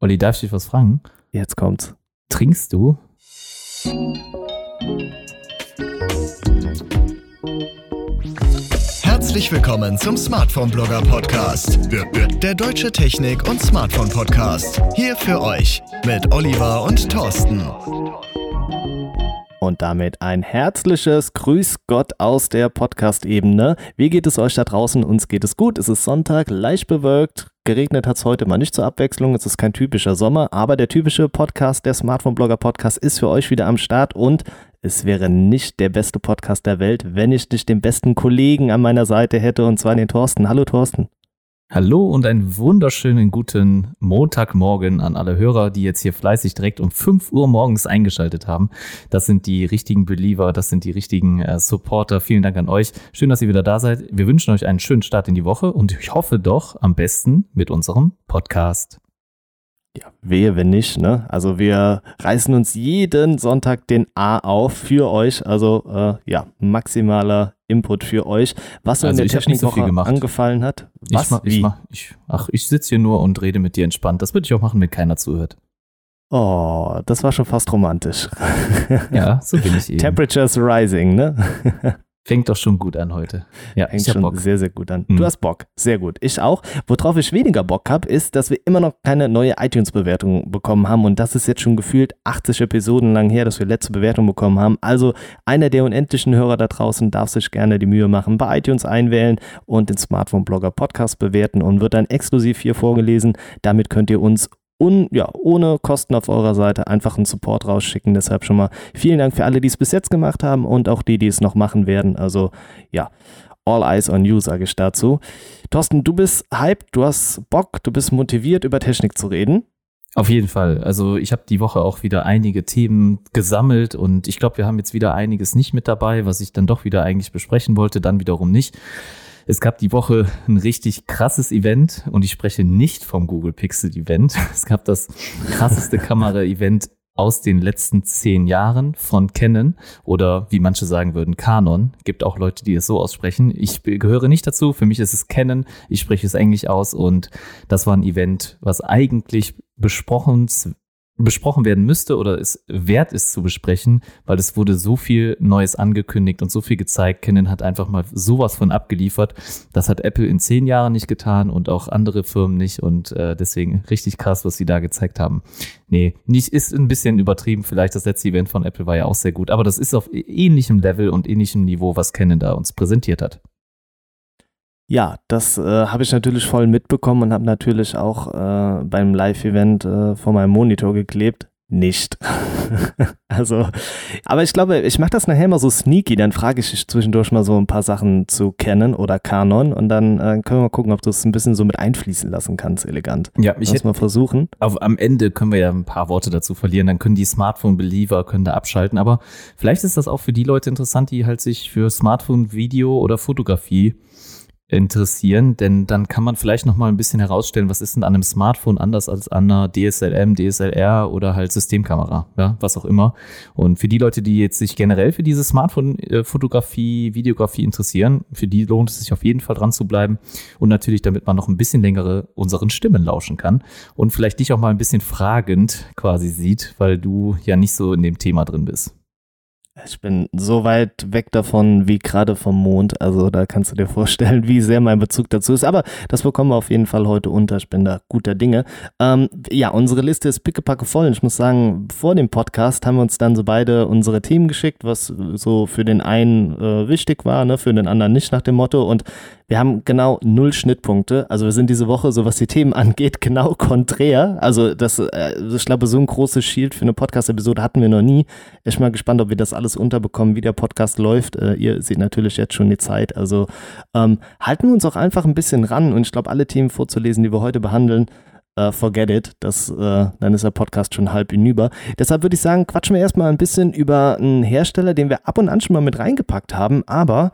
Olli, darf ich dich was fragen? Jetzt kommt's. Trinkst du? Herzlich willkommen zum Smartphone Blogger Podcast. Der deutsche Technik- und Smartphone Podcast. Hier für euch mit Oliver und Thorsten. Und damit ein herzliches Grüß Gott aus der Podcast-Ebene. Wie geht es euch da draußen? Uns geht es gut. Es ist Sonntag, leicht bewölkt. Geregnet hat es heute mal nicht zur Abwechslung. Es ist kein typischer Sommer, aber der typische Podcast, der Smartphone-Blogger-Podcast, ist für euch wieder am Start und es wäre nicht der beste Podcast der Welt, wenn ich nicht den besten Kollegen an meiner Seite hätte, und zwar den Thorsten. Hallo Thorsten. Hallo und einen wunderschönen guten Montagmorgen an alle Hörer, die jetzt hier fleißig direkt um 5 Uhr morgens eingeschaltet haben. Das sind die richtigen Believer, das sind die richtigen äh, Supporter. Vielen Dank an euch. Schön, dass ihr wieder da seid. Wir wünschen euch einen schönen Start in die Woche und ich hoffe doch am besten mit unserem Podcast. Ja, wehe, wenn nicht, ne? Also wir reißen uns jeden Sonntag den A auf für euch. Also äh, ja, maximaler Input für euch. Was also in der Technikwoche so angefallen hat. Was? Ich mach, ich mach, ich, ach, ich sitze hier nur und rede mit dir entspannt. Das würde ich auch machen, wenn keiner zuhört. Oh, das war schon fast romantisch. Ja, so bin ich eben. Temperatures rising, ne? Fängt doch schon gut an heute. Ja, Fängt schon Bock. sehr, sehr gut an. Mhm. Du hast Bock. Sehr gut. Ich auch. Worauf ich weniger Bock habe, ist, dass wir immer noch keine neue iTunes-Bewertung bekommen haben. Und das ist jetzt schon gefühlt 80 Episoden lang her, dass wir letzte Bewertung bekommen haben. Also einer der unendlichen Hörer da draußen darf sich gerne die Mühe machen, bei iTunes einwählen und den Smartphone-Blogger Podcast bewerten und wird dann exklusiv hier vorgelesen. Damit könnt ihr uns un, ja, ohne Kosten auf eurer Seite einfach einen Support rausschicken. Deshalb schon mal vielen Dank für alle, die es bis jetzt gemacht haben und auch die, die es noch machen werden. Also ja, all eyes on you, sage ich dazu. Thorsten, du bist hyped, du hast Bock, du bist motiviert, über Technik zu reden. Auf jeden Fall. Also ich habe die Woche auch wieder einige Themen gesammelt und ich glaube, wir haben jetzt wieder einiges nicht mit dabei, was ich dann doch wieder eigentlich besprechen wollte, dann wiederum nicht. Es gab die Woche ein richtig krasses Event und ich spreche nicht vom Google Pixel Event. Es gab das krasseste Kamera-Event aus den letzten zehn Jahren von Canon oder wie manche sagen würden Canon. Gibt auch Leute, die es so aussprechen. Ich gehöre nicht dazu. Für mich ist es Canon. Ich spreche es Englisch aus und das war ein Event, was eigentlich besprochen besprochen werden müsste oder es wert ist zu besprechen, weil es wurde so viel Neues angekündigt und so viel gezeigt. Canon hat einfach mal sowas von abgeliefert. Das hat Apple in zehn Jahren nicht getan und auch andere Firmen nicht und äh, deswegen richtig krass, was sie da gezeigt haben. Nee, nicht, ist ein bisschen übertrieben. Vielleicht das letzte Event von Apple war ja auch sehr gut, aber das ist auf ähnlichem Level und ähnlichem Niveau, was Canon da uns präsentiert hat. Ja, das äh, habe ich natürlich voll mitbekommen und habe natürlich auch äh, beim Live-Event äh, vor meinem Monitor geklebt. Nicht. also, aber ich glaube, ich mache das nachher mal so sneaky, dann frage ich dich zwischendurch mal so ein paar Sachen zu Canon oder Canon und dann äh, können wir mal gucken, ob du es ein bisschen so mit einfließen lassen kannst, elegant. Ja, ich Lass mal versuchen. Auf, am Ende können wir ja ein paar Worte dazu verlieren, dann können die Smartphone-Believer können da abschalten, aber vielleicht ist das auch für die Leute interessant, die halt sich für Smartphone-Video oder Fotografie interessieren, denn dann kann man vielleicht noch mal ein bisschen herausstellen, was ist denn an einem Smartphone anders als an einer DSLM, DSLR oder halt Systemkamera, ja, was auch immer. Und für die Leute, die jetzt sich generell für diese Smartphone-Fotografie, Videografie interessieren, für die lohnt es sich auf jeden Fall dran zu bleiben und natürlich, damit man noch ein bisschen längere unseren Stimmen lauschen kann und vielleicht dich auch mal ein bisschen fragend quasi sieht, weil du ja nicht so in dem Thema drin bist. Ich bin so weit weg davon wie gerade vom Mond. Also da kannst du dir vorstellen, wie sehr mein Bezug dazu ist. Aber das bekommen wir auf jeden Fall heute unter. Ich bin da guter Dinge. Ähm, ja, unsere Liste ist pickepacke voll. Ich muss sagen, vor dem Podcast haben wir uns dann so beide unsere Themen geschickt, was so für den einen äh, wichtig war, ne, für den anderen nicht nach dem Motto. Und wir haben genau null Schnittpunkte. Also wir sind diese Woche, so was die Themen angeht, genau konträr. Also das, äh, ich glaube, so ein großes Shield für eine Podcast-Episode hatten wir noch nie. Ich bin mal gespannt, ob wir das alles unterbekommen, wie der Podcast läuft. Äh, ihr seht natürlich jetzt schon die Zeit. Also ähm, halten wir uns auch einfach ein bisschen ran. Und ich glaube, alle Themen vorzulesen, die wir heute behandeln, Uh, forget it. Das, uh, dann ist der Podcast schon halb hinüber. Deshalb würde ich sagen, quatschen wir erstmal ein bisschen über einen Hersteller, den wir ab und an schon mal mit reingepackt haben, aber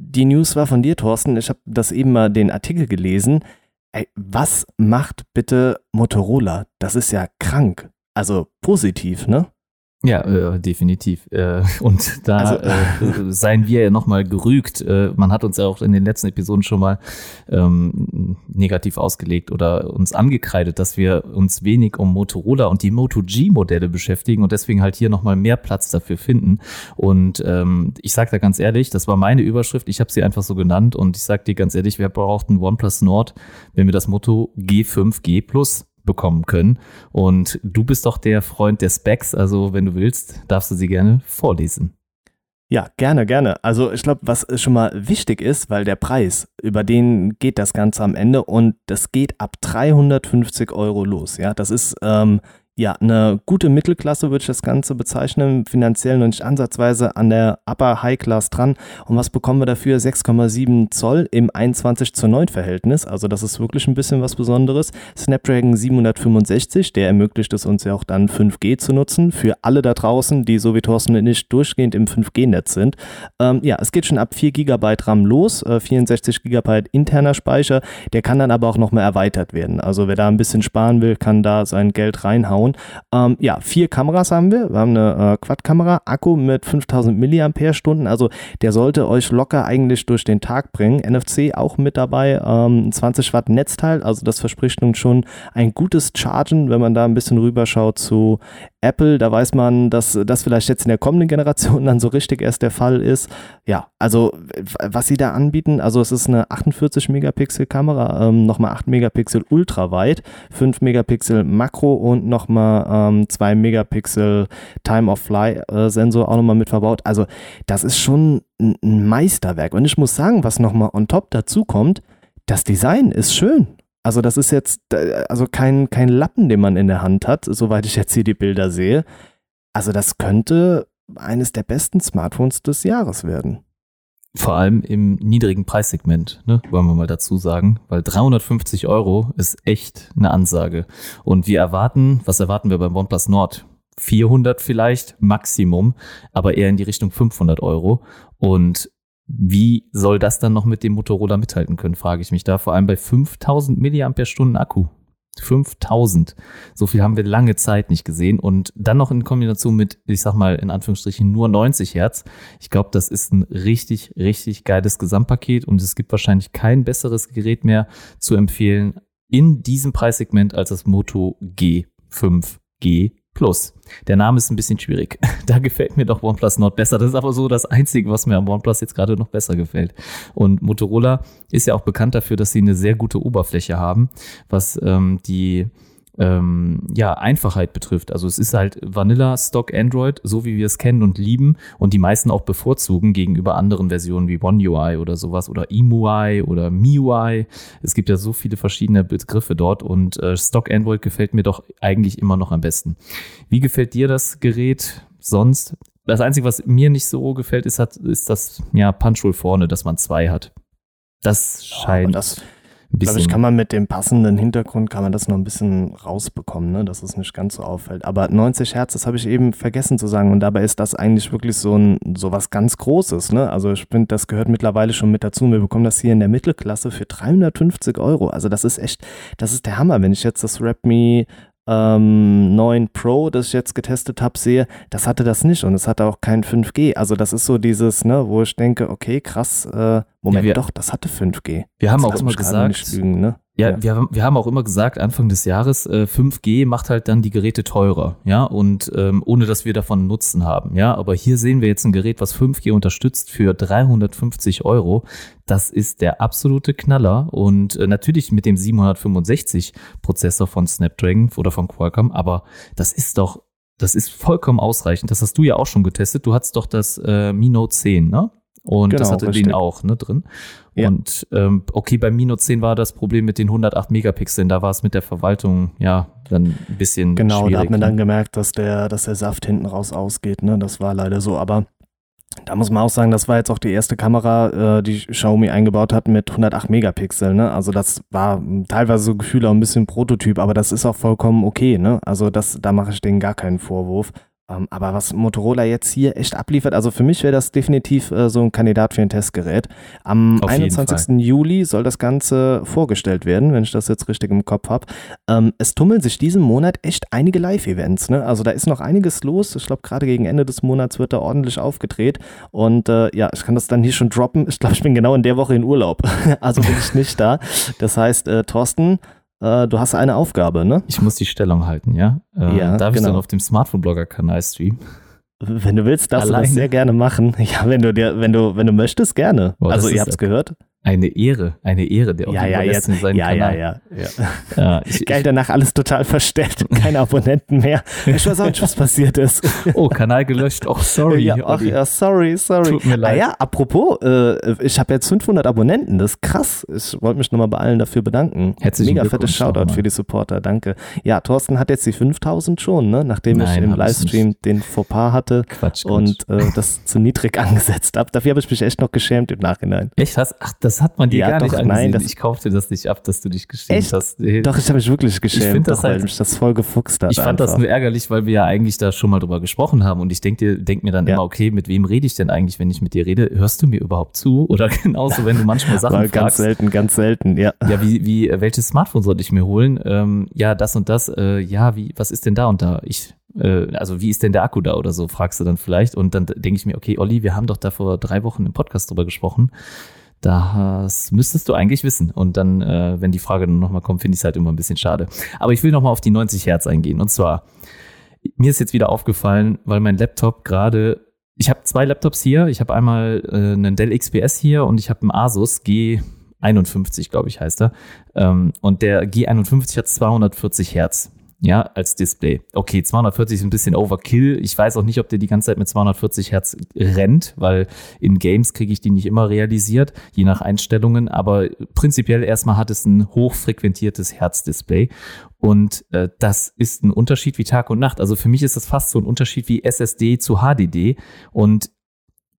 die News war von dir, Thorsten. Ich habe das eben mal den Artikel gelesen. Ey, was macht bitte Motorola? Das ist ja krank. Also positiv, ne? Ja, äh, definitiv. Äh, und da also, äh, seien wir ja nochmal gerügt. Äh, man hat uns ja auch in den letzten Episoden schon mal ähm, negativ ausgelegt oder uns angekreidet, dass wir uns wenig um Motorola und die Moto G-Modelle beschäftigen und deswegen halt hier nochmal mehr Platz dafür finden. Und ähm, ich sage da ganz ehrlich, das war meine Überschrift. Ich habe sie einfach so genannt und ich sage dir ganz ehrlich, wir brauchten OnePlus Nord, wenn wir das Moto G5G Plus bekommen können. Und du bist doch der Freund der Specs, also wenn du willst, darfst du sie gerne vorlesen. Ja, gerne, gerne. Also ich glaube, was schon mal wichtig ist, weil der Preis, über den geht das Ganze am Ende und das geht ab 350 Euro los. Ja, das ist ähm, ja, eine gute Mittelklasse würde ich das Ganze bezeichnen, finanziell noch nicht ansatzweise an der Upper High Class dran. Und was bekommen wir dafür? 6,7 Zoll im 21 zu 9 Verhältnis. Also das ist wirklich ein bisschen was Besonderes. Snapdragon 765, der ermöglicht es uns ja auch dann 5G zu nutzen. Für alle da draußen, die so wie Thorsten nicht durchgehend im 5G-Netz sind. Ähm, ja, es geht schon ab 4 GB RAM los, äh, 64 GB interner Speicher. Der kann dann aber auch nochmal erweitert werden. Also wer da ein bisschen sparen will, kann da sein Geld reinhauen schauen. Ähm, ja, vier Kameras haben wir. Wir haben eine äh, Quad-Kamera, Akku mit 5000 mAh, also der sollte euch locker eigentlich durch den Tag bringen. NFC auch mit dabei, ähm, 20 Watt Netzteil, also das verspricht nun schon ein gutes Chargen, wenn man da ein bisschen rüberschaut zu Apple, da weiß man, dass das vielleicht jetzt in der kommenden Generation dann so richtig erst der Fall ist. Ja, also was sie da anbieten, also es ist eine 48 Megapixel Kamera, ähm, nochmal 8 Megapixel ultraweit, 5 Megapixel Makro und nochmal ähm, 2 Megapixel Time of Fly äh, Sensor auch nochmal mit verbaut. Also das ist schon ein Meisterwerk. Und ich muss sagen, was nochmal on top dazu kommt, das Design ist schön. Also das ist jetzt also kein, kein Lappen, den man in der Hand hat, soweit ich jetzt hier die Bilder sehe. Also das könnte eines der besten Smartphones des Jahres werden. Vor allem im niedrigen Preissegment, ne, wollen wir mal dazu sagen, weil 350 Euro ist echt eine Ansage. Und wir erwarten, was erwarten wir beim OnePlus Nord? 400 vielleicht, Maximum, aber eher in die Richtung 500 Euro. Und wie soll das dann noch mit dem Motorola mithalten können, frage ich mich da. Vor allem bei 5000 Milliampere-Stunden Akku. 5000. So viel haben wir lange Zeit nicht gesehen. Und dann noch in Kombination mit, ich sag mal, in Anführungsstrichen nur 90 Hertz. Ich glaube, das ist ein richtig, richtig geiles Gesamtpaket und es gibt wahrscheinlich kein besseres Gerät mehr zu empfehlen in diesem Preissegment als das Moto G5G Plus. Der Name ist ein bisschen schwierig. Da gefällt mir doch OnePlus Nord besser. Das ist aber so das Einzige, was mir am OnePlus jetzt gerade noch besser gefällt. Und Motorola ist ja auch bekannt dafür, dass sie eine sehr gute Oberfläche haben, was ähm, die ähm, ja, Einfachheit betrifft. Also es ist halt Vanilla Stock Android, so wie wir es kennen und lieben und die meisten auch bevorzugen gegenüber anderen Versionen wie One UI oder sowas oder EMUI oder MIUI. Es gibt ja so viele verschiedene Begriffe dort und äh, Stock Android gefällt mir doch eigentlich immer noch am besten. Wie gefällt dir das Gerät sonst? Das Einzige, was mir nicht so gefällt, ist, hat, ist das ja, Punch-Hole vorne, dass man zwei hat. Das scheint. Ja, bisschen. Glaube ich, kann man mit dem passenden Hintergrund, kann man das noch ein bisschen rausbekommen, ne? dass es nicht ganz so auffällt. Aber 90 Hertz, das habe ich eben vergessen zu sagen. Und dabei ist das eigentlich wirklich so ein, so was ganz Großes, ne? Also ich finde, das gehört mittlerweile schon mit dazu. Wir bekommen das hier in der Mittelklasse für 350 Euro. Also das ist echt, das ist der Hammer. Wenn ich jetzt das Redmi ähm, 9 Pro, das ich jetzt getestet habe, sehe, das hatte das nicht und es hatte auch kein 5G. Also das ist so dieses, ne, wo ich denke, okay, krass, äh, Moment, ja, wir, doch, das hatte 5G. Wir haben auch immer gesagt, lügen, ne? Ja, ja. Wir, haben, wir haben auch immer gesagt, Anfang des Jahres, äh, 5G macht halt dann die Geräte teurer, ja, und ähm, ohne dass wir davon Nutzen haben, ja. Aber hier sehen wir jetzt ein Gerät, was 5G unterstützt für 350 Euro. Das ist der absolute Knaller und äh, natürlich mit dem 765 Prozessor von Snapdragon oder von Qualcomm, aber das ist doch, das ist vollkommen ausreichend. Das hast du ja auch schon getestet. Du hattest doch das äh, Mi Note 10, ne? Und genau, das hatte richtig. den auch ne, drin. Ja. Und ähm, okay, beim Mino 10 war das Problem mit den 108 Megapixeln, da war es mit der Verwaltung ja dann ein bisschen Genau, schwierig, da hat man ne? dann gemerkt, dass der, dass der Saft hinten raus ausgeht, ne? Das war leider so, aber da muss man auch sagen, das war jetzt auch die erste Kamera, äh, die Xiaomi eingebaut hat mit 108 Megapixel. Ne? Also das war teilweise so Gefühle auch ein bisschen Prototyp, aber das ist auch vollkommen okay. Ne? Also das, da mache ich denen gar keinen Vorwurf. Ähm, aber was Motorola jetzt hier echt abliefert, also für mich wäre das definitiv äh, so ein Kandidat für ein Testgerät. Am Auf jeden 21. Fall. Juli soll das Ganze vorgestellt werden, wenn ich das jetzt richtig im Kopf habe. Ähm, es tummeln sich diesen Monat echt einige Live-Events. Ne? Also da ist noch einiges los. Ich glaube, gerade gegen Ende des Monats wird da ordentlich aufgedreht. Und äh, ja, ich kann das dann hier schon droppen. Ich glaube, ich bin genau in der Woche in Urlaub. also bin ich nicht da. Das heißt, äh, Thorsten, äh, du hast eine Aufgabe, ne? Ich muss die Stellung halten, ja? Äh, Ja, darf ich genau. dann auf dem Smartphone-Blogger-Kanal streamen? Wenn du willst, darfst du Alleine? das sehr gerne machen. Ja, wenn du dir, wenn du, wenn du möchtest, gerne. Boah, also ihr ist habt's gehört. Eine Ehre, eine Ehre, der Ja, ja, jetzt. lässt in seinen Ja, ja, Kanal. ja, ja. Ja, ich, Geil, danach alles total verstellt. Keine Abonnenten mehr. Ich weiß auch nicht, was passiert ist. oh, Kanal gelöscht. Oh, sorry. ja, ach, ja, sorry, sorry. Tut mir Ah leid. ja, apropos, äh, ich habe jetzt 500 Abonnenten. Das ist krass. Ich wollte mich nochmal bei allen dafür bedanken. Herzlichen Mega fettes Shoutout für die Supporter, danke. Ja, Thorsten hat jetzt die 5000 schon, ne? nachdem Nein, ich im Livestream den Fauxpas hatte Quatsch, Quatsch. und äh, das zu niedrig angesetzt habe. Dafür habe ich mich echt noch geschämt im Nachhinein. Echt? Hast, ach, das hat man dir Ja, gar nicht doch, angesehen. nein, das- ich kauf dir das nicht ab, dass du dich geschämt Echt? hast. Nee. Doch, ich habe mich wirklich geschämt, find das doch, weil halt- mich das voll gefuchst hat. Ich fand das einfach. nur ärgerlich, weil wir ja eigentlich da schon mal drüber gesprochen haben und ich denk dir, denk mir dann Ja. immer, okay, mit wem rede ich denn eigentlich, wenn ich mit dir rede? Hörst du mir überhaupt zu? Oder genauso, wenn du manchmal Sachen ganz fragst. selten, ganz selten, ja. Ja, wie, wie, äh, welches Smartphone sollte ich mir holen? Ähm, ja, das und das, äh, ja, wie, was ist denn da und da? Ich, äh, also wie ist denn der Akku da oder so, fragst du dann vielleicht. Und dann denke ich mir, okay, Olli, wir haben doch da vor drei Wochen im Podcast drüber gesprochen. Das müsstest du eigentlich wissen. Und dann, äh, wenn die Frage dann nochmal kommt, finde ich es halt immer ein bisschen schade. Aber ich will nochmal auf die 90 Hertz eingehen. Und zwar, mir ist jetzt wieder aufgefallen, weil mein Laptop gerade, ich habe zwei Laptops hier. Ich habe einmal äh, einen Dell XPS hier und ich habe einen Asus G51, glaube ich, heißt er. Ähm, und der G51 hat 240 Hertz. Ja, als Display. Okay, 240 ist ein bisschen Overkill. Ich weiß auch nicht, ob der die ganze Zeit mit 240 Hertz rennt, weil in Games kriege ich die nicht immer realisiert, je nach Einstellungen. Aber prinzipiell erstmal hat es ein hochfrequentiertes Herzdisplay. Und äh, das ist ein Unterschied wie Tag und Nacht. Also für mich ist das fast so ein Unterschied wie SSD zu HDD. Und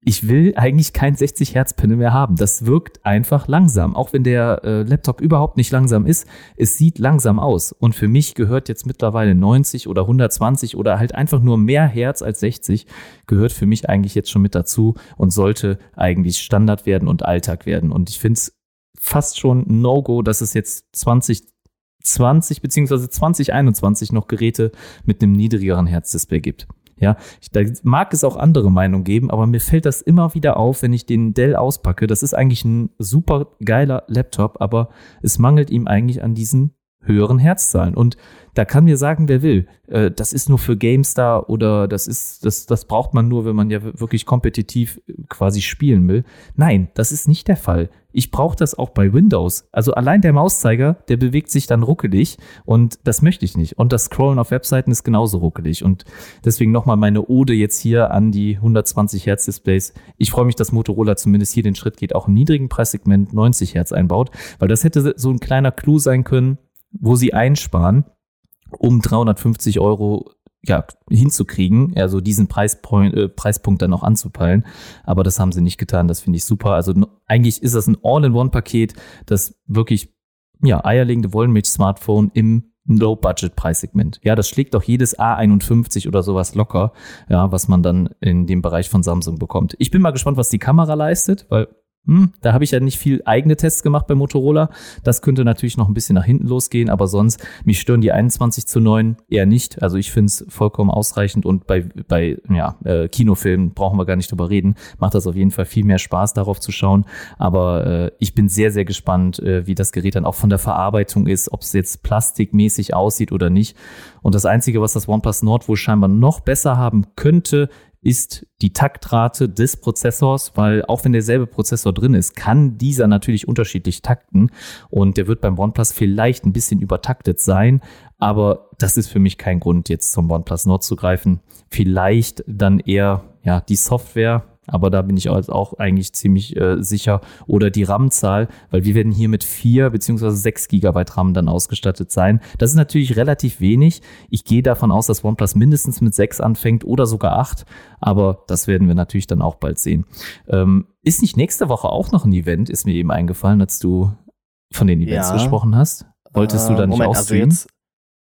ich will eigentlich kein 60 Hertz Panel mehr haben. Das wirkt einfach langsam. Auch wenn der äh, Laptop überhaupt nicht langsam ist, es sieht langsam aus. Und für mich gehört jetzt mittlerweile 90 oder 120 oder halt einfach nur mehr Hertz als 60 gehört für mich eigentlich jetzt schon mit dazu und sollte eigentlich Standard werden und Alltag werden. Und ich finde es fast schon No-Go, dass es jetzt 2020 beziehungsweise 2021 noch Geräte mit einem niedrigeren Herzdisplay gibt. Ja, da mag es auch andere Meinungen geben, aber mir fällt das immer wieder auf, wenn ich den Dell auspacke. Das ist eigentlich ein super geiler Laptop, aber es mangelt ihm eigentlich an diesen höheren Herzzahlen. Und da kann mir sagen, wer will, äh, das ist nur für GameStar oder das ist, das, das braucht man nur, wenn man ja wirklich kompetitiv äh, quasi spielen will. Nein, das ist nicht der Fall. Ich brauche das auch bei Windows. Also allein der Mauszeiger, der bewegt sich dann ruckelig und das möchte ich nicht. Und das Scrollen auf Webseiten ist genauso ruckelig. Und deswegen nochmal meine Ode jetzt hier an die 120 Hertz Displays. Ich freue mich, dass Motorola zumindest hier den Schritt geht, auch im niedrigen Preissegment 90 Hertz einbaut, weil das hätte so ein kleiner Clou sein können, wo sie einsparen, um 350 Euro ja, hinzukriegen, also diesen Preispoint, äh, Preispunkt dann auch anzupeilen. Aber das haben sie nicht getan. Das finde ich super. Also eigentlich ist das ein All-in-One-Paket, das wirklich, ja, eierlegende Wollenmilch-Smartphone im Low-Budget-Preissegment. Ja, das schlägt doch jedes A51 oder sowas locker, ja, was man dann in dem Bereich von Samsung bekommt. Ich bin mal gespannt, was die Kamera leistet, weil hm, da habe ich ja nicht viel eigene Tests gemacht bei Motorola. Das könnte natürlich noch ein bisschen nach hinten losgehen, aber sonst, mich stören die 21 zu 9 eher nicht. Also ich finde es vollkommen ausreichend und bei, bei ja, äh, Kinofilmen brauchen wir gar nicht drüber reden. Macht das auf jeden Fall viel mehr Spaß, darauf zu schauen. Aber äh, ich bin sehr, sehr gespannt, äh, wie das Gerät dann auch von der Verarbeitung ist, ob es jetzt plastikmäßig aussieht oder nicht. Und das Einzige, was das OnePlus Nord wohl scheinbar noch besser haben könnte, ist die Taktrate des Prozessors, weil auch wenn derselbe Prozessor drin ist, kann dieser natürlich unterschiedlich takten und der wird beim OnePlus vielleicht ein bisschen übertaktet sein, aber das ist für mich kein Grund, jetzt zum OnePlus Nord zu greifen. Vielleicht dann eher ja die Software, aber da bin ich auch auch eigentlich ziemlich äh, sicher. Oder die RAM-Zahl, weil wir werden hier mit vier beziehungsweise sechs Gigabyte RAM dann ausgestattet sein. Das ist natürlich relativ wenig. Ich gehe davon aus, dass OnePlus mindestens mit sechs anfängt oder sogar acht, aber das werden wir natürlich dann auch bald sehen. Ähm, ist nicht nächste Woche auch noch ein Event, ist mir eben eingefallen, als du von den Events Ja. gesprochen hast? Wolltest du Äh, dann nicht Moment, auch also jetzt,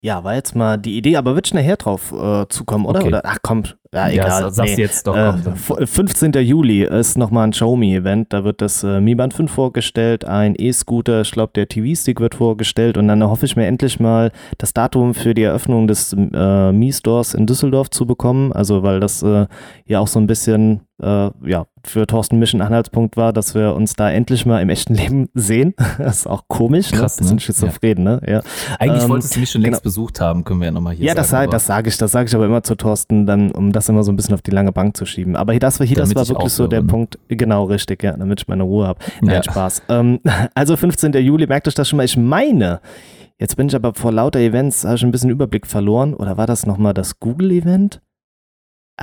Ja, war jetzt mal die Idee, aber wird nachher drauf äh, zukommen, oder? Okay. oder? Ach komm, ja, egal. Ja, sag's nee. jetzt doch. Äh, komm. f- 15. Juli ist nochmal ein Xiaomi-Event. Da wird das äh, Mi Band 5 vorgestellt, ein E-Scooter, ich glaube, der TV-Stick wird vorgestellt und dann hoffe ich mir endlich mal das Datum für die Eröffnung des äh, Mi-Stores in Düsseldorf zu bekommen. Also, weil das äh, ja auch so ein bisschen äh, ja, für Thorsten Mission Anhaltspunkt war, dass wir uns da endlich mal im echten Leben sehen. das ist auch komisch, Krass, ne? Bisschen ne? schizophren, ne? Ja. Eigentlich ähm, wolltest du mich schon längst genau. besucht haben, können wir ja nochmal hier Ja, sagen. das, das sage ich, das sage ich aber immer zu Thorsten, dann, um das immer so ein bisschen auf die lange Bank zu schieben. Aber hier, das war hier, das war ich wirklich so der ne? Punkt, genau richtig, ja, damit ich meine Ruhe habe. Nein, Ja. Spaß. Ähm, also 15. Juli, merkt euch das schon mal. Ich meine, jetzt bin ich aber vor lauter Events, habe ich ein bisschen Überblick verloren. Oder war das nochmal das Google-Event?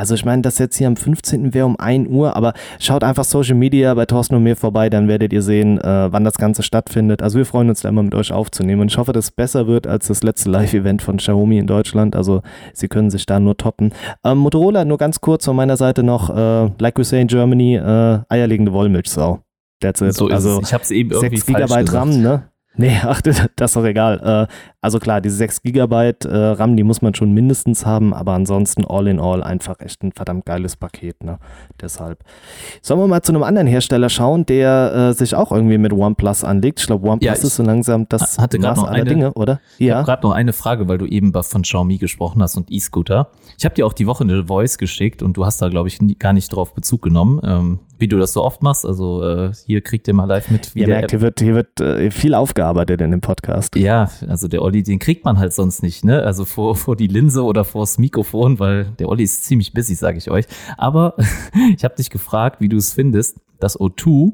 Also ich meine, das jetzt hier am 15. wäre um 1 Uhr, aber schaut einfach Social Media bei Thorsten und mir vorbei, dann werdet ihr sehen, äh, wann das Ganze stattfindet. Also wir freuen uns da immer mit euch aufzunehmen und ich hoffe, dass es besser wird als das letzte Live-Event von Xiaomi in Deutschland. Also sie können sich da nur toppen. Ähm, Motorola, nur ganz kurz von meiner Seite noch, äh, like we say in Germany, äh, eierlegende Wollmilchsau. That's it. so also es. Ich habe es eben irgendwie 6 falsch Gigabyte gesagt. RAM, ne? Nee, ach, das ist doch egal. Äh, also klar, diese 6 Gigabyte äh, RAM, die muss man schon mindestens haben, aber ansonsten all in all einfach echt ein verdammt geiles Paket, ne? Deshalb. Sollen wir mal zu einem anderen Hersteller schauen, der äh, sich auch irgendwie mit OnePlus anlegt? Ich glaube, OnePlus Ja, ich ist so langsam das hatte Maß noch aller eine- Dinge, oder? Ich habe Ja. gerade noch eine Frage, weil du eben von Xiaomi gesprochen hast und E-Scooter. Ich habe dir auch die Woche eine Voice geschickt und du hast da, glaube ich, nie, gar nicht drauf Bezug genommen, ähm, wie du das so oft machst. Also äh, hier kriegt ihr mal live mit, wie Ihr merkt, hier wird, hier wird äh, viel aufgearbeitet in dem Podcast. Ja, also der Olli, den kriegt man halt sonst nicht, ne? Also vor, vor die Linse oder vors Mikrofon, weil der Olli ist ziemlich busy, sage ich euch. Aber ich habe dich gefragt, wie du es findest, dass O2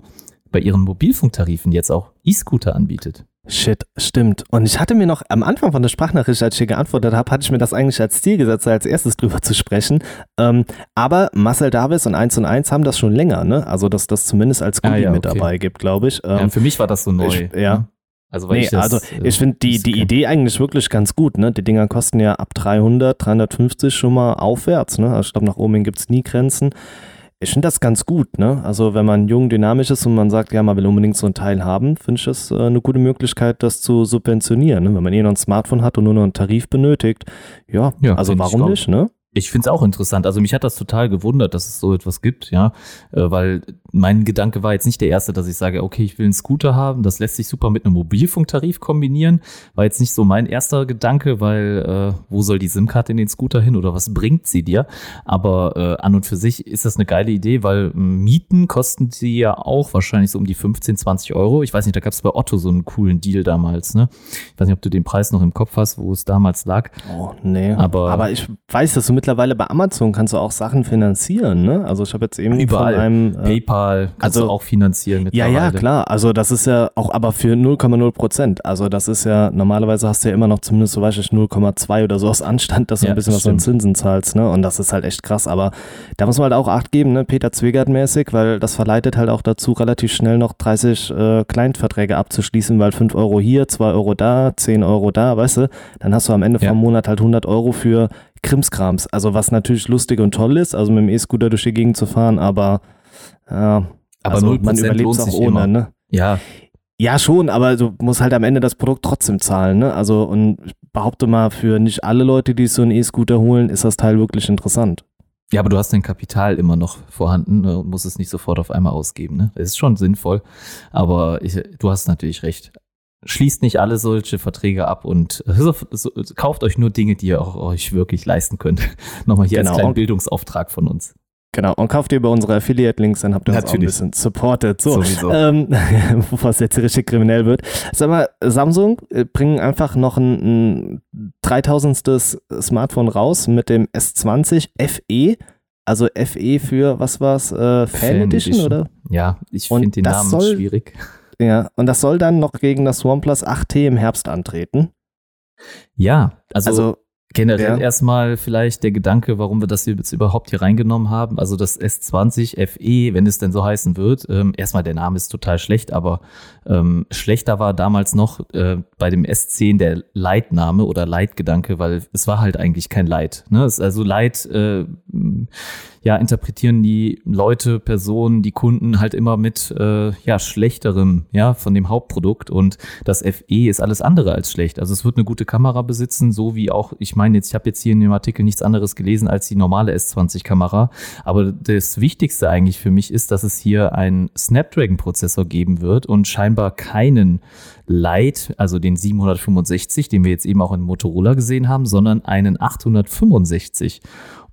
bei ihren Mobilfunktarifen jetzt auch E-Scooter anbietet. Shit, stimmt. Und ich hatte mir noch am Anfang von der Sprachnachricht, als ich hier geantwortet habe, hatte ich mir das eigentlich als Ziel gesetzt, als erstes drüber zu sprechen. Ähm, aber Marcel Davis und 1 und 1 haben das schon länger, ne? Also, dass das zumindest als Ah, Goodie ja, mit okay. dabei gibt, glaube ich. ja, Ähm, für mich war das so neu. ich- ja. Also, nee, ich das, also äh, ich finde die, die. Idee eigentlich wirklich ganz gut, ne? Die Dinger kosten ja ab 300, 350 schon mal aufwärts, ne? Also ich glaube, nach oben hin gibt es nie Grenzen. Ich finde das ganz gut, ne? Also wenn man jung, dynamisch ist und man sagt, ja, man will unbedingt so ein Teil haben, finde ich das äh, eine gute Möglichkeit, das zu subventionieren. Ne? Wenn man eh noch ein Smartphone hat und nur noch einen Tarif benötigt, ja, Ja, also warum nicht, ne? Ich finde es auch interessant. Also mich hat das total gewundert, dass es so etwas gibt, ja, äh, weil mein Gedanke war jetzt nicht der erste, dass ich sage, okay, ich will einen Scooter haben, das lässt sich super mit einem Mobilfunktarif kombinieren. War jetzt nicht so mein erster Gedanke, weil äh, wo soll die SIM-Karte in den Scooter hin oder was bringt sie dir? Aber äh, an und für sich ist das eine geile Idee, weil Mieten kosten sie ja auch wahrscheinlich so um die 15, 20 Euro. Ich weiß nicht, da gab es bei Otto so einen coolen Deal damals, ne? Ich weiß nicht, ob du den Preis noch im Kopf hast, wo es damals lag. Oh, nee. Aber- Aber ich weiß, dass du mittlerweile bei Amazon kannst du auch Sachen finanzieren, ne? Also ich habe jetzt eben Überall. von einem äh, PayPal kannst also- du auch finanzieren Ja, mittlerweile. ja, klar. Also das ist ja auch aber für 0,0 Prozent. Also das ist ja, normalerweise hast du ja immer noch zumindest so weiß ich 0,2 oder so aus Anstand, dass du Ja, ein bisschen was an. Zinsen zahlst, ne? Und das ist halt echt krass. Aber da muss man halt auch Acht geben, ne? Peter Zwegert-mäßig, weil das verleitet halt auch dazu, relativ schnell noch 30 äh, Client-Verträge abzuschließen, weil 5 Euro hier, 2 Euro da, 10 Euro da, weißt du? Dann hast du am Ende Ja. vom Monat halt 100 Euro für Krimskrams. Also was natürlich lustig und toll ist, also mit dem E-Scooter durch die Gegend zu fahren, aber ja, Aber also 0% man überlebt es auch ohne, immer. ne? Ja, Ja, schon, aber du musst halt am Ende das Produkt trotzdem zahlen, ne? Also, und ich behaupte mal, für nicht alle Leute, die so einen E-Scooter holen, ist das Teil wirklich interessant. ja, aber du hast dein Kapital immer noch vorhanden ne, und musst es nicht sofort auf einmal ausgeben. Ne? Das ist schon sinnvoll, aber ich, du hast natürlich recht. Schließt nicht alle solche Verträge ab und so, so, kauft euch nur Dinge, die ihr auch euch wirklich leisten könnt. Nochmal hier Genau. als kleinen Bildungsauftrag von uns. Genau. Und kauft ihr über unsere Affiliate-Links, dann habt ihr uns auch ein Natürlich. bisschen supported. So, Sowieso. ähm, bevor es jetzt richtig kriminell wird. Sag mal, Samsung äh, bringen einfach noch ein, ein 3000. Smartphone raus mit dem S20 FE. Also FE für, was war's, äh, Fan, Fan Edition, Edition. oder? Ja, ich finde den Namen soll- schwierig. Ja, und das soll dann noch gegen das OnePlus 8T im Herbst antreten. Ja, also, Also, Generell Ja. erstmal vielleicht der Gedanke, warum wir das jetzt überhaupt hier reingenommen haben. Also das S20 FE, wenn es denn so heißen wird. Ähm, erstmal der Name ist total schlecht, aber ähm, schlechter war damals noch äh, bei dem S10 der Leitname oder Leitgedanke, weil es war halt eigentlich kein Leit. Ne? Also Leit, äh, ja, interpretieren die Leute, Personen, die Kunden halt immer mit äh, ja schlechterem, ja, von dem Hauptprodukt und das FE ist alles andere als schlecht. Also es wird eine gute Kamera besitzen, so wie auch, ich meine jetzt, ich habe jetzt hier in dem Artikel nichts anderes gelesen als die normale S20-Kamera, aber das Wichtigste eigentlich für mich ist, dass es hier einen Snapdragon-Prozessor geben wird und scheinbar keinen Lite, also den 765, den wir jetzt eben auch in Motorola gesehen haben, sondern einen 865.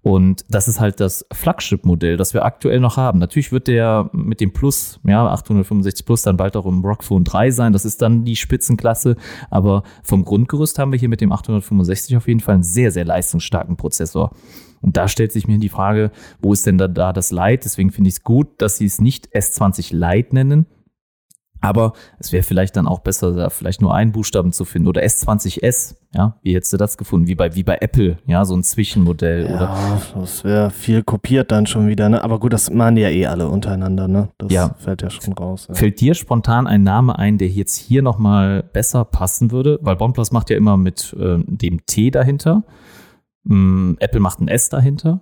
Und das ist halt das Flagship-Modell, das wir aktuell noch haben. Natürlich wird der mit dem Plus, ja, 865 Plus dann bald auch im Rockphone 3 sein. Das ist dann die Spitzenklasse. Aber vom Grundgerüst haben wir hier mit dem 865 auf jeden Fall einen sehr, sehr leistungsstarken Prozessor. Und da stellt sich mir die Frage, wo ist denn da, da das Lite? Deswegen finde ich es gut, dass sie es nicht S20 Lite nennen, aber es wäre vielleicht dann auch besser, da vielleicht nur einen Buchstaben zu finden. Oder S20S, ja, wie hättest du das gefunden? Wie bei, wie bei Apple, ja, so ein Zwischenmodell. Oder Ja, das wäre viel kopiert dann schon wieder, ne? Aber gut, das machen ja eh alle untereinander, ne? Das Ja. fällt ja schon raus. Ja. fällt dir spontan ein Name ein, der jetzt hier nochmal besser passen würde? Weil OnePlus macht ja immer mit äh, dem T dahinter. Mm, Apple macht ein S dahinter.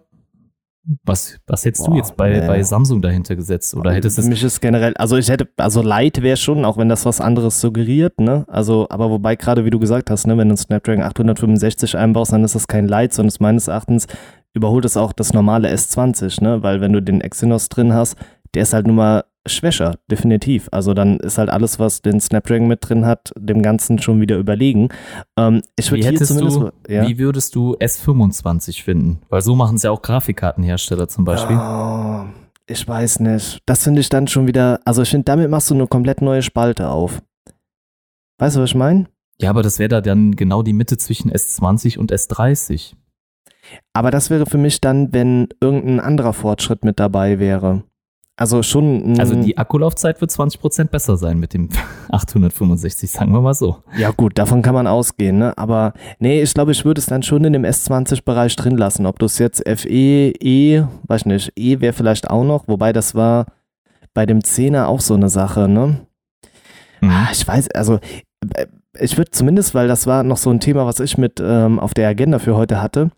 Was, was hättest du Boah, jetzt bei, nee. bei Samsung dahinter gesetzt? Oder hättest Für mich ist generell, also ich hätte, also Light wäre schon, auch wenn das was anderes suggeriert, ne? Also, aber wobei gerade wie du gesagt hast, ne, wenn du einen Snapdragon 865 einbaust, dann ist das kein Light, sondern ist meines Erachtens überholt es auch das normale S20, ne? Weil wenn du den Exynos drin hast, der ist halt nun mal schwächer, definitiv. Also dann ist halt alles, was den Snapdragon mit drin hat, dem Ganzen schon wieder überlegen. Ähm, ich Wie würde hier zumindest, du, ja. wie würdest du S25 finden? Weil so machen es ja auch Grafikkartenhersteller zum Beispiel. Oh, ich weiß nicht. Das finde ich dann schon wieder, also ich finde, damit machst du eine komplett neue Spalte auf. Weißt du, was ich meine? Ja, aber das wäre da dann genau die Mitte zwischen S20 und S30. Aber das wäre für mich dann, wenn irgendein anderer Fortschritt mit dabei wäre. Also schon. Also die Akkulaufzeit wird 20% besser sein mit dem 865, sagen wir mal so. Ja, gut, davon kann man ausgehen, ne? Aber nee, ich glaube, ich würde es dann schon in dem S20-Bereich drin lassen. Ob du es jetzt FE, E, weiß nicht, E wäre vielleicht auch noch, wobei das war bei dem 10er auch so eine Sache, ne? Mhm. Ah, ich weiß, also äh, ich würde zumindest, weil das war noch so ein Thema, was ich mit ähm, auf der Agenda für heute hatte.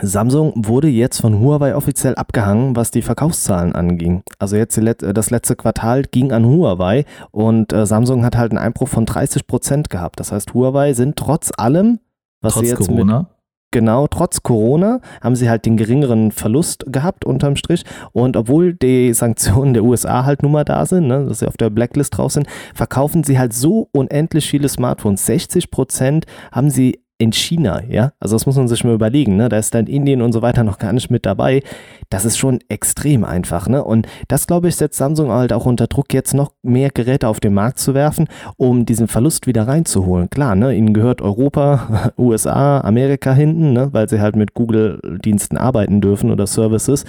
Samsung wurde jetzt von Huawei offiziell abgehangen, was die Verkaufszahlen anging. Also jetzt Let äh, das letzte Quartal ging an Huawei und äh, Samsung hat halt einen Einbruch von 30 Prozent gehabt. Das heißt, Huawei sind trotz allem, was sie Trotz jetzt mit Corona. Genau, trotz Corona haben sie halt den geringeren Verlust gehabt unterm Strich. Und obwohl die Sanktionen der USA halt nun mal da sind, ne, dass sie auf der Blacklist drauf sind, verkaufen sie halt so unendlich viele Smartphones. 60 Prozent haben sie in China, ja. Also das muss man sich mal überlegen, ne? Da ist dann Indien und so weiter noch gar nicht mit dabei. Das ist schon extrem einfach, ne? Und das, glaube ich, setzt Samsung halt auch unter Druck, jetzt noch mehr Geräte auf den Markt zu werfen, um diesen Verlust wieder reinzuholen. Klar, ne? Ihnen gehört Europa, USA, Amerika hinten, ne? Weil sie halt mit Google-Diensten arbeiten dürfen oder Services.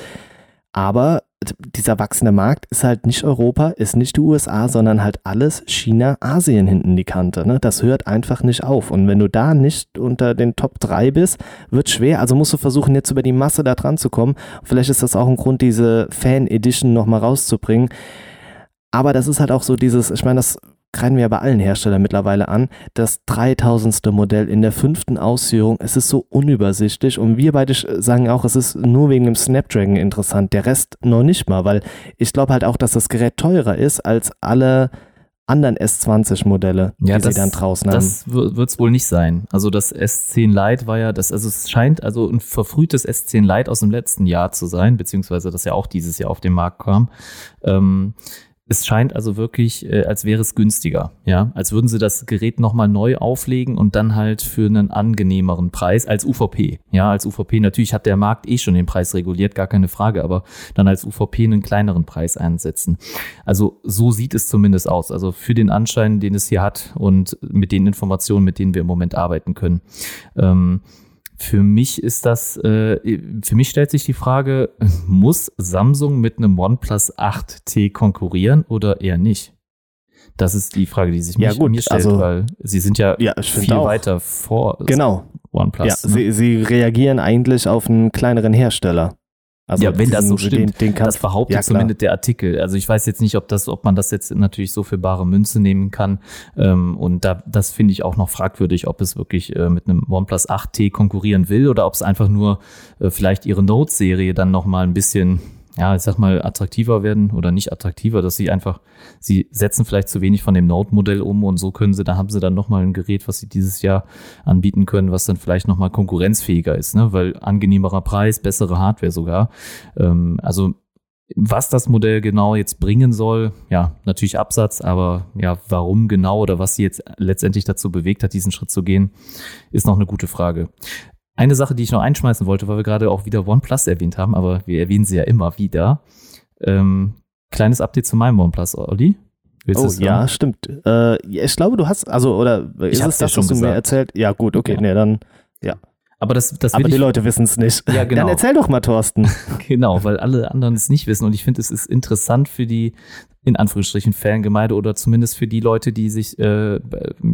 Aber dieser wachsende Markt ist halt nicht Europa, ist nicht die USA, sondern halt alles China, Asien hinten die Kante. Ne? Das hört einfach nicht auf. Und wenn du da nicht unter den Top 3 bist, wird schwer. Also musst du versuchen, jetzt über die Masse da dran zu kommen. Vielleicht ist das auch ein Grund, diese Fan-Edition nochmal rauszubringen. Aber das ist halt auch so dieses, ich meine, das kreiden wir ja bei allen Herstellern mittlerweile an, das 3000. Modell in der fünften Ausführung, es ist so unübersichtlich und wir beide sagen auch, es ist nur wegen dem Snapdragon interessant, der Rest noch nicht mal, weil ich glaube halt auch, dass das Gerät teurer ist als alle anderen S20-Modelle, Ja, die das- sie dann draußen haben. Das wird es wohl nicht sein. Also das S10 Lite war ja, das, also es scheint also ein verfrühtes S10 Lite aus dem letzten Jahr zu sein, beziehungsweise das ja auch dieses Jahr auf den Markt kam. Ähm, es scheint also wirklich, äh, als wäre es günstiger, ja, als würden sie das Gerät nochmal neu auflegen und dann halt für einen angenehmeren Preis als UVP. Ja, als UVP, natürlich hat der Markt eh schon den Preis reguliert, gar keine Frage, aber dann als UVP einen kleineren Preis einsetzen. Also so sieht es zumindest aus. Also für den Anschein, den es hier hat und mit den Informationen, mit denen wir im Moment arbeiten können. Ähm, für mich ist das, äh, für mich stellt sich die Frage, muss Samsung mit einem OnePlus 8T konkurrieren oder eher nicht? Das ist die Frage, die sich Ja, mich, gut, mir stellt, also- weil sie sind ja, Ja, viel auch. weiter vor Genau. OnePlus. Ja, ne? sie, sie reagieren eigentlich auf einen kleineren Hersteller. Also ja, wenn das so stimmt, den, den das behauptet ja, zumindest der Artikel. Also ich weiß jetzt nicht, ob das, ob man das jetzt natürlich so für bare Münze nehmen kann. Ähm, und da, das finde ich auch noch fragwürdig, ob es wirklich äh, mit einem OnePlus 8T konkurrieren will oder ob es einfach nur äh, vielleicht ihre Note-Serie dann noch mal ein bisschen ja, ich sag mal, attraktiver werden oder nicht attraktiver, dass sie einfach, sie setzen vielleicht zu wenig von dem Note-Modell um und so können sie, da haben sie dann nochmal ein Gerät, was sie dieses Jahr anbieten können, was dann vielleicht nochmal konkurrenzfähiger ist, ne? weil angenehmerer Preis, bessere Hardware sogar. Ähm, also was das Modell genau jetzt bringen soll, ja, natürlich Absatz, aber ja, warum genau oder was sie jetzt letztendlich dazu bewegt hat, diesen Schritt zu gehen, ist noch eine gute Frage. Eine Sache, die ich noch einschmeißen wollte, weil wir gerade auch wieder OnePlus erwähnt haben, aber wir erwähnen sie ja immer wieder. Ähm, kleines Update zu meinem OnePlus, Olli. Willst oh ja, stimmt. Äh, ich glaube, du hast, also, oder ist ich es das, was du mir erzählt? Ja, gut, okay, ja. nee, dann, ja. Aber das, das Aber die ich, Leute wissen es nicht. Ja, genau. Dann erzähl doch mal, Thorsten. genau, weil alle anderen es nicht wissen. Und ich finde, es ist interessant für die in Anführungsstrichen Fangemeinde oder zumindest für die Leute, die sich, äh,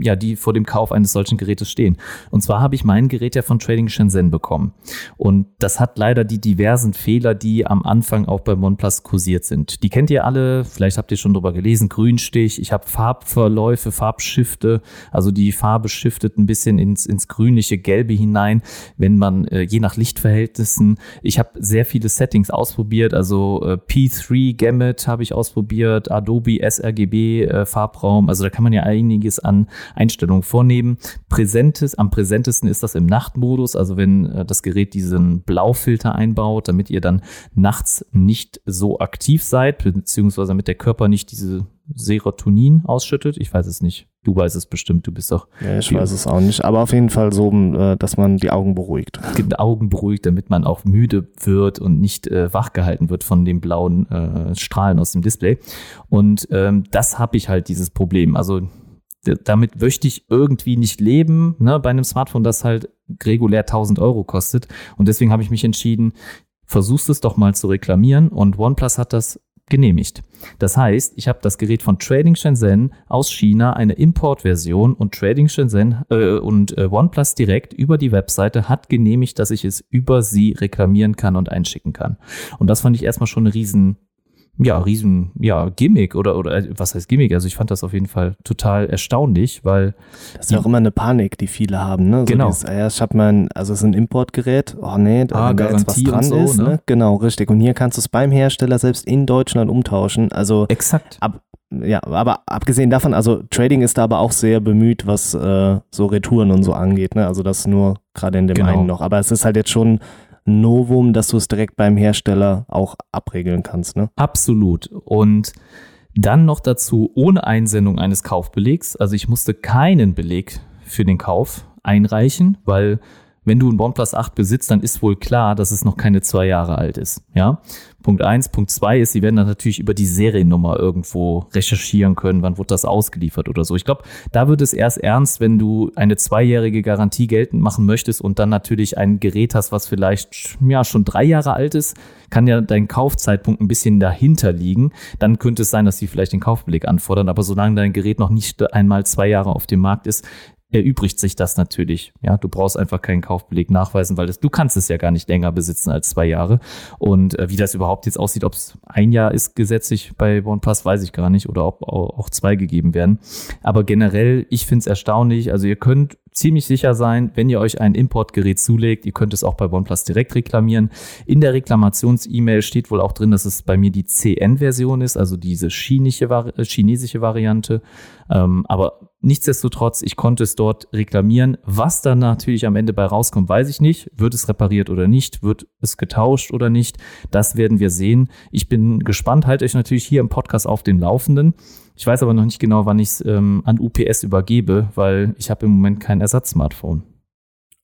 ja, die vor dem Kauf eines solchen Gerätes stehen. Und zwar habe ich mein Gerät ja von Trading Shenzhen bekommen. Und das hat leider die diversen Fehler, die am Anfang auch bei OnePlus kursiert sind. Die kennt ihr alle, vielleicht habt ihr schon drüber gelesen, Grünstich, ich habe Farbverläufe, Farbschifte, also die Farbe shiftet ein bisschen ins, ins grünliche, gelbe hinein, wenn man äh, je nach Lichtverhältnissen, ich habe sehr viele Settings ausprobiert, also äh, P3 Gamut habe ich ausprobiert, Standard, Adobe sRGB äh, Farbraum. Also da kann man ja einiges an Einstellungen vornehmen. Präsentes, am präsentesten ist das im Nachtmodus, also wenn äh, das Gerät diesen Blaufilter einbaut, damit ihr dann nachts nicht so aktiv seid, beziehungsweise damit der Körper nicht diese Serotonin ausschüttet. Ich weiß es nicht. Du weißt es bestimmt, du bist doch. Ja, ich weiß es auch nicht, aber auf jeden Fall so, äh, dass man die Augen beruhigt. Die Augen beruhigt, damit man auch müde wird und nicht äh, wach gehalten wird von den blauen äh, Strahlen aus dem Display. Und ähm, das habe ich halt dieses Problem. Also damit möchte ich irgendwie nicht leben, ne, bei einem Smartphone, das halt regulär 1000 Euro kostet. Und deswegen habe ich mich entschieden, versuchst es doch mal zu reklamieren. Und OnePlus hat das genehmigt. Das heißt, ich habe das Gerät von Trading Shenzhen aus China, eine Importversion und Trading Shenzhen äh, und äh, OnePlus direkt über die Webseite hat genehmigt, dass ich es über sie reklamieren kann und einschicken kann. Und das fand ich erstmal schon eine riesen ja, riesen, ja, Gimmick oder, oder äh, was heißt Gimmick? Also ich fand das auf jeden Fall total erstaunlich, weil. Das ist ja auch immer eine Panik, die viele haben, ne? So genau. Dieses, ja, ich mein, also es ist ein Importgerät, oh nee, da, ah, jetzt was dran so, ist, ne? ne? Genau, richtig. Und hier kannst du es beim Hersteller selbst in Deutschland umtauschen. Also exakt. Ab, ja, aber abgesehen davon, also Trading ist da aber auch sehr bemüht, was äh, so Retouren und so angeht, ne? Also das nur gerade in dem genau. einen noch. Aber es ist halt jetzt schon Novum, dass du es direkt beim Hersteller auch abregeln kannst. Ne? Absolut. Und dann noch dazu ohne Einsendung eines Kaufbelegs. Also ich musste keinen Beleg für den Kauf einreichen, weil wenn du ein OnePlus 8 besitzt, dann ist wohl klar, dass es noch keine zwei Jahre alt ist. Ja, Punkt eins. Punkt zwei ist, sie werden dann natürlich über die Seriennummer irgendwo recherchieren können, wann wurde das ausgeliefert oder so. Ich glaube, da wird es erst ernst, wenn du eine zweijährige Garantie geltend machen möchtest und dann natürlich ein Gerät hast, was vielleicht ja schon drei Jahre alt ist, kann ja dein Kaufzeitpunkt ein bisschen dahinter liegen. Dann könnte es sein, dass sie vielleicht den Kaufbeleg anfordern. Aber solange dein Gerät noch nicht einmal zwei Jahre auf dem Markt ist, erübrigt sich das natürlich. Ja, du brauchst einfach keinen Kaufbeleg nachweisen, weil das, du kannst es ja gar nicht länger besitzen als zwei Jahre. Und äh, wie das überhaupt jetzt aussieht, ob es ein Jahr ist gesetzlich bei OnePlus, weiß ich gar nicht, oder ob auch zwei gegeben werden. Aber generell, ich finde es erstaunlich. Also ihr könnt ziemlich sicher sein, wenn ihr euch ein Importgerät zulegt, ihr könnt es auch bei OnePlus direkt reklamieren. In der Reklamations-E-Mail steht wohl auch drin, dass es bei mir die CN-Version ist, also diese chinesische, äh, chinesische Variante. Ähm, aber nichtsdestotrotz, ich konnte es dort reklamieren. Was dann natürlich am Ende bei rauskommt, weiß ich nicht. Wird es repariert oder nicht? Wird es getauscht oder nicht? Das werden wir sehen. Ich bin gespannt, halte euch natürlich hier im Podcast auf den Laufenden. Ich weiß aber noch nicht genau, wann ich es ähm, an UPS übergebe, weil ich habe im Moment kein Ersatz-Smartphone.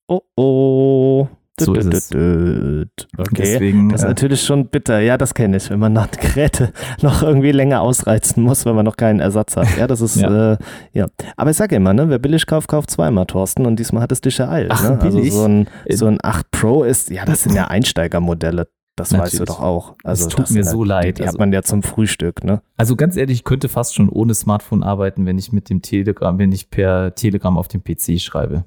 Oh oh. So ist es. Okay, Deswegen, das ist äh, natürlich schon bitter. Ja, das kenne ich, wenn man dann Geräte noch irgendwie länger ausreizen muss, wenn man noch keinen Ersatz hat. Ja, das ist, ja. Äh, ja. Aber ich sage immer, ne, wer billig kauft, kauft zweimal, Thorsten. Und diesmal hat es dich ereilt. Ach, ne? Also so ein, so ein 8 Pro ist, ja, das sind ja Einsteigermodelle. Das Natürlich. weißt du doch auch. Also es tut mir so leid. Die, die also, hat man ja zum Frühstück, ne? Also ganz ehrlich, ich könnte fast schon ohne Smartphone arbeiten, wenn ich mit dem Telegram, wenn ich per Telegram auf dem PC schreibe.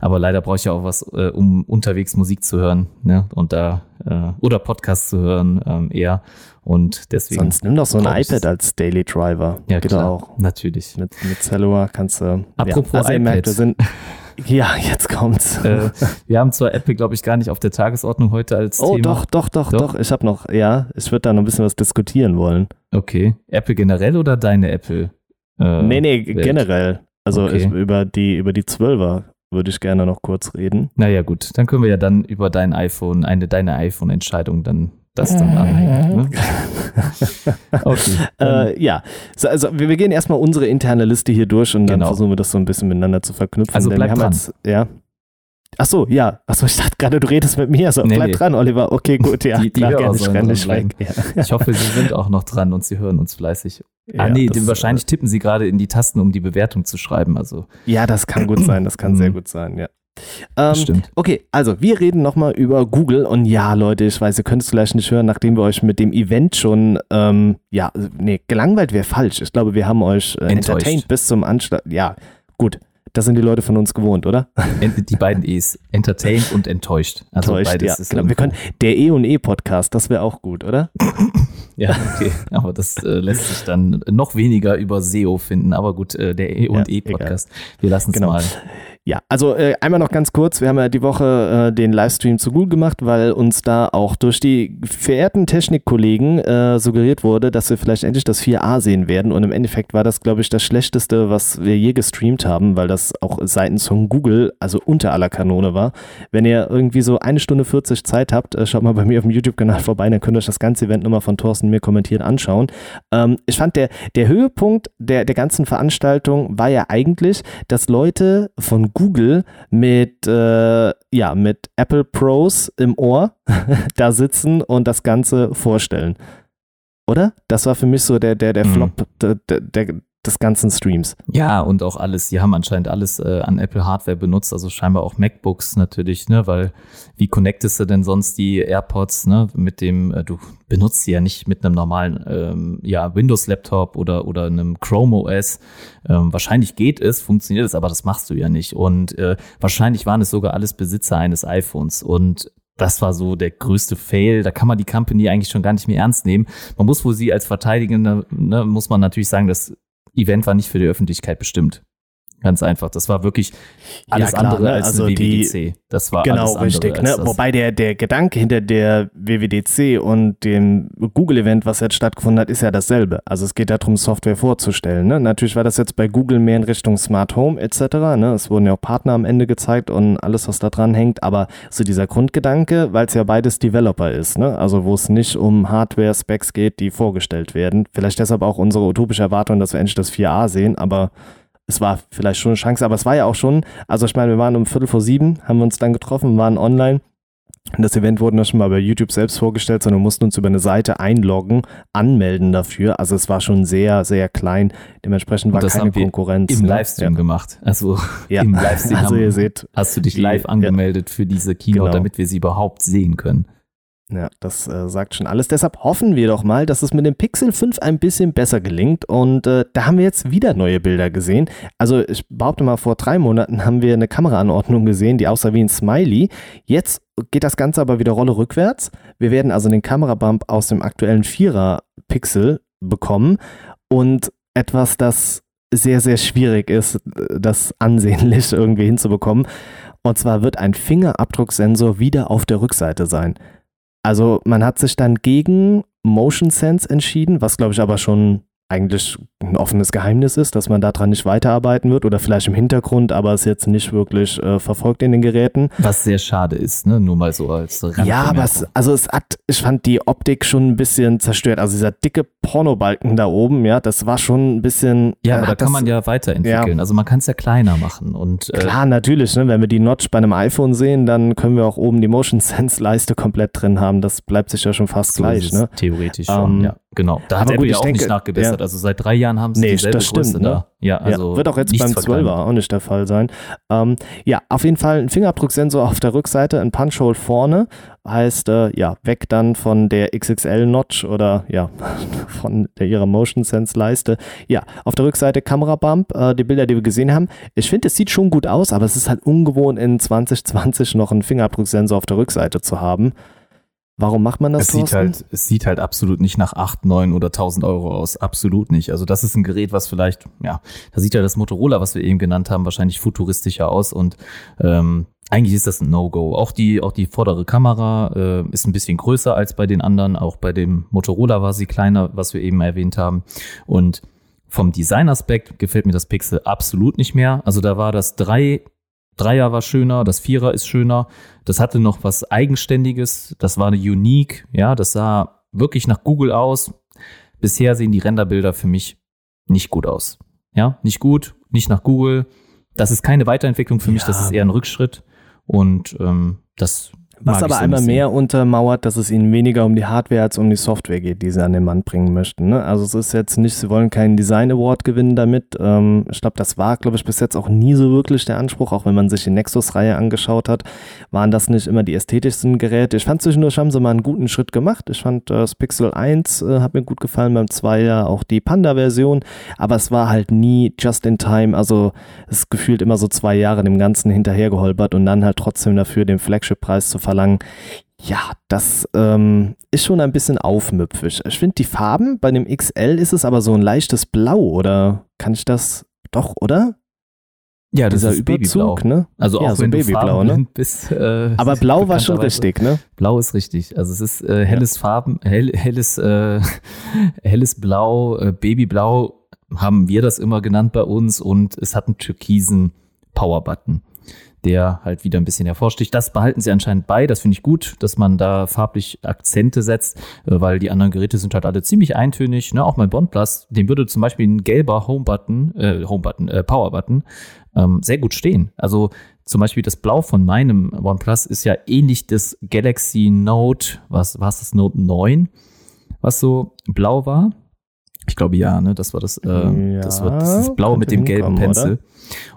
Aber leider brauche ich ja auch was, äh, um unterwegs Musik zu hören, ne? Und da äh, oder Podcast zu hören ähm, eher. Und deswegen. Sonst nimm doch so ein iPad als Daily Driver. Ja, Geht klar, auch. Natürlich. Mit, mit Cellua kannst du. Apropos ja, also iPad. Merkt, wir sind, ja, jetzt kommt's. Äh, wir haben zwar Apple, glaube ich, gar nicht auf der Tagesordnung heute als oh, Thema. Oh, doch, doch, doch, doch. Ich habe noch, ja, ich würde da noch ein bisschen was diskutieren wollen. Okay. Apple generell oder deine Apple? Äh, nee, nee, Welt? generell. Also okay. ich, über die über die 12er würde ich gerne noch kurz reden. Naja, gut. Dann können wir ja dann über dein iPhone, eine deine iPhone-Entscheidung dann das dann anhängt. Ne? okay. Äh, ja, so, also wir, wir, gehen erstmal unsere interne Liste hier durch und dann genau. versuchen wir das so ein bisschen miteinander zu verknüpfen. Also bleib dran. Jetzt, ja. Ach so, ja. Ach so, ich dachte gerade, du redest mit mir. Also nee, bleib nee. dran, Oliver. Okay, gut, ja. Die, die klar, gerne, nicht weg. Ja. Ich hoffe, Sie sind auch noch dran und Sie hören uns fleißig. Ah, ja, nee, das, wahrscheinlich tippen Sie gerade in die Tasten, um die Bewertung zu schreiben. Also. Ja, das kann gut sein. Das kann sehr mhm. gut sein, ja. Ähm, Stimmt. Okay, also wir reden nochmal über Google und ja, Leute, ich weiß, ihr könnt es vielleicht nicht hören, nachdem wir euch mit dem Event schon, ähm, ja, nee, gelangweilt wäre falsch. Ich glaube, wir haben euch äh, entertained bis zum Anschlag. Ja, gut. Das sind die Leute von uns gewohnt, oder? Die beiden E's. Entertained und enttäuscht. Also enttäuscht, beides ja. ist genau. Wir können, der E und E Podcast, das wäre auch gut, oder? ja, okay. Aber das äh, lässt sich dann noch weniger über SEO finden. Aber gut, äh, der E und ja, E Podcast. Wir lassen es genau. mal. Ja, also äh, einmal noch ganz kurz. Wir haben ja die Woche äh, den Livestream zu gut gemacht, weil uns da auch durch die verehrten Technikkollegen äh, suggeriert wurde, dass wir vielleicht endlich das 4a sehen werden. Und im Endeffekt war das, glaube ich, das Schlechteste, was wir je gestreamt haben, weil das auch seitens von Google, also unter aller Kanone war. Wenn ihr irgendwie so eine Stunde 40 Zeit habt, äh, schaut mal bei mir auf dem YouTube-Kanal vorbei, dann könnt ihr euch das ganze Event nochmal von Thorsten mir kommentiert anschauen. Ähm, ich fand, der, der Höhepunkt der, der ganzen Veranstaltung war ja eigentlich, dass Leute von Google mit, äh, ja, mit Apple Pros im Ohr da sitzen und das Ganze vorstellen. Oder? Das war für mich so der, der, der mhm. Flop, der, der, des ganzen Streams. Ja, und auch alles, die haben anscheinend alles äh, an Apple Hardware benutzt, also scheinbar auch MacBooks natürlich, ne, weil wie connectest du denn sonst die AirPods, ne, mit dem, äh, du benutzt sie ja nicht mit einem normalen, ähm, ja, Windows-Laptop oder, oder einem Chrome OS. Ähm, wahrscheinlich geht es, funktioniert es, aber das machst du ja nicht. Und äh, wahrscheinlich waren es sogar alles Besitzer eines iPhones und das war so der größte Fail. Da kann man die Company eigentlich schon gar nicht mehr ernst nehmen. Man muss wohl sie als Verteidigende, ne, muss man natürlich sagen, dass Event war nicht für die Öffentlichkeit bestimmt. Ganz einfach. Das war wirklich alles ja, klar, andere ne? als also eine WWDC. Die, das war genau alles richtig. Ne? Wobei der, der Gedanke hinter der WWDC und dem Google-Event, was jetzt stattgefunden hat, ist ja dasselbe. Also es geht darum, Software vorzustellen. Ne? Natürlich war das jetzt bei Google mehr in Richtung Smart Home etc. Ne? Es wurden ja auch Partner am Ende gezeigt und alles, was da dran hängt. Aber so dieser Grundgedanke, weil es ja beides Developer ist. Ne? Also wo es nicht um Hardware-Specs geht, die vorgestellt werden. Vielleicht deshalb auch unsere utopische Erwartung, dass wir endlich das 4a sehen. Aber es war vielleicht schon eine Chance, aber es war ja auch schon, also ich meine, wir waren um Viertel vor sieben, haben wir uns dann getroffen, waren online. Das Event wurde noch schon mal bei YouTube selbst vorgestellt, sondern wir mussten uns über eine Seite einloggen, anmelden dafür. Also es war schon sehr, sehr klein. Dementsprechend war keine Konkurrenz. Im ne? Livestream ja. gemacht. Also ja. im Livestream also ihr seht, hast du dich live angemeldet ja. für diese Keynote, genau. damit wir sie überhaupt sehen können. Ja, das äh, sagt schon alles. Deshalb hoffen wir doch mal, dass es mit dem Pixel 5 ein bisschen besser gelingt. Und äh, da haben wir jetzt wieder neue Bilder gesehen. Also ich behaupte mal, vor drei Monaten haben wir eine Kameraanordnung gesehen, die aussah wie ein Smiley. Jetzt geht das Ganze aber wieder Rolle rückwärts. Wir werden also den Kamerabump aus dem aktuellen 4er Pixel bekommen. Und etwas, das sehr, sehr schwierig ist, das ansehnlich irgendwie hinzubekommen. Und zwar wird ein Fingerabdrucksensor wieder auf der Rückseite sein. Also man hat sich dann gegen Motion Sense entschieden, was glaube ich aber schon eigentlich ein offenes Geheimnis ist, dass man daran nicht weiterarbeiten wird oder vielleicht im Hintergrund, aber es jetzt nicht wirklich äh, verfolgt in den Geräten. Was sehr schade ist, ne? nur mal so als Ja, aber es, also es hat, ich fand die Optik schon ein bisschen zerstört. Also dieser dicke Pornobalken da oben, ja, das war schon ein bisschen. Ja, aber da kann man ja weiterentwickeln. Ja. Also man kann es ja kleiner machen. Und, äh, Klar, natürlich, ne? wenn wir die Notch bei einem iPhone sehen, dann können wir auch oben die Motion Sense Leiste komplett drin haben. Das bleibt sich ja schon fast so gleich. Ne? Theoretisch schon, ähm, ja. Genau, da hat Apple gut, ja auch denke, nicht nachgebessert. Also seit drei Jahren haben sie Nee, dieselbe das stimmt, Größe ne? da. Ja, also ja, wird auch jetzt beim verkleinert. 12er auch nicht der Fall sein. Ähm, ja, auf jeden Fall ein Fingerabdrucksensor auf der Rückseite, ein Punch-Hole vorne. Heißt, äh, ja, weg dann von der XXL-Notch oder ja, von der, ihrer Motion Sense-Leiste. Ja, auf der Rückseite Kamerabump, äh, die Bilder, die wir gesehen haben. Ich finde, es sieht schon gut aus, aber es ist halt ungewohnt in 2020 noch einen Fingerabdrucksensor auf der Rückseite zu haben. Warum macht man das Es sieht, halt, es sieht halt absolut nicht nach 8, 9 oder 1000 Euro aus. Absolut nicht. Also das ist ein Gerät, was vielleicht, ja, da sieht ja das Motorola, was wir eben genannt haben, wahrscheinlich futuristischer aus und ähm, eigentlich ist das ein No-Go. Auch die, auch die vordere Kamera äh, ist ein bisschen größer als bei den anderen. Auch bei dem Motorola war sie kleiner, was wir eben erwähnt haben. Und vom Designaspekt gefällt mir das Pixel absolut nicht mehr. Also da war das 3, Dreier war schöner, das Vierer ist schöner. Das hatte noch was Eigenständiges. Das war eine Unique. Ja, das sah wirklich nach Google aus. Bisher sehen die Renderbilder für mich nicht gut aus. Ja, nicht gut, nicht nach Google. Das ist keine Weiterentwicklung für mich, Ja. das ist eher ein Rückschritt. Und ähm, das Was aber ein einmal bisschen. mehr untermauert, dass es ihnen weniger um die Hardware als um die Software geht, die sie an den Mann bringen möchten. Ne? Also es ist jetzt nicht, sie wollen keinen Design Award gewinnen damit. Ähm, ich glaube, das war, glaube ich, bis jetzt auch nie so wirklich der Anspruch, auch wenn man sich die Nexus-Reihe angeschaut hat, waren das nicht immer die ästhetischsten Geräte. Ich fand zwischendurch haben sie mal einen guten Schritt gemacht. Ich fand äh, das Pixel 1 äh, hat mir gut gefallen, beim 2 ja auch die Panda-Version, aber es war halt nie just in time, also es gefühlt immer so zwei Jahre dem Ganzen hinterhergeholpert und dann halt trotzdem dafür den Flagship-Preis zu verlangen. Ja, das ähm, ist schon ein bisschen aufmüpfig. Ich finde die Farben, bei dem XL ist es aber so ein leichtes Blau, oder kann ich das doch, oder? ja, das Dieser ist Babyblau. Überzug, ne? Also auch Ja, so wenn Babyblau, ne? bist. Äh, Aber blau war schon richtig, ne? Blau ist richtig. Also es ist äh, helles Farben, hell, helles, äh, helles Blau, äh, Babyblau haben wir das immer genannt bei uns und es hat einen türkisen Power-Button, der halt wieder ein bisschen hervorsticht. Das behalten sie anscheinend bei. Das finde ich gut, dass man da farblich Akzente setzt, äh, weil die anderen Geräte sind halt alle ziemlich eintönig. Ne? Auch mein OnePlus, dem würde zum Beispiel ein gelber Home-Button, äh, Home-Button, äh, Power-Button ähm, sehr gut stehen. Also zum Beispiel das Blau von meinem OnePlus ist ja ähnlich des Galaxy Note, was war das Note 9, was so blau war. Ich glaube ja, ne, das war das, äh, Ja, das war dieses Blau mit dem gelben Pencil.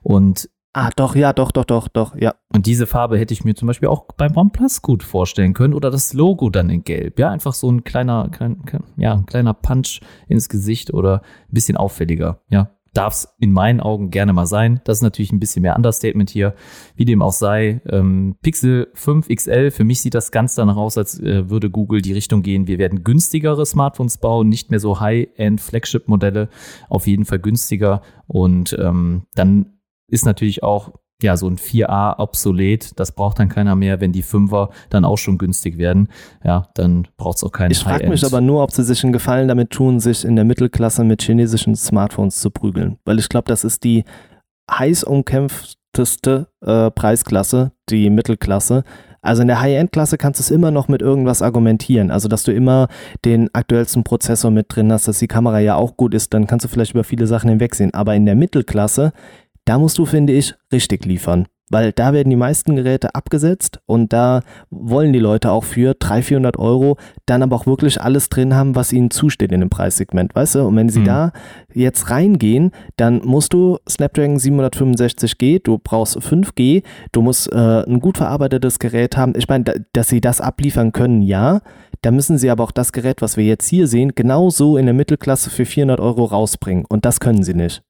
Und Ah, doch, ja, doch, doch, doch, doch, ja. und diese Farbe hätte ich mir zum Beispiel auch beim OnePlus gut vorstellen können oder das Logo dann in Gelb. Ja, einfach so ein kleiner, klein, klein, ja, ein kleiner Punch ins Gesicht oder ein bisschen auffälliger. Ja, darf es in meinen Augen gerne mal sein. Das ist natürlich ein bisschen mehr Understatement hier. Wie dem auch sei, ähm, Pixel 5 XL, für mich sieht das ganz danach aus, als äh, würde Google die Richtung gehen. Wir werden günstigere Smartphones bauen, nicht mehr so High-End Flagship-Modelle, auf jeden Fall günstiger. Und ähm, dann ist natürlich auch ja so ein 4a obsolet. Das braucht dann keiner mehr, wenn die 5er dann auch schon günstig werden. Ja, dann braucht es auch keinen Ich frage mich aber nur, ob sie sich einen Gefallen damit tun, sich in der Mittelklasse mit chinesischen Smartphones zu prügeln. Weil ich glaube, das ist die heiß umkämpfteste äh, Preisklasse, die Mittelklasse. Also in der High-End-Klasse kannst du es immer noch mit irgendwas argumentieren. Also, dass du immer den aktuellsten Prozessor mit drin hast, dass die Kamera ja auch gut ist, dann kannst du vielleicht über viele Sachen hinwegsehen. Aber in der Mittelklasse, da musst du, finde ich, richtig liefern. Weil da werden die meisten Geräte abgesetzt und da wollen die Leute auch für 300, 400 Euro dann aber auch wirklich alles drin haben, was ihnen zusteht in dem Preissegment, weißt du? Und wenn sie Mhm. da jetzt reingehen, dann musst du Snapdragon 765G, du brauchst 5G, du musst äh, ein gut verarbeitetes Gerät haben. Ich meine, da, dass sie das abliefern können, ja. Da müssen sie aber auch das Gerät, was wir jetzt hier sehen, genauso in der Mittelklasse für 400 Euro rausbringen. Und das können sie nicht.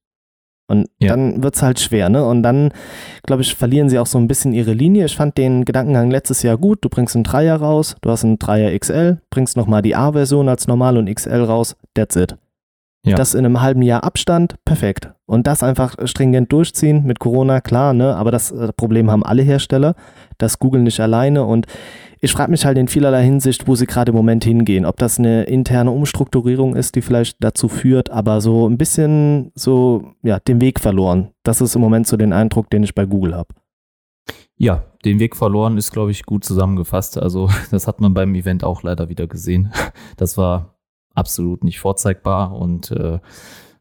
Und Ja. dann wird es halt schwer, ne? Und dann, glaube ich, verlieren sie auch so ein bisschen ihre Linie. Ich fand den Gedankengang letztes Jahr gut. Du bringst einen Dreier raus, du hast einen Dreier XL, bringst nochmal die A-Version als normal und XL raus, that's it. Ja. Das in einem halben Jahr Abstand, perfekt. Und das einfach stringent durchziehen mit Corona, klar, ne? Aber das äh, Problem haben alle Hersteller. Das Google nicht alleine. Und ich frage mich halt in vielerlei Hinsicht, wo sie gerade im Moment hingehen. Ob das eine interne Umstrukturierung ist, die vielleicht dazu führt, aber so ein bisschen so, ja, den Weg verloren. Das ist im Moment so den Eindruck, den ich bei Google habe. Ja, den Weg verloren ist, glaube ich, gut zusammengefasst. Also, das hat man beim Event auch leider wieder gesehen. Das war absolut nicht vorzeigbar und äh,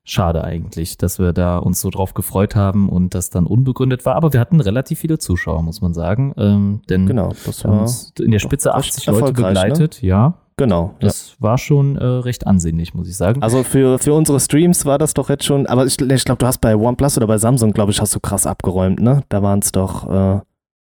schade eigentlich, dass wir da uns so drauf gefreut haben und das dann unbegründet war. Aber wir hatten relativ viele Zuschauer, muss man sagen. Ähm, denn Genau, das war. uns in der Spitze recht 80 Leute ne? begleitet, ja. genau. Das ja. war schon äh, recht ansehnlich, muss ich sagen. Also für, für unsere Streams war das doch jetzt schon, aber ich, ich glaube, du hast bei OnePlus oder bei Samsung, glaube ich, hast du krass abgeräumt, ne? Da waren es doch äh,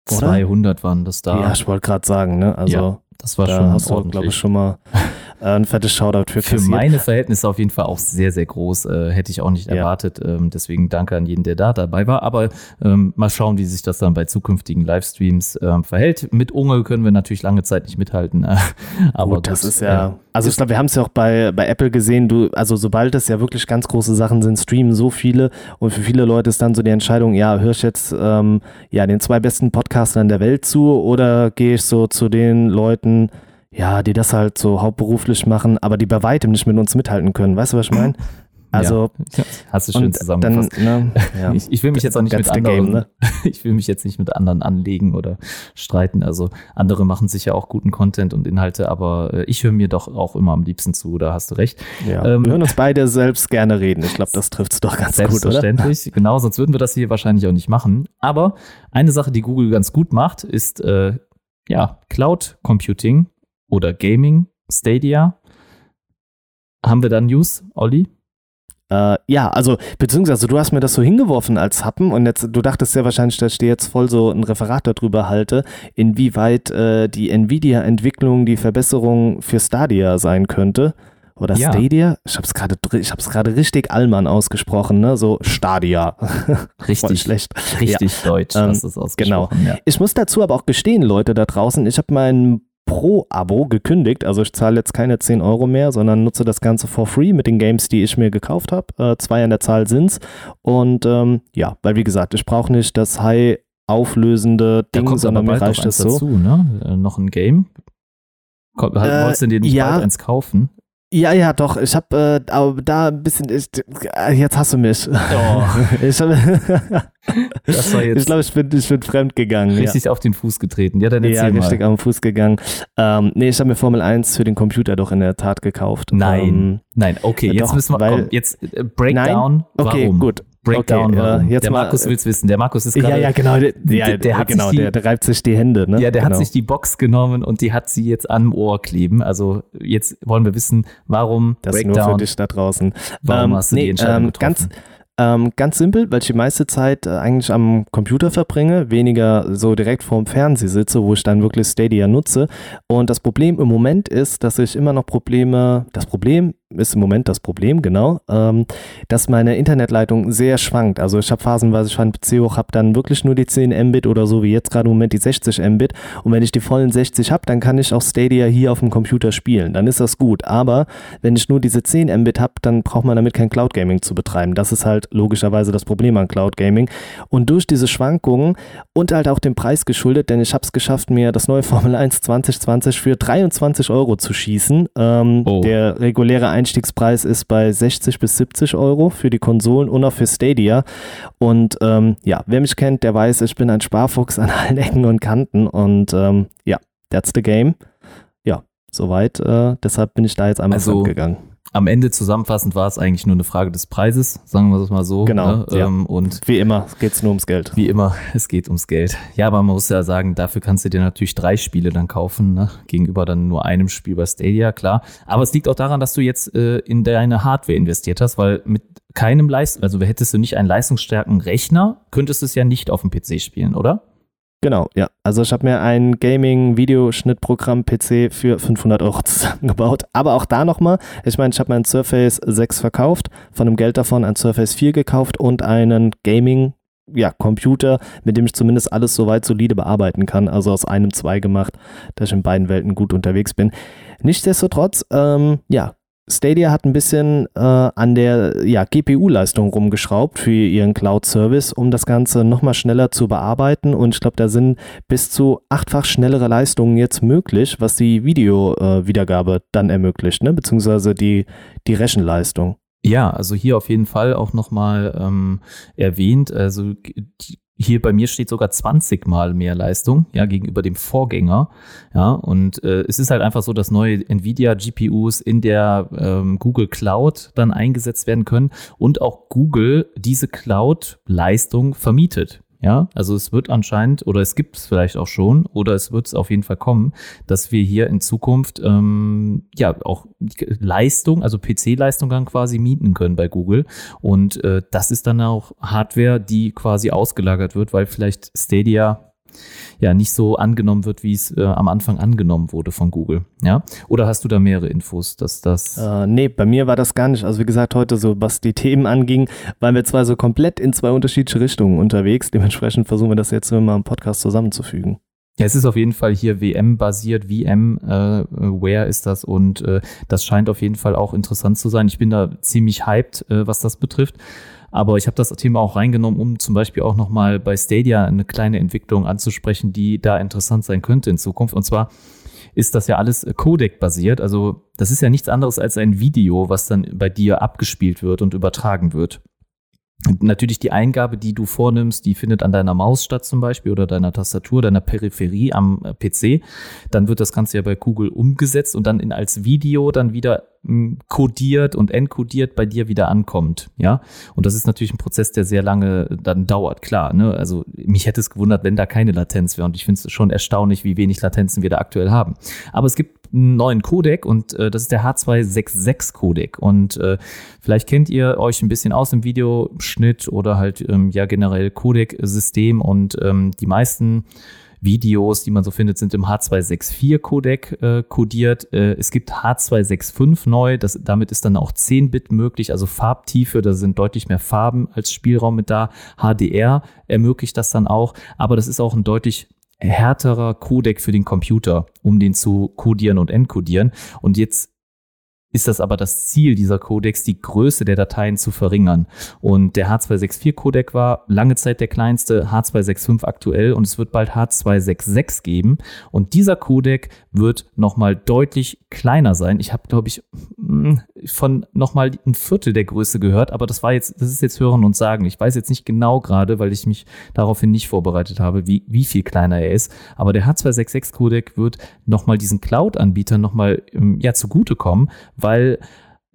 200 waren das da. Ja, ich wollte gerade sagen, ne? Also ja, das war da schon hast du, glaube ich, schon mal ein fettes Shoutout für Für kassiert. meine Verhältnisse auf jeden Fall auch sehr, sehr groß. Äh, hätte ich auch nicht ja. erwartet. Ähm, deswegen danke an jeden, der da dabei war. Aber ähm, mal schauen, wie sich das dann bei zukünftigen Livestreams ähm, verhält. Mit Unge können wir natürlich lange Zeit nicht mithalten. Äh, aber gut, das gut, ist ja. Also ich glaube, wir haben es ja auch bei, bei Apple gesehen, du, also sobald es ja wirklich ganz große Sachen sind, streamen so viele und für viele Leute ist dann so die Entscheidung, ja, höre ich jetzt ähm, ja den zwei besten Podcastern der Welt zu oder gehe ich so zu den Leuten, ja, die das halt so hauptberuflich machen, aber die bei weitem nicht mit uns mithalten können. Weißt du, was ich meine? Also ja, hast du schön zusammengefasst. Dann, ne, ja. ich, ich, will mich jetzt auch nicht That's mit anderen, game, ne? ich will mich jetzt nicht mit anderen anlegen oder streiten. Also andere machen sicher auch guten Content und Inhalte, aber äh, ich höre mir doch auch immer am liebsten zu. Da hast du recht. Ja, ähm, wir hören uns beide selbst gerne reden. Ich glaube, das trifft es doch ganz gut, oder? Selbstverständlich. Genau, sonst würden wir das hier wahrscheinlich auch nicht machen. Aber eine Sache, die Google ganz gut macht, ist äh, ja Cloud Computing oder Gaming, Stadia. Haben wir dann News, Olli? Äh, ja, also, beziehungsweise du hast mir das so hingeworfen als Happen und jetzt, du dachtest ja wahrscheinlich, dass ich dir jetzt voll so ein Referat darüber halte, inwieweit äh, die Nvidia-Entwicklung die Verbesserung für Stadia sein könnte. Oder ja. Stadia? Ich hab's gerade ich hab's gerade richtig Allmann ausgesprochen, ne? So Stadia. Richtig schlecht. Richtig ja. deutsch, ähm, hast du es ausgesprochen. Genau. Ja. Ich muss dazu aber auch gestehen, Leute da draußen, ich habe meinen Pro-Abo gekündigt. Also ich zahle jetzt keine 10 Euro mehr, sondern nutze das Ganze for free mit den Games, die ich mir gekauft habe. Äh, zwei an der Zahl sind's. Und ähm, ja, weil wie gesagt, ich brauche nicht das high auflösende Ding, da sondern mir reicht das so. Dazu, ne? Äh, noch ein Game. Komm, äh, wolltest du dir nicht ja, bald eins kaufen? Ja, ja, doch. Ich habe äh, aber da ein bisschen. Ich, äh, jetzt hast du mich. Oh. ich. Ich glaube, ich bin, ich bin fremd gegangen. Richtig ja. auf den Fuß getreten. Ja, dann erzähl Ja, richtig mal. auf den Fuß gegangen. Ähm, nee, ich habe mir Formel 1 für den Computer doch in der Tat gekauft. Nein. Ähm, nein, okay, jetzt doch, müssen wir. Weil, komm, jetzt äh, Breakdown. Nein? Okay, warum? gut. Breakdown. Okay, äh, jetzt der Markus will es wissen. Der Markus ist gerade. Ja, ja, genau. Der, der, der hat genau, die, der, der, reibt sich die Hände. Ne? Ja, der genau. hat sich die Box genommen und die hat sie jetzt am Ohr kleben. Also jetzt wollen wir wissen, warum das Breakdown. nur für dich da draußen. Warum ähm, hast du nee, die Entscheidung ähm, getroffen? Ganz, ähm, ganz simpel, weil ich die meiste Zeit äh, eigentlich am Computer verbringe, weniger so direkt vorm Fernseher sitze, wo ich dann wirklich Stadia nutze. Und das Problem im Moment ist, dass ich immer noch Probleme, das Problem ist im Moment das Problem, genau, ähm, dass meine Internetleitung sehr schwankt. Also ich habe phasenweise, ich einen PC hoch, habe dann wirklich nur die 10 Mbit oder so wie jetzt gerade im Moment die 60 Mbit. Und wenn ich die vollen 60 habe, dann kann ich auch Stadia hier auf dem Computer spielen. Dann ist das gut. Aber wenn ich nur diese 10 Mbit habe, dann braucht man damit kein Cloud Gaming zu betreiben. Das ist halt logischerweise das Problem an Cloud Gaming. Und durch diese Schwankungen und halt auch dem Preis geschuldet, denn ich habe es geschafft, mir das neue Formel 1 2020 für 23 Euro zu schießen. Ähm, oh. Der reguläre Einstiegspreis ist bei 60 bis 70 Euro für die Konsolen und auch für Stadia. Und ähm, ja, wer mich kennt, der weiß, ich bin ein Sparfuchs an allen Ecken und Kanten. Und ähm, ja, that's the game. Ja, soweit. Äh, deshalb bin ich da jetzt einmal also, gegangen am Ende zusammenfassend war es eigentlich nur eine Frage des Preises, sagen wir es mal so. Genau. Ne? Ja. Ähm, und wie immer geht es nur ums Geld. Wie immer, es geht ums Geld. Ja, aber man muss ja sagen, dafür kannst du dir natürlich drei Spiele dann kaufen, ne? gegenüber dann nur einem Spiel bei Stadia, klar. Aber es liegt auch daran, dass du jetzt äh, in deine Hardware investiert hast, weil mit keinem Leistung, also hättest du nicht einen leistungsstärken Rechner, könntest du es ja nicht auf dem PC spielen, oder? Genau, ja. Also ich habe mir ein Gaming-Videoschnittprogramm-PC für 500 Euro zusammengebaut. Aber auch da nochmal, ich meine, ich habe meinen Surface 6 verkauft, von dem Geld davon ein Surface 4 gekauft und einen Gaming- ja, Computer, mit dem ich zumindest alles soweit solide bearbeiten kann. Also aus einem zwei gemacht, dass ich in beiden Welten gut unterwegs bin. Nichtsdestotrotz, ähm, ja, Stadia hat ein bisschen äh, an der ja, GPU-Leistung rumgeschraubt für ihren Cloud-Service, um das Ganze nochmal schneller zu bearbeiten. Und ich glaube, da sind bis zu achtfach schnellere Leistungen jetzt möglich, was die Videowiedergabe äh, dann ermöglicht, ne? beziehungsweise die, die Rechenleistung. Ja, also hier auf jeden Fall auch nochmal ähm, erwähnt, also die, hier bei mir steht sogar 20 mal mehr Leistung, ja, gegenüber dem Vorgänger. Ja, und äh, es ist halt einfach so, dass neue Nvidia GPUs in der ähm, Google Cloud dann eingesetzt werden können und auch Google diese Cloud-Leistung vermietet. Ja, also es wird anscheinend oder es gibt es vielleicht auch schon oder es wird es auf jeden Fall kommen, dass wir hier in Zukunft ähm, ja auch Leistung, also PC-Leistung dann quasi mieten können bei Google. Und äh, das ist dann auch Hardware, die quasi ausgelagert wird, weil vielleicht Stadia ja nicht so angenommen wird, wie es äh, am Anfang angenommen wurde von Google. Ja? Oder hast du da mehrere Infos, dass das. Äh, nee, bei mir war das gar nicht. Also wie gesagt, heute so, was die Themen anging, waren wir zwar so komplett in zwei unterschiedliche Richtungen unterwegs. Dementsprechend versuchen wir das jetzt mal im Podcast zusammenzufügen. Ja, es ist auf jeden Fall hier WM-basiert, VM-Ware äh, ist das und äh, das scheint auf jeden Fall auch interessant zu sein. Ich bin da ziemlich hyped, äh, was das betrifft. Aber ich habe das Thema auch reingenommen, um zum Beispiel auch nochmal bei Stadia eine kleine Entwicklung anzusprechen, die da interessant sein könnte in Zukunft. Und zwar ist das ja alles Codec-basiert. Also das ist ja nichts anderes als ein Video, was dann bei dir abgespielt wird und übertragen wird. Natürlich die Eingabe, die du vornimmst, die findet an deiner Maus statt zum Beispiel oder deiner Tastatur, deiner Peripherie am äh, PC. Dann wird das Ganze ja bei Google umgesetzt und dann in, als Video dann wieder kodiert und enkodiert bei dir wieder ankommt, ja. Und das ist natürlich ein Prozess, der sehr lange dann dauert, klar. Ne? Also mich hätte es gewundert, wenn da keine Latenz wäre. Und ich finde es schon erstaunlich, wie wenig Latenzen wir da aktuell haben. Aber es gibt einen neuen Codec und äh, das ist der H266 Codec. Und äh, vielleicht kennt ihr euch ein bisschen aus im Videoschnitt oder halt ähm, ja generell Codec-System und ähm, die meisten Videos, die man so findet, sind im H264-Codec äh, codiert. Äh, es gibt H265 neu, das, damit ist dann auch 10-Bit möglich, also Farbtiefe, da sind deutlich mehr Farben als Spielraum mit da. HDR ermöglicht das dann auch, aber das ist auch ein deutlich härterer Codec für den Computer, um den zu codieren und encodieren. Und jetzt ist das aber das Ziel dieser Codecs, die Größe der Dateien zu verringern. Und der H264-Codec war lange Zeit der kleinste, H265 aktuell und es wird bald H266 geben. Und dieser Codec wird nochmal deutlich kleiner sein. Ich habe, glaube ich, hm, von nochmal ein Viertel der Größe gehört, aber das war jetzt, das ist jetzt Hören und Sagen. Ich weiß jetzt nicht genau gerade, weil ich mich daraufhin nicht vorbereitet habe, wie, wie viel kleiner er ist. Aber der H266-Codec wird nochmal diesen Cloud-Anbietern nochmal ähm, ja, zugutekommen, weil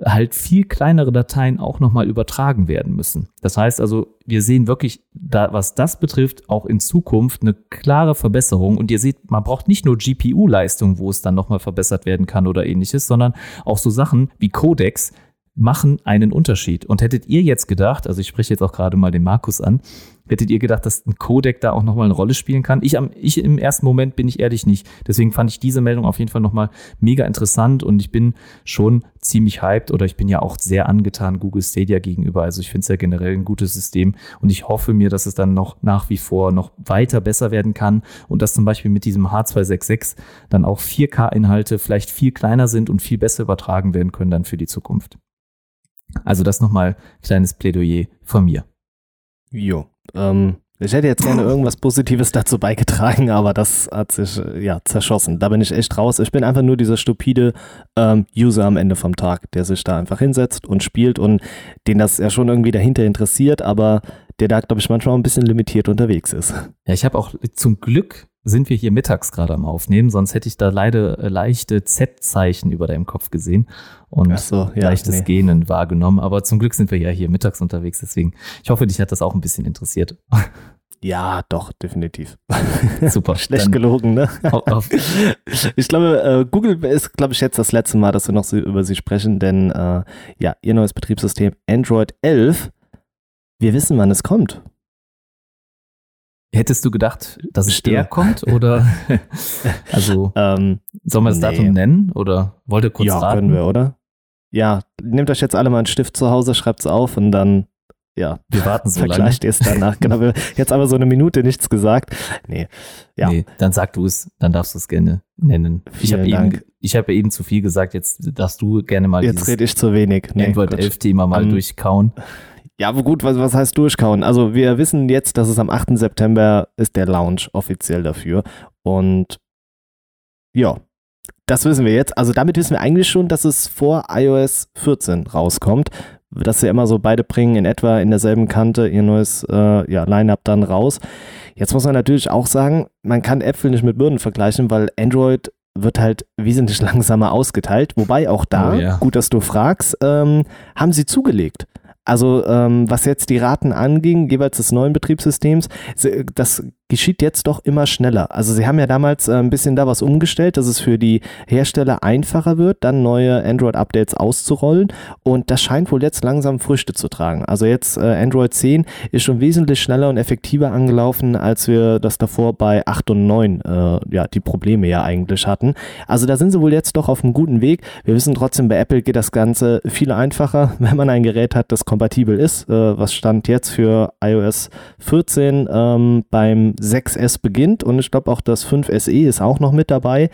halt viel kleinere Dateien auch nochmal übertragen werden müssen. Das heißt also, wir sehen wirklich, da, was das betrifft, auch in Zukunft eine klare Verbesserung. Und ihr seht, man braucht nicht nur GPU-Leistung, wo es dann nochmal verbessert werden kann oder ähnliches, sondern auch so Sachen wie Codex machen einen Unterschied. Und hättet ihr jetzt gedacht, also ich spreche jetzt auch gerade mal den Markus an, Hättet ihr gedacht, dass ein Codec da auch nochmal eine Rolle spielen kann? Ich, am, ich im ersten Moment bin ich ehrlich nicht. Deswegen fand ich diese Meldung auf jeden Fall nochmal mega interessant und ich bin schon ziemlich hyped oder ich bin ja auch sehr angetan Google Stadia gegenüber. Also ich finde es ja generell ein gutes System und ich hoffe mir, dass es dann noch nach wie vor noch weiter besser werden kann und dass zum Beispiel mit diesem H266 dann auch 4K-Inhalte vielleicht viel kleiner sind und viel besser übertragen werden können dann für die Zukunft. Also das nochmal kleines Plädoyer von mir. Jo, ähm, ich hätte jetzt gerne irgendwas Positives dazu beigetragen, aber das hat sich äh, ja zerschossen. Da bin ich echt raus. Ich bin einfach nur dieser stupide ähm, User am Ende vom Tag, der sich da einfach hinsetzt und spielt und den das ja schon irgendwie dahinter interessiert, aber der da, glaube ich, manchmal ein bisschen limitiert unterwegs ist. Ja, ich habe auch zum Glück sind wir hier mittags gerade am Aufnehmen, sonst hätte ich da leider äh, leichte Z-Zeichen über deinem Kopf gesehen und so, ja, leichtes nee. Gähnen wahrgenommen. Aber zum Glück sind wir ja hier mittags unterwegs, deswegen, ich hoffe, dich hat das auch ein bisschen interessiert. Ja, doch, definitiv. Super. Schlecht gelogen, ne? ich glaube, äh, Google ist, glaube ich, jetzt das letzte Mal, dass wir noch so über sie sprechen, denn äh, ja, ihr neues Betriebssystem Android 11, wir wissen, wann es kommt. Hättest du gedacht, dass es der kommt oder also ähm, sollen wir das nee. Datum nennen oder wollt ihr kurz ja, raten? können wir, oder? Ja, nehmt euch jetzt alle mal einen Stift zu Hause, schreibt es auf und dann ja, wir warten so Vergleicht lange. es danach. Genau, wir jetzt aber so eine Minute nichts gesagt. Nee, ja. Nee, dann sag du es, dann darfst du es gerne nennen. ich habe eben, ich habe eben zu viel gesagt, jetzt darfst du gerne mal Jetzt rede ich zu wenig. Nee, Android 11 Thema mal um, durchkauen. Ja, aber gut, was, was heißt durchkauen? Also wir wissen jetzt, dass es am 8. September ist der Launch offiziell dafür. Und ja, das wissen wir jetzt. Also damit wissen wir eigentlich schon, dass es vor iOS 14 rauskommt. Dass sie immer so beide bringen in etwa in derselben Kante ihr neues äh, ja, Line-Up dann raus. Jetzt muss man natürlich auch sagen, man kann Äpfel nicht mit Birnen vergleichen, weil Android wird halt wesentlich langsamer ausgeteilt. Wobei auch da, oh, ja. gut, dass du fragst, ähm, haben sie zugelegt. Also ähm, was jetzt die Raten anging, jeweils des neuen Betriebssystems, das geschieht jetzt doch immer schneller. Also sie haben ja damals äh, ein bisschen da was umgestellt, dass es für die Hersteller einfacher wird, dann neue Android-Updates auszurollen und das scheint wohl jetzt langsam Früchte zu tragen. Also jetzt äh, Android 10 ist schon wesentlich schneller und effektiver angelaufen, als wir das davor bei 8 und 9 äh, ja die Probleme ja eigentlich hatten. Also da sind sie wohl jetzt doch auf einem guten Weg. Wir wissen trotzdem, bei Apple geht das Ganze viel einfacher, wenn man ein Gerät hat, das kompatibel ist. Äh, was stand jetzt für iOS 14 ähm, beim 6S beginnt und ich glaube auch das 5SE ist auch noch mit dabei.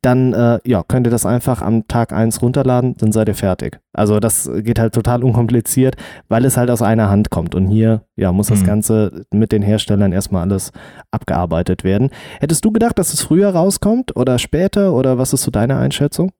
Dann äh, ja, könnt ihr das einfach am Tag 1 runterladen, dann seid ihr fertig. Also das geht halt total unkompliziert, weil es halt aus einer Hand kommt. Und hier ja, muss das mhm. Ganze mit den Herstellern erstmal alles abgearbeitet werden. Hättest du gedacht, dass es früher rauskommt oder später oder was ist so deine Einschätzung?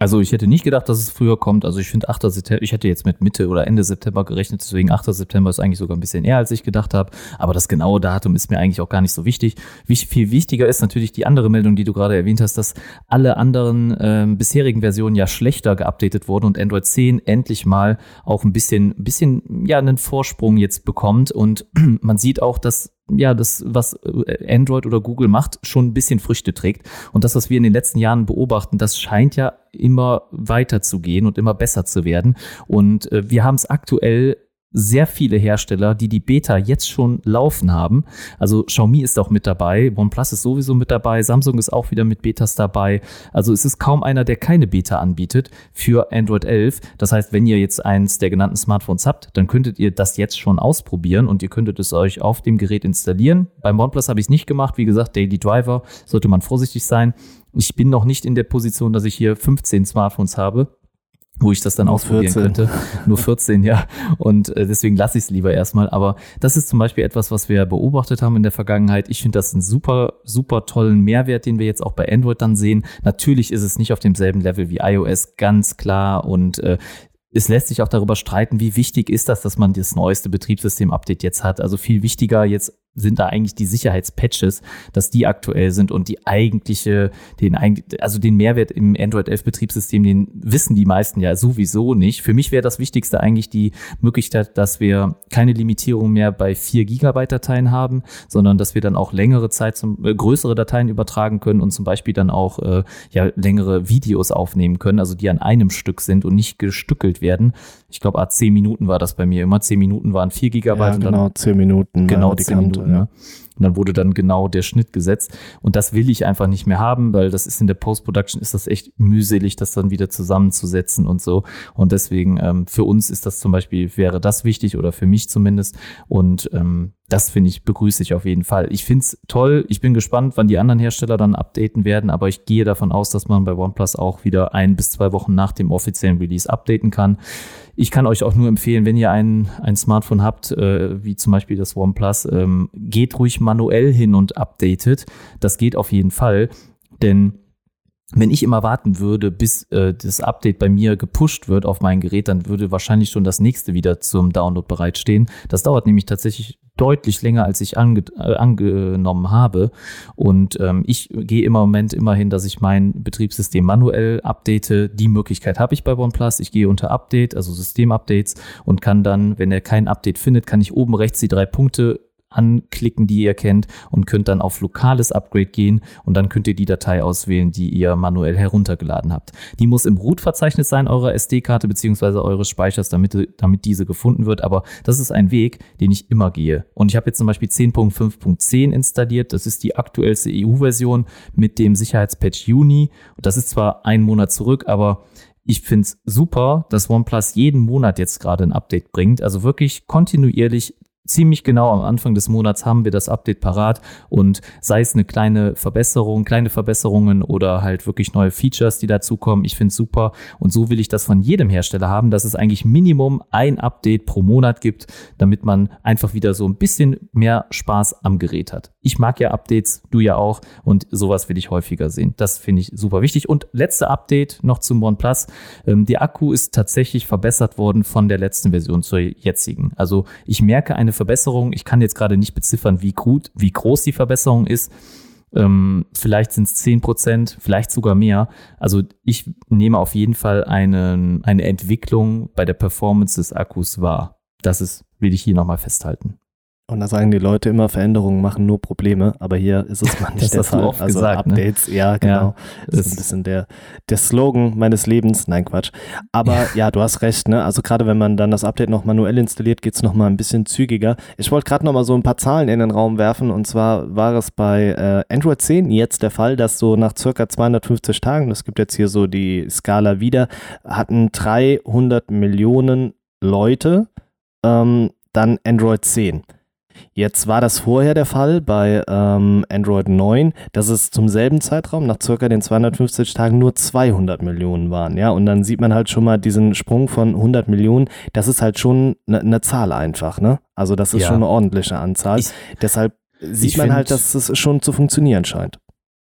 Also ich hätte nicht gedacht, dass es früher kommt. Also ich finde 8. September, ich hätte jetzt mit Mitte oder Ende September gerechnet, deswegen 8. September ist eigentlich sogar ein bisschen eher, als ich gedacht habe. Aber das genaue Datum ist mir eigentlich auch gar nicht so wichtig. Viel wichtiger ist natürlich die andere Meldung, die du gerade erwähnt hast, dass alle anderen äh, bisherigen Versionen ja schlechter geupdatet wurden und Android 10 endlich mal auch ein bisschen, bisschen ja einen Vorsprung jetzt bekommt. Und man sieht auch, dass ja, das, was äh, Android oder Google macht, schon ein bisschen Früchte trägt. Und das, was wir in den letzten Jahren beobachten, das scheint ja immer weiter zu gehen und immer besser zu werden. Und äh, wir haben es aktuell sehr viele Hersteller, die die Beta jetzt schon laufen haben. Also Xiaomi ist auch mit dabei, OnePlus ist sowieso mit dabei, Samsung ist auch wieder mit Betas dabei. Also es ist kaum einer, der keine Beta anbietet für Android 11. Das heißt, wenn ihr jetzt eins der genannten Smartphones habt, dann könntet ihr das jetzt schon ausprobieren und ihr könntet es euch auf dem Gerät installieren. Beim OnePlus habe ich es nicht gemacht. Wie gesagt, Daily Driver sollte man vorsichtig sein. Ich bin noch nicht in der Position, dass ich hier 15 Smartphones habe wo ich das dann Nur ausprobieren 14. könnte. Nur 14, ja. Und äh, deswegen lasse ich es lieber erstmal. Aber das ist zum Beispiel etwas, was wir beobachtet haben in der Vergangenheit. Ich finde das einen super, super tollen Mehrwert, den wir jetzt auch bei Android dann sehen. Natürlich ist es nicht auf demselben Level wie iOS, ganz klar. Und äh, es lässt sich auch darüber streiten, wie wichtig ist das, dass man das neueste Betriebssystem-Update jetzt hat. Also viel wichtiger jetzt sind da eigentlich die Sicherheitspatches, dass die aktuell sind und die eigentliche, den, also den Mehrwert im Android 11 Betriebssystem, den wissen die meisten ja sowieso nicht. Für mich wäre das Wichtigste eigentlich die Möglichkeit, dass wir keine Limitierung mehr bei 4 Gigabyte Dateien haben, sondern dass wir dann auch längere Zeit zum, äh, größere Dateien übertragen können und zum Beispiel dann auch äh, ja längere Videos aufnehmen können, also die an einem Stück sind und nicht gestückelt werden. Ich glaube, a 10 Minuten war das bei mir immer. 10 Minuten waren 4 Gigabyte. Ja, genau, 10 Minuten. Genau, 10 Minuten. Ja. Ne? Und dann wurde dann genau der Schnitt gesetzt. Und das will ich einfach nicht mehr haben, weil das ist in der Post-Production ist das echt mühselig, das dann wieder zusammenzusetzen und so. Und deswegen ähm, für uns ist das zum Beispiel, wäre das wichtig oder für mich zumindest. Und ähm, das finde ich, begrüße ich auf jeden Fall. Ich finde es toll. Ich bin gespannt, wann die anderen Hersteller dann updaten werden, aber ich gehe davon aus, dass man bei OnePlus auch wieder ein bis zwei Wochen nach dem offiziellen Release updaten kann. Ich kann euch auch nur empfehlen, wenn ihr ein, ein Smartphone habt, äh, wie zum Beispiel das OnePlus, ähm, geht ruhig manuell hin und updatet. Das geht auf jeden Fall, denn wenn ich immer warten würde, bis äh, das Update bei mir gepusht wird auf mein Gerät, dann würde wahrscheinlich schon das nächste wieder zum Download bereitstehen. Das dauert nämlich tatsächlich deutlich länger, als ich ange äh, angenommen habe. Und ähm, ich gehe im Moment immerhin, dass ich mein Betriebssystem manuell update. Die Möglichkeit habe ich bei OnePlus. Ich gehe unter Update, also Systemupdates und kann dann, wenn er kein Update findet, kann ich oben rechts die drei Punkte anklicken, die ihr kennt und könnt dann auf lokales Upgrade gehen und dann könnt ihr die Datei auswählen, die ihr manuell heruntergeladen habt. Die muss im Root-Verzeichnis sein, eurer SD-Karte beziehungsweise eures Speichers, damit, damit diese gefunden wird. Aber das ist ein Weg, den ich immer gehe. Und ich habe jetzt zum Beispiel 10.5.10 installiert. Das ist die aktuellste EU-Version mit dem Sicherheitspatch Juni. Und das ist zwar einen Monat zurück, aber ich finde es super, dass OnePlus jeden Monat jetzt gerade ein Update bringt. Also wirklich kontinuierlich ziemlich genau am Anfang des Monats haben wir das Update parat und sei es eine kleine Verbesserung, kleine Verbesserungen oder halt wirklich neue Features, die dazukommen. Ich finde es super und so will ich das von jedem Hersteller haben, dass es eigentlich Minimum ein Update pro Monat gibt, damit man einfach wieder so ein bisschen mehr Spaß am Gerät hat. Ich mag ja Updates, du ja auch und sowas will ich häufiger sehen. Das finde ich super wichtig. Und letzte Update noch zum OnePlus. Ähm, der Akku ist tatsächlich verbessert worden von der letzten Version zur jetzigen. Also ich merke eine Verbesserung. Ich kann jetzt gerade nicht beziffern, wie gut, wie groß die Verbesserung ist. Ähm, vielleicht sind es 10 Prozent, vielleicht sogar mehr. Also ich nehme auf jeden Fall einen, eine Entwicklung bei der Performance des Akkus wahr. Das ist, will ich hier nochmal festhalten. Und da sagen die Leute immer, Veränderungen machen nur Probleme, aber hier ist es mal nicht der Fall. also gesagt, ne? Updates, ne? ja, genau. Ja, das ist ein bisschen der, der Slogan meines Lebens. Nein, Quatsch. Aber ja, ja du hast recht, ne? Also gerade wenn man dann das Update noch manuell installiert, geht es nochmal ein bisschen zügiger. Ich wollte gerade nochmal so ein paar Zahlen in den Raum werfen und zwar war es bei äh, Android 10 jetzt der Fall, dass so nach circa 250 Tagen, das gibt jetzt hier so die Skala wieder, hatten 300 Millionen Leute ähm, dann Android 10. Jetzt war das vorher der Fall bei ähm, Android 9, dass es zum selben Zeitraum, nach circa den 250 Tagen, nur 200 Millionen waren. Ja, und dann sieht man halt schon mal diesen Sprung von 100 Millionen. Das ist halt schon eine ne Zahl einfach, ne? Also, das ist ja. schon eine ordentliche Anzahl. Ich, Deshalb sieht man halt, dass es schon zu funktionieren scheint.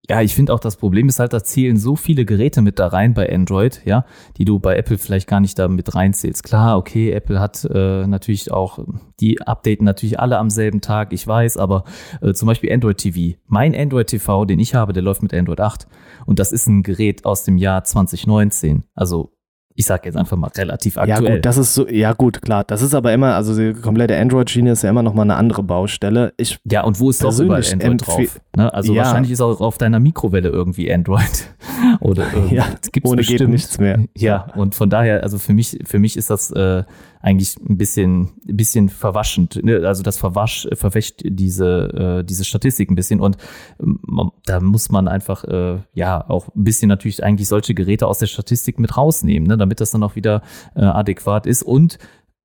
Ja, ich finde auch das Problem ist halt, da zählen so viele Geräte mit da rein bei Android, ja, die du bei Apple vielleicht gar nicht da mit reinzählst. Klar, okay, Apple hat äh, natürlich auch, die updaten natürlich alle am selben Tag, ich weiß, aber äh, zum Beispiel Android TV. Mein Android TV, den ich habe, der läuft mit Android 8 und das ist ein Gerät aus dem Jahr 2019. Also ich sage jetzt einfach mal relativ aktuell. Ja gut, das ist so, ja gut, klar. Das ist aber immer, also die komplette Android-Schiene ist ja immer noch mal eine andere Baustelle. Ich ja, und wo ist doch überall Android drauf? Ne? Also ja. wahrscheinlich ist auch auf deiner Mikrowelle irgendwie Android. Oder ja, gibt's ohne bestimmt. geht nichts mehr. Ja, und von daher, also für mich, für mich ist das äh, eigentlich ein bisschen, ein bisschen verwaschend. Ne? Also das verwasch, verwäscht diese, äh, diese Statistik ein bisschen und ähm, da muss man einfach äh, ja auch ein bisschen natürlich eigentlich solche Geräte aus der Statistik mit rausnehmen, ne? damit das dann auch wieder äh, adäquat ist und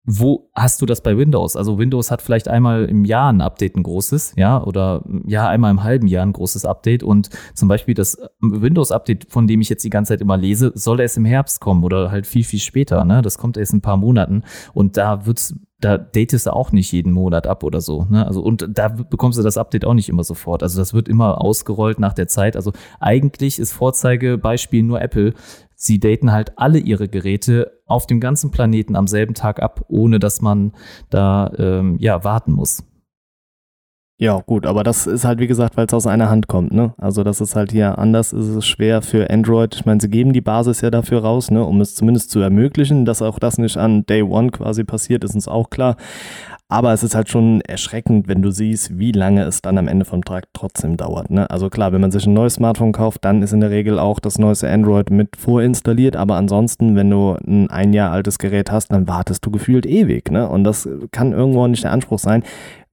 wo hast du das bei Windows? Also Windows hat vielleicht einmal im Jahr ein Update, ein großes, ja, oder ja, einmal im halben Jahr ein großes Update. Und zum Beispiel das Windows-Update, von dem ich jetzt die ganze Zeit immer lese, soll erst im Herbst kommen oder halt viel, viel später. Ne? Das kommt erst in ein paar Monaten. Und da wird's da datest du auch nicht jeden Monat ab oder so. Ne? Also und da bekommst du das Update auch nicht immer sofort. Also das wird immer ausgerollt nach der Zeit. Also eigentlich ist Vorzeigebeispiel nur Apple sie daten halt alle ihre Geräte auf dem ganzen Planeten am selben Tag ab, ohne dass man da ähm, ja warten muss. Ja, gut, aber das ist halt, wie gesagt, weil es aus einer Hand kommt, ne? Also das ist halt hier anders, ist es schwer für Android. Ich meine, sie geben die Basis ja dafür raus, ne, um es zumindest zu ermöglichen, dass auch das nicht an Day One quasi passiert, ist uns auch klar. Aber es ist halt schon erschreckend, wenn du siehst, wie lange es dann am Ende vom Tag trotzdem dauert. Ne? Also klar, wenn man sich ein neues Smartphone kauft, dann ist in der Regel auch das neueste Android mit vorinstalliert. Aber ansonsten, wenn du ein ein Jahr altes Gerät hast, dann wartest du gefühlt ewig. Ne? Und das kann irgendwo nicht der Anspruch sein.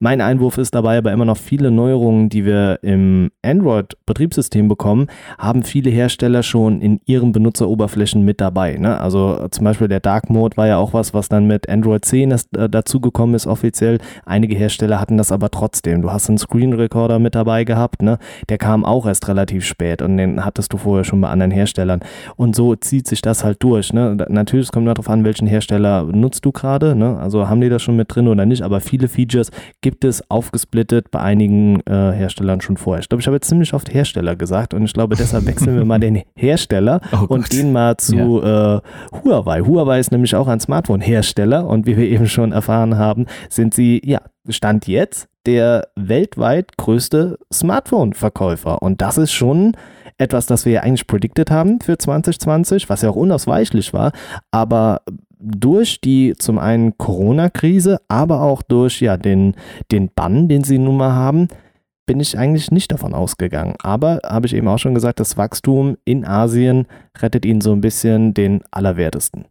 Mein Einwurf ist dabei aber immer noch viele Neuerungen, die wir im Android-Betriebssystem bekommen, haben viele Hersteller schon in ihren Benutzeroberflächen mit dabei. Ne? Also zum Beispiel der Dark Mode war ja auch was, was dann mit Android 10 äh, dazugekommen ist offiziell. Einige Hersteller hatten das aber trotzdem. Du hast einen Screen Recorder mit dabei gehabt, ne? der kam auch erst relativ spät und den hattest du vorher schon bei anderen Herstellern. Und so zieht sich das halt durch. Ne? Natürlich kommt darauf an, welchen Hersteller nutzt du gerade. Ne? Also haben die das schon mit drin oder nicht, aber viele Features gibt gibt es aufgesplittet bei einigen äh, Herstellern schon vorher. Ich glaube, ich habe jetzt ziemlich oft Hersteller gesagt und ich glaube, deshalb wechseln wir mal den Hersteller oh und gehen mal zu ja. äh, Huawei. Huawei ist nämlich auch ein Smartphone-Hersteller und wie wir eben schon erfahren haben, sind sie, ja, Stand jetzt der weltweit größte Smartphone-Verkäufer. Und das ist schon etwas, das wir ja eigentlich predicted haben für 2020, was ja auch unausweichlich war. Aber durch die zum einen Corona-Krise, aber auch durch ja, den, den Bann, den sie nun mal haben, bin ich eigentlich nicht davon ausgegangen. Aber habe ich eben auch schon gesagt, das Wachstum in Asien rettet ihnen so ein bisschen den Allerwertesten.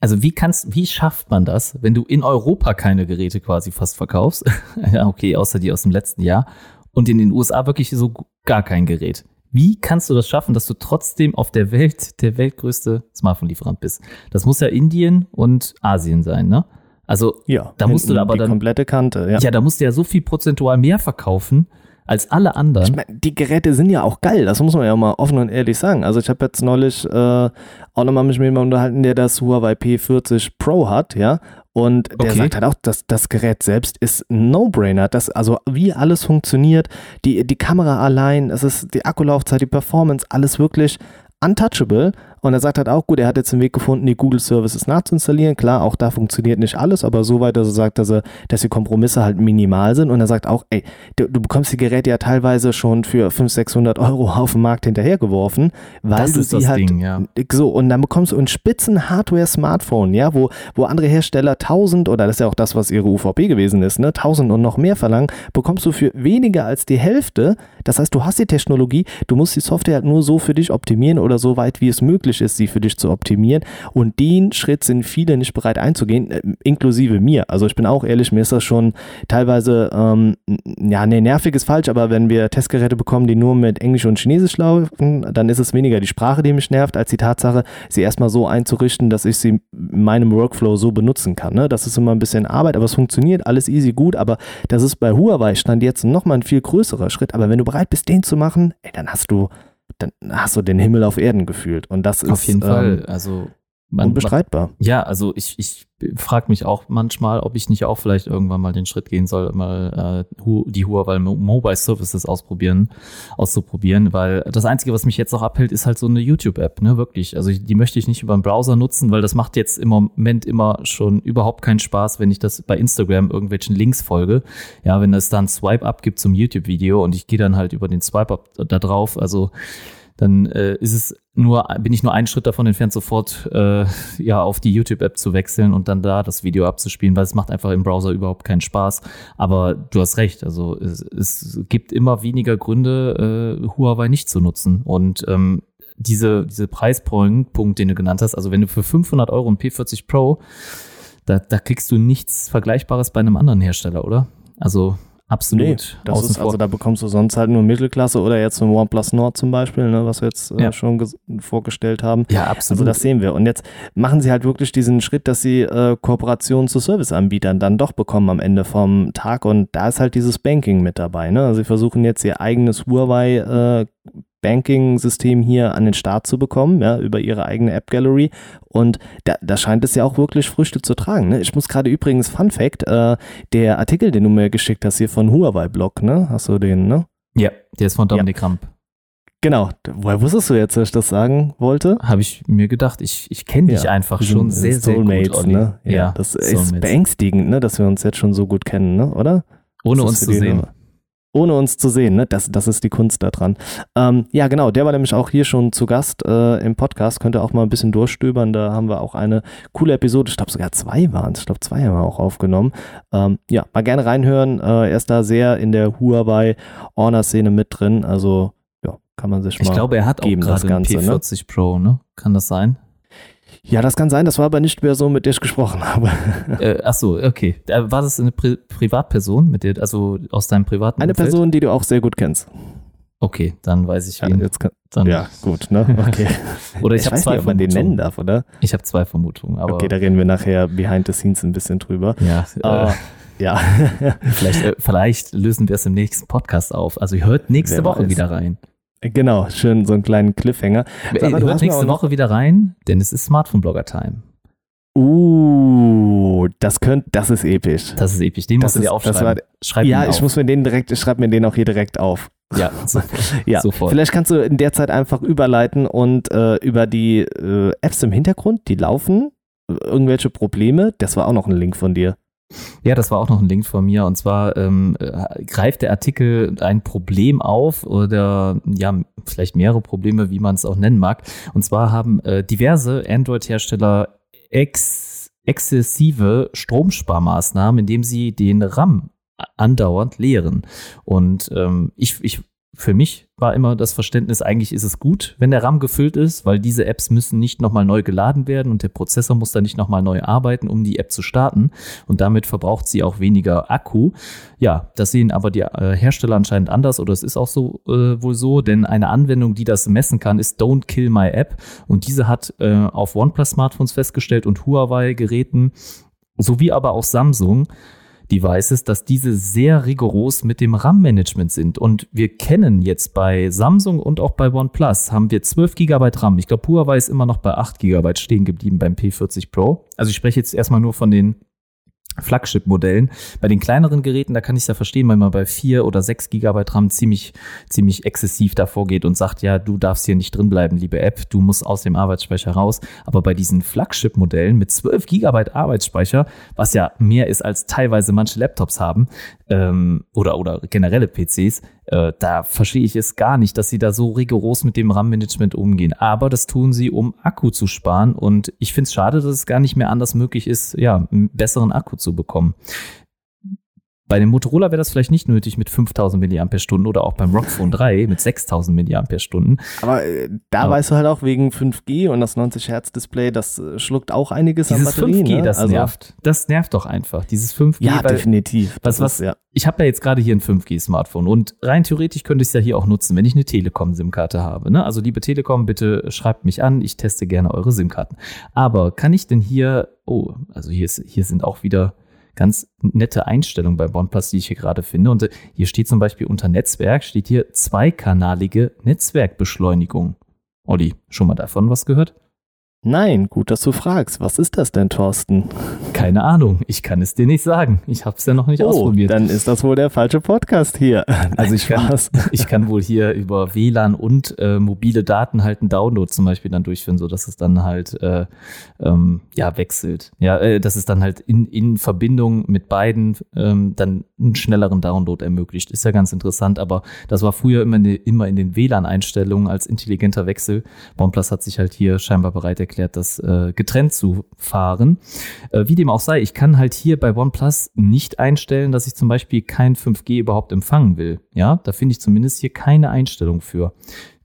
Also wie kannst, wie schafft man das, wenn du in Europa keine Geräte quasi fast verkaufst? ja, okay, außer die aus dem letzten Jahr. Und in den USA wirklich so gar kein Gerät. Wie kannst du das schaffen, dass du trotzdem auf der Welt der weltgrößte Smartphone-Lieferant bist? Das muss ja Indien und Asien sein, ne? Also ja, da musst du aber die dann komplette Kante. Ja. ja, da musst du ja so viel prozentual mehr verkaufen als alle anderen. Ich meine, die Geräte sind ja auch geil, das muss man ja mal offen und ehrlich sagen. Also ich habe jetzt neulich äh, auch nochmal mit jemandem unterhalten, der das Huawei P40 Pro hat, ja, und der okay. sagt halt auch, dass das Gerät selbst ist ein No-Brainer. Das, also wie alles funktioniert, die, die Kamera allein, es ist die Akkulaufzeit, die Performance, alles wirklich untouchable. Und er sagt halt auch, gut, er hat jetzt einen Weg gefunden, die Google Services nachzuinstallieren. Klar, auch da funktioniert nicht alles, aber soweit, dass er sagt, dass, er, dass die Kompromisse halt minimal sind. Und er sagt auch, ey, du, du bekommst die Geräte ja teilweise schon für 500, 600 Euro auf dem Markt hinterhergeworfen, weil Das du sie das halt Ding, ja. so und dann bekommst du ein spitzen Hardware-Smartphone, ja, wo, wo andere Hersteller 1000 oder das ist ja auch das, was ihre UVP gewesen ist, ne, 1000 und noch mehr verlangen, bekommst du für weniger als die Hälfte. Das heißt, du hast die Technologie, du musst die Software halt nur so für dich optimieren oder so weit, wie es möglich ist, sie für dich zu optimieren. Und den Schritt sind viele nicht bereit einzugehen, äh, inklusive mir. Also ich bin auch ehrlich, mir ist das schon teilweise, ähm, ja, nee, nervig ist falsch, aber wenn wir Testgeräte bekommen, die nur mit Englisch und Chinesisch laufen, dann ist es weniger die Sprache, die mich nervt, als die Tatsache, sie erstmal so einzurichten, dass ich sie in meinem Workflow so benutzen kann. Ne? Das ist immer ein bisschen Arbeit, aber es funktioniert, alles easy, gut, aber das ist bei Huawei stand jetzt nochmal ein viel größerer Schritt. Aber wenn du bereit bist, den zu machen, ey, dann hast du, dann hast du den Himmel auf Erden gefühlt. Und das ist Auf jeden ähm, Fall. Also man, unbestreitbar. Ja, also ich, ich frage mich auch manchmal, ob ich nicht auch vielleicht irgendwann mal den Schritt gehen soll, mal äh, die Huawei Mo- Mobile Services ausprobieren, auszuprobieren, weil das Einzige, was mich jetzt noch abhält, ist halt so eine YouTube-App, ne, wirklich. Also die möchte ich nicht über den Browser nutzen, weil das macht jetzt im Moment immer schon überhaupt keinen Spaß, wenn ich das bei Instagram irgendwelchen Links folge. Ja, wenn es dann Swipe-Up gibt zum YouTube-Video und ich gehe dann halt über den Swipe-Up da drauf, also dann äh, ist es nur, bin ich nur einen Schritt davon entfernt, sofort äh, ja auf die YouTube-App zu wechseln und dann da das Video abzuspielen, weil es macht einfach im Browser überhaupt keinen Spaß. Aber du hast recht, also es, es gibt immer weniger Gründe, äh, Huawei nicht zu nutzen. Und ähm, diese, diese Preispunkt, Punkt, den du genannt hast, also wenn du für 500 Euro ein P40 Pro, da, da kriegst du nichts Vergleichbares bei einem anderen Hersteller, oder? Also absolut. das außen ist, vor. also da bekommst du sonst halt nur Mittelklasse oder jetzt ein OnePlus Nord zum Beispiel, ne, was wir jetzt äh, Ja. schon ges- vorgestellt haben. ja, absolut. Also das sehen wir. Und jetzt machen sie halt wirklich diesen Schritt, dass sie äh, Kooperationen zu Serviceanbietern dann doch bekommen am Ende vom Tag. Und da ist halt dieses Banking mit dabei. Ne? Also sie versuchen jetzt ihr eigenes Huawei äh, Banking-System hier an den Start zu bekommen, ja, über ihre eigene App-Gallery. Und da, da scheint es ja auch wirklich Früchte zu tragen. Ne? Ich muss gerade übrigens, Fun Fact, äh, der Artikel, den du mir geschickt hast hier von Huawei-Blog, ne? Hast du den, ne? ja, der ist von Dominik Ramp. Genau. Woher wusstest du jetzt, dass ich das sagen wollte? habe ich mir gedacht, ich, ich kenne dich Ja, einfach schon sehr, sehr gut. Soulmates, Olli. ne? Ja, das ist Soulmates. beängstigend, ne, dass wir uns jetzt schon so gut kennen, ne? oder? Ohne Das uns ist zu sehen. Hörer. Ohne uns zu sehen, ne? Das, das ist die Kunst daran. Ähm, ja, genau, der war nämlich auch hier schon zu Gast äh, im Podcast. Könnt ihr auch mal ein bisschen durchstöbern. Da haben wir auch eine coole Episode. Ich glaube, sogar zwei waren es. Ich glaube, zwei haben wir auch aufgenommen. Ähm, ja, mal gerne reinhören. Äh, er ist da sehr in der Huawei Honor-Szene mit drin. Also, ja, kann man sich Ich mal. glaube, er hat auch geben, das gerade einen Ganze, ne? P40 Pro, ne? Kann das sein? Ja, das kann sein. Das war aber nicht mehr so, mit der ich gesprochen habe. äh, ach so, okay. Äh, War das eine Pri Privatperson, mit der, also aus deinem privaten Eine Umfeld? Person, die du auch sehr gut kennst. Okay, dann weiß ich Ja, wen. jetzt kann, Dann, ja gut, ne? Okay. Oder ich, ich habe weiß zwei nicht, ob man den Vermutungen. nennen darf, oder? Ich habe zwei Vermutungen, okay, da reden wir nachher behind the scenes ein bisschen drüber. ja, Aber, äh, ja. vielleicht, äh, vielleicht lösen wir es im nächsten Podcast auf. Also ihr hört nächste Wer Woche weiß. wieder rein. Genau, schön so einen kleinen Cliffhanger. Sag mal, du hört nächste Woche wieder rein, denn es ist Smartphone-Blogger-Time. Uh, das könnte, das ist episch. Das ist episch. Den Das musst du dir ist- aufschreiben. Schreib ja, ihn ich auf. muss mir den direkt, ich schreibe mir den auch hier direkt auf. Ja, sofort. Ja, sofort. vielleicht kannst du in der Zeit einfach überleiten und äh, über die äh, Apps im Hintergrund, die laufen, irgendwelche Probleme, das war auch noch ein Link von dir. Ja, das war auch noch ein Link von mir. Und zwar ähm, äh, greift der Artikel ein Problem auf oder ja, vielleicht mehrere Probleme, wie man es auch nennen mag. Und zwar haben äh, diverse Android-Hersteller ex exzessive Stromsparmaßnahmen, indem sie den RAM andauernd leeren. Und ähm, ich, ich für mich war immer das Verständnis, eigentlich ist es gut, wenn der RAM gefüllt ist, weil diese Apps müssen nicht nochmal neu geladen werden und der Prozessor muss dann nicht nochmal neu arbeiten, um die App zu starten. Und damit verbraucht sie auch weniger Akku. Ja, das sehen aber die äh, Hersteller anscheinend anders oder es ist auch so äh, wohl so, denn eine Anwendung, die das messen kann, ist Don't Kill My App. Und diese hat äh, auf OnePlus-Smartphones festgestellt und Huawei-Geräten sowie aber auch Samsung. Devices, dass diese sehr rigoros mit dem RAM-Management sind. Und wir kennen jetzt bei Samsung und auch bei OnePlus haben wir 12 GB RAM. Ich glaube, Huawei ist immer noch bei 8 GB stehen geblieben beim P40 Pro. Also ich spreche jetzt erstmal nur von den Flagship-Modellen. Bei den kleineren Geräten, da kann ich es ja verstehen, wenn man bei vier oder sechs Gigabyte RAM ziemlich, ziemlich exzessiv davor geht und sagt, ja, du darfst hier nicht drin bleiben, liebe App, du musst aus dem Arbeitsspeicher raus. Aber bei diesen Flagship-Modellen mit 12 Gigabyte Arbeitsspeicher, was ja mehr ist als teilweise manche Laptops haben, ähm, oder, oder generelle PCs, äh, da verstehe ich es gar nicht, dass sie da so rigoros mit dem RAM-Management umgehen. Aber das tun sie, um Akku zu sparen. Und ich finde es schade, dass es gar nicht mehr anders möglich ist, ja, einen besseren Akku zu bekommen. Bei dem Motorola wäre das vielleicht nicht nötig mit 5000 mAh oder auch beim Rockphone 3 mit 6000 mAh. Aber äh, da Aber weißt du halt auch wegen 5G und das 90 Hertz Display, das äh, schluckt auch einiges an Batterien. 5G, ne? das also, nervt. Das nervt doch einfach. Dieses 5G. Ja, weil, definitiv. Was, was, ist, ja. Ich habe ja jetzt gerade hier ein 5G-Smartphone und rein theoretisch könnte ich es ja hier auch nutzen, wenn ich eine Telekom-SIM-Karte habe. Ne? Also liebe Telekom, bitte schreibt mich an, ich teste gerne eure SIM-Karten. Aber kann ich denn hier, oh, also hier, ist, hier sind auch wieder ganz nette Einstellung bei OnePlus, die ich hier gerade finde. Und äh, hier steht zum Beispiel unter Netzwerk, steht hier zweikanalige Netzwerkbeschleunigung. Olli, schon mal davon was gehört? Nein, gut, dass du fragst. Was ist das denn, Thorsten? Keine Ahnung. Ich kann es dir nicht sagen. Ich habe es ja noch nicht oh, ausprobiert. Dann ist das wohl der falsche Podcast hier. Also ich kann, ich kann wohl hier über WLAN und äh, mobile Daten halt einen Download zum Beispiel dann durchführen, so dass es dann halt äh, ähm, ja wechselt. Ja, äh, dass es dann halt in, in Verbindung mit beiden ähm, dann einen schnelleren Download ermöglicht. Ist ja ganz interessant. Aber das war früher immer, in, immer in den WLAN-Einstellungen als intelligenter Wechsel. OnePlus hat sich halt hier scheinbar bereit erklärt erklärt, das äh, getrennt zu fahren. Äh, wie dem auch sei, ich kann halt hier bei OnePlus nicht einstellen, dass ich zum Beispiel kein 5G überhaupt empfangen will. Ja, da finde ich zumindest hier keine Einstellung für.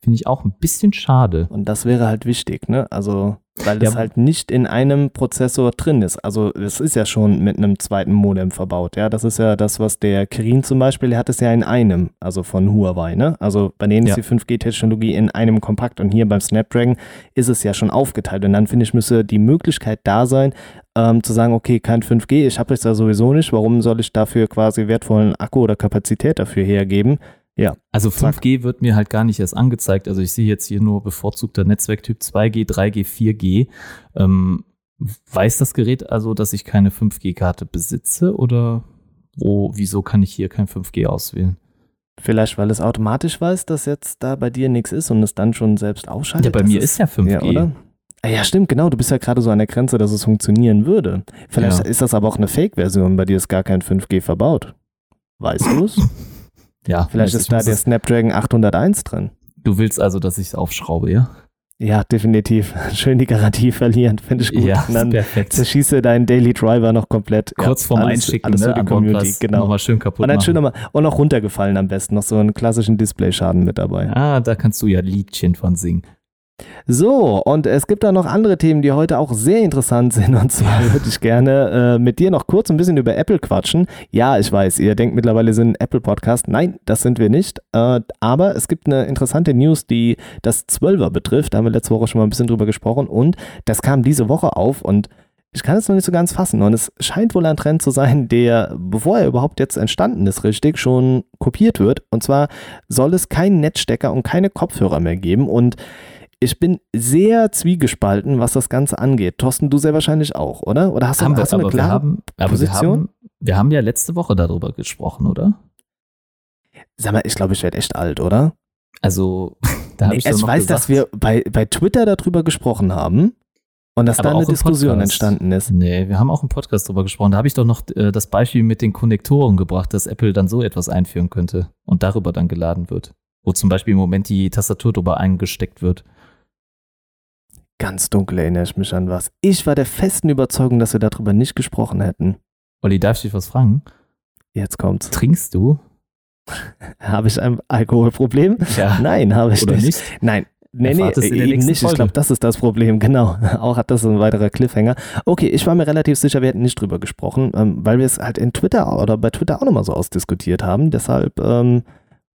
Finde ich auch ein bisschen schade. Und das wäre halt wichtig, ne? Also, weil ja. es halt nicht in einem Prozessor drin ist. Also, es ist ja schon mit einem zweiten Modem verbaut, ja. Das ist ja das, was der Kirin zum Beispiel, der hat es ja in einem, also von Huawei, ne? Also, bei denen ja. ist die 5G-Technologie in einem Kompakt und hier beim Snapdragon ist es ja schon aufgeteilt. Und dann finde ich, müsste die Möglichkeit da sein, ähm, zu sagen, okay, kein 5G, ich habe es ja sowieso nicht, warum soll ich dafür quasi wertvollen Akku oder Kapazität dafür hergeben? Ja. Also 5G zack. wird mir halt gar nicht erst angezeigt. Also ich sehe jetzt hier nur bevorzugter Netzwerktyp 2G, 3G, 4G. Ähm, weiß das Gerät also, dass ich keine 5G-Karte besitze oder wo, wieso kann ich hier kein 5G auswählen? Vielleicht, weil es automatisch weiß, dass jetzt da bei dir nichts ist und es dann schon selbst ausschaltet. Ja, bei mir ist, ist ja 5G. Ja, oder? Ah ja, stimmt, genau. Du bist ja gerade so an der Grenze, dass es funktionieren würde. Vielleicht ja. ist das aber auch eine Fake-Version, bei dir ist gar kein 5G verbaut. Weißt du es? Ja. Vielleicht ist da der Snapdragon 801 drin. Du willst also, dass ich es aufschraube, ja? Ja, definitiv. Schön die Garantie verlieren, finde ich gut. Ja, und dann perfekt. zerschieße deinen Daily Driver noch komplett. Kurz ja, vorm alles, Einschicken, alles ne, für die Community, genau. Nochmal schön kaputt und dann schön nochmal, und noch runtergefallen am besten, noch so einen klassischen Displayschaden mit dabei. Ah, da kannst du ja Liedchen von singen. So, und es gibt da noch andere Themen, die heute auch sehr interessant sind. Und zwar würde ich gerne äh, mit dir noch kurz ein bisschen über Apple quatschen. Ja, ich weiß, ihr denkt mittlerweile, wir sind ein Apple-Podcast. Nein, das sind wir nicht. Äh, aber es gibt eine interessante News, die das 12er betrifft. Da haben wir letzte Woche schon mal ein bisschen drüber gesprochen. Und das kam diese Woche auf und ich kann es noch nicht so ganz fassen. Und es scheint wohl ein Trend zu sein, der, bevor er überhaupt jetzt entstanden ist, richtig, schon kopiert wird. Und zwar soll es keinen Netzstecker und keine Kopfhörer mehr geben. Und ich bin sehr zwiegespalten, was das Ganze angeht. Thorsten, du sehr wahrscheinlich auch, oder? Oder hast du, haben hast wir, du eine klare wir haben, Position? Wir haben, wir haben ja letzte Woche darüber gesprochen, oder? Sag mal, ich glaube, ich werde echt alt, oder? Also, da habe nee, ich Ich weiß, gesagt. dass wir bei, bei Twitter darüber gesprochen haben und dass da eine Diskussion entstanden ist. Nee, wir haben auch im Podcast darüber gesprochen. Da habe ich doch noch äh, das Beispiel mit den Konnektoren gebracht, dass Apple dann so etwas einführen könnte und darüber dann geladen wird. Wo zum Beispiel im Moment die Tastatur drüber eingesteckt wird. Ganz dunkel erinnere ich mich an was. Ich war der festen Überzeugung, dass wir darüber nicht gesprochen hätten. Olli, darf ich dich was fragen? Jetzt kommt's. Trinkst du? habe ich ein Alkoholproblem? Ja. Nein, habe ich Oder nicht. nicht? Nein, Nee, nee, eben nicht. Folge. Ich glaube, das ist das Problem, genau. Auch hat das ein weiterer Cliffhanger. Okay, ich war mir relativ sicher, wir hätten nicht drüber gesprochen, ähm, weil wir es halt in Twitter oder bei Twitter auch nochmal so ausdiskutiert haben. Deshalb ähm,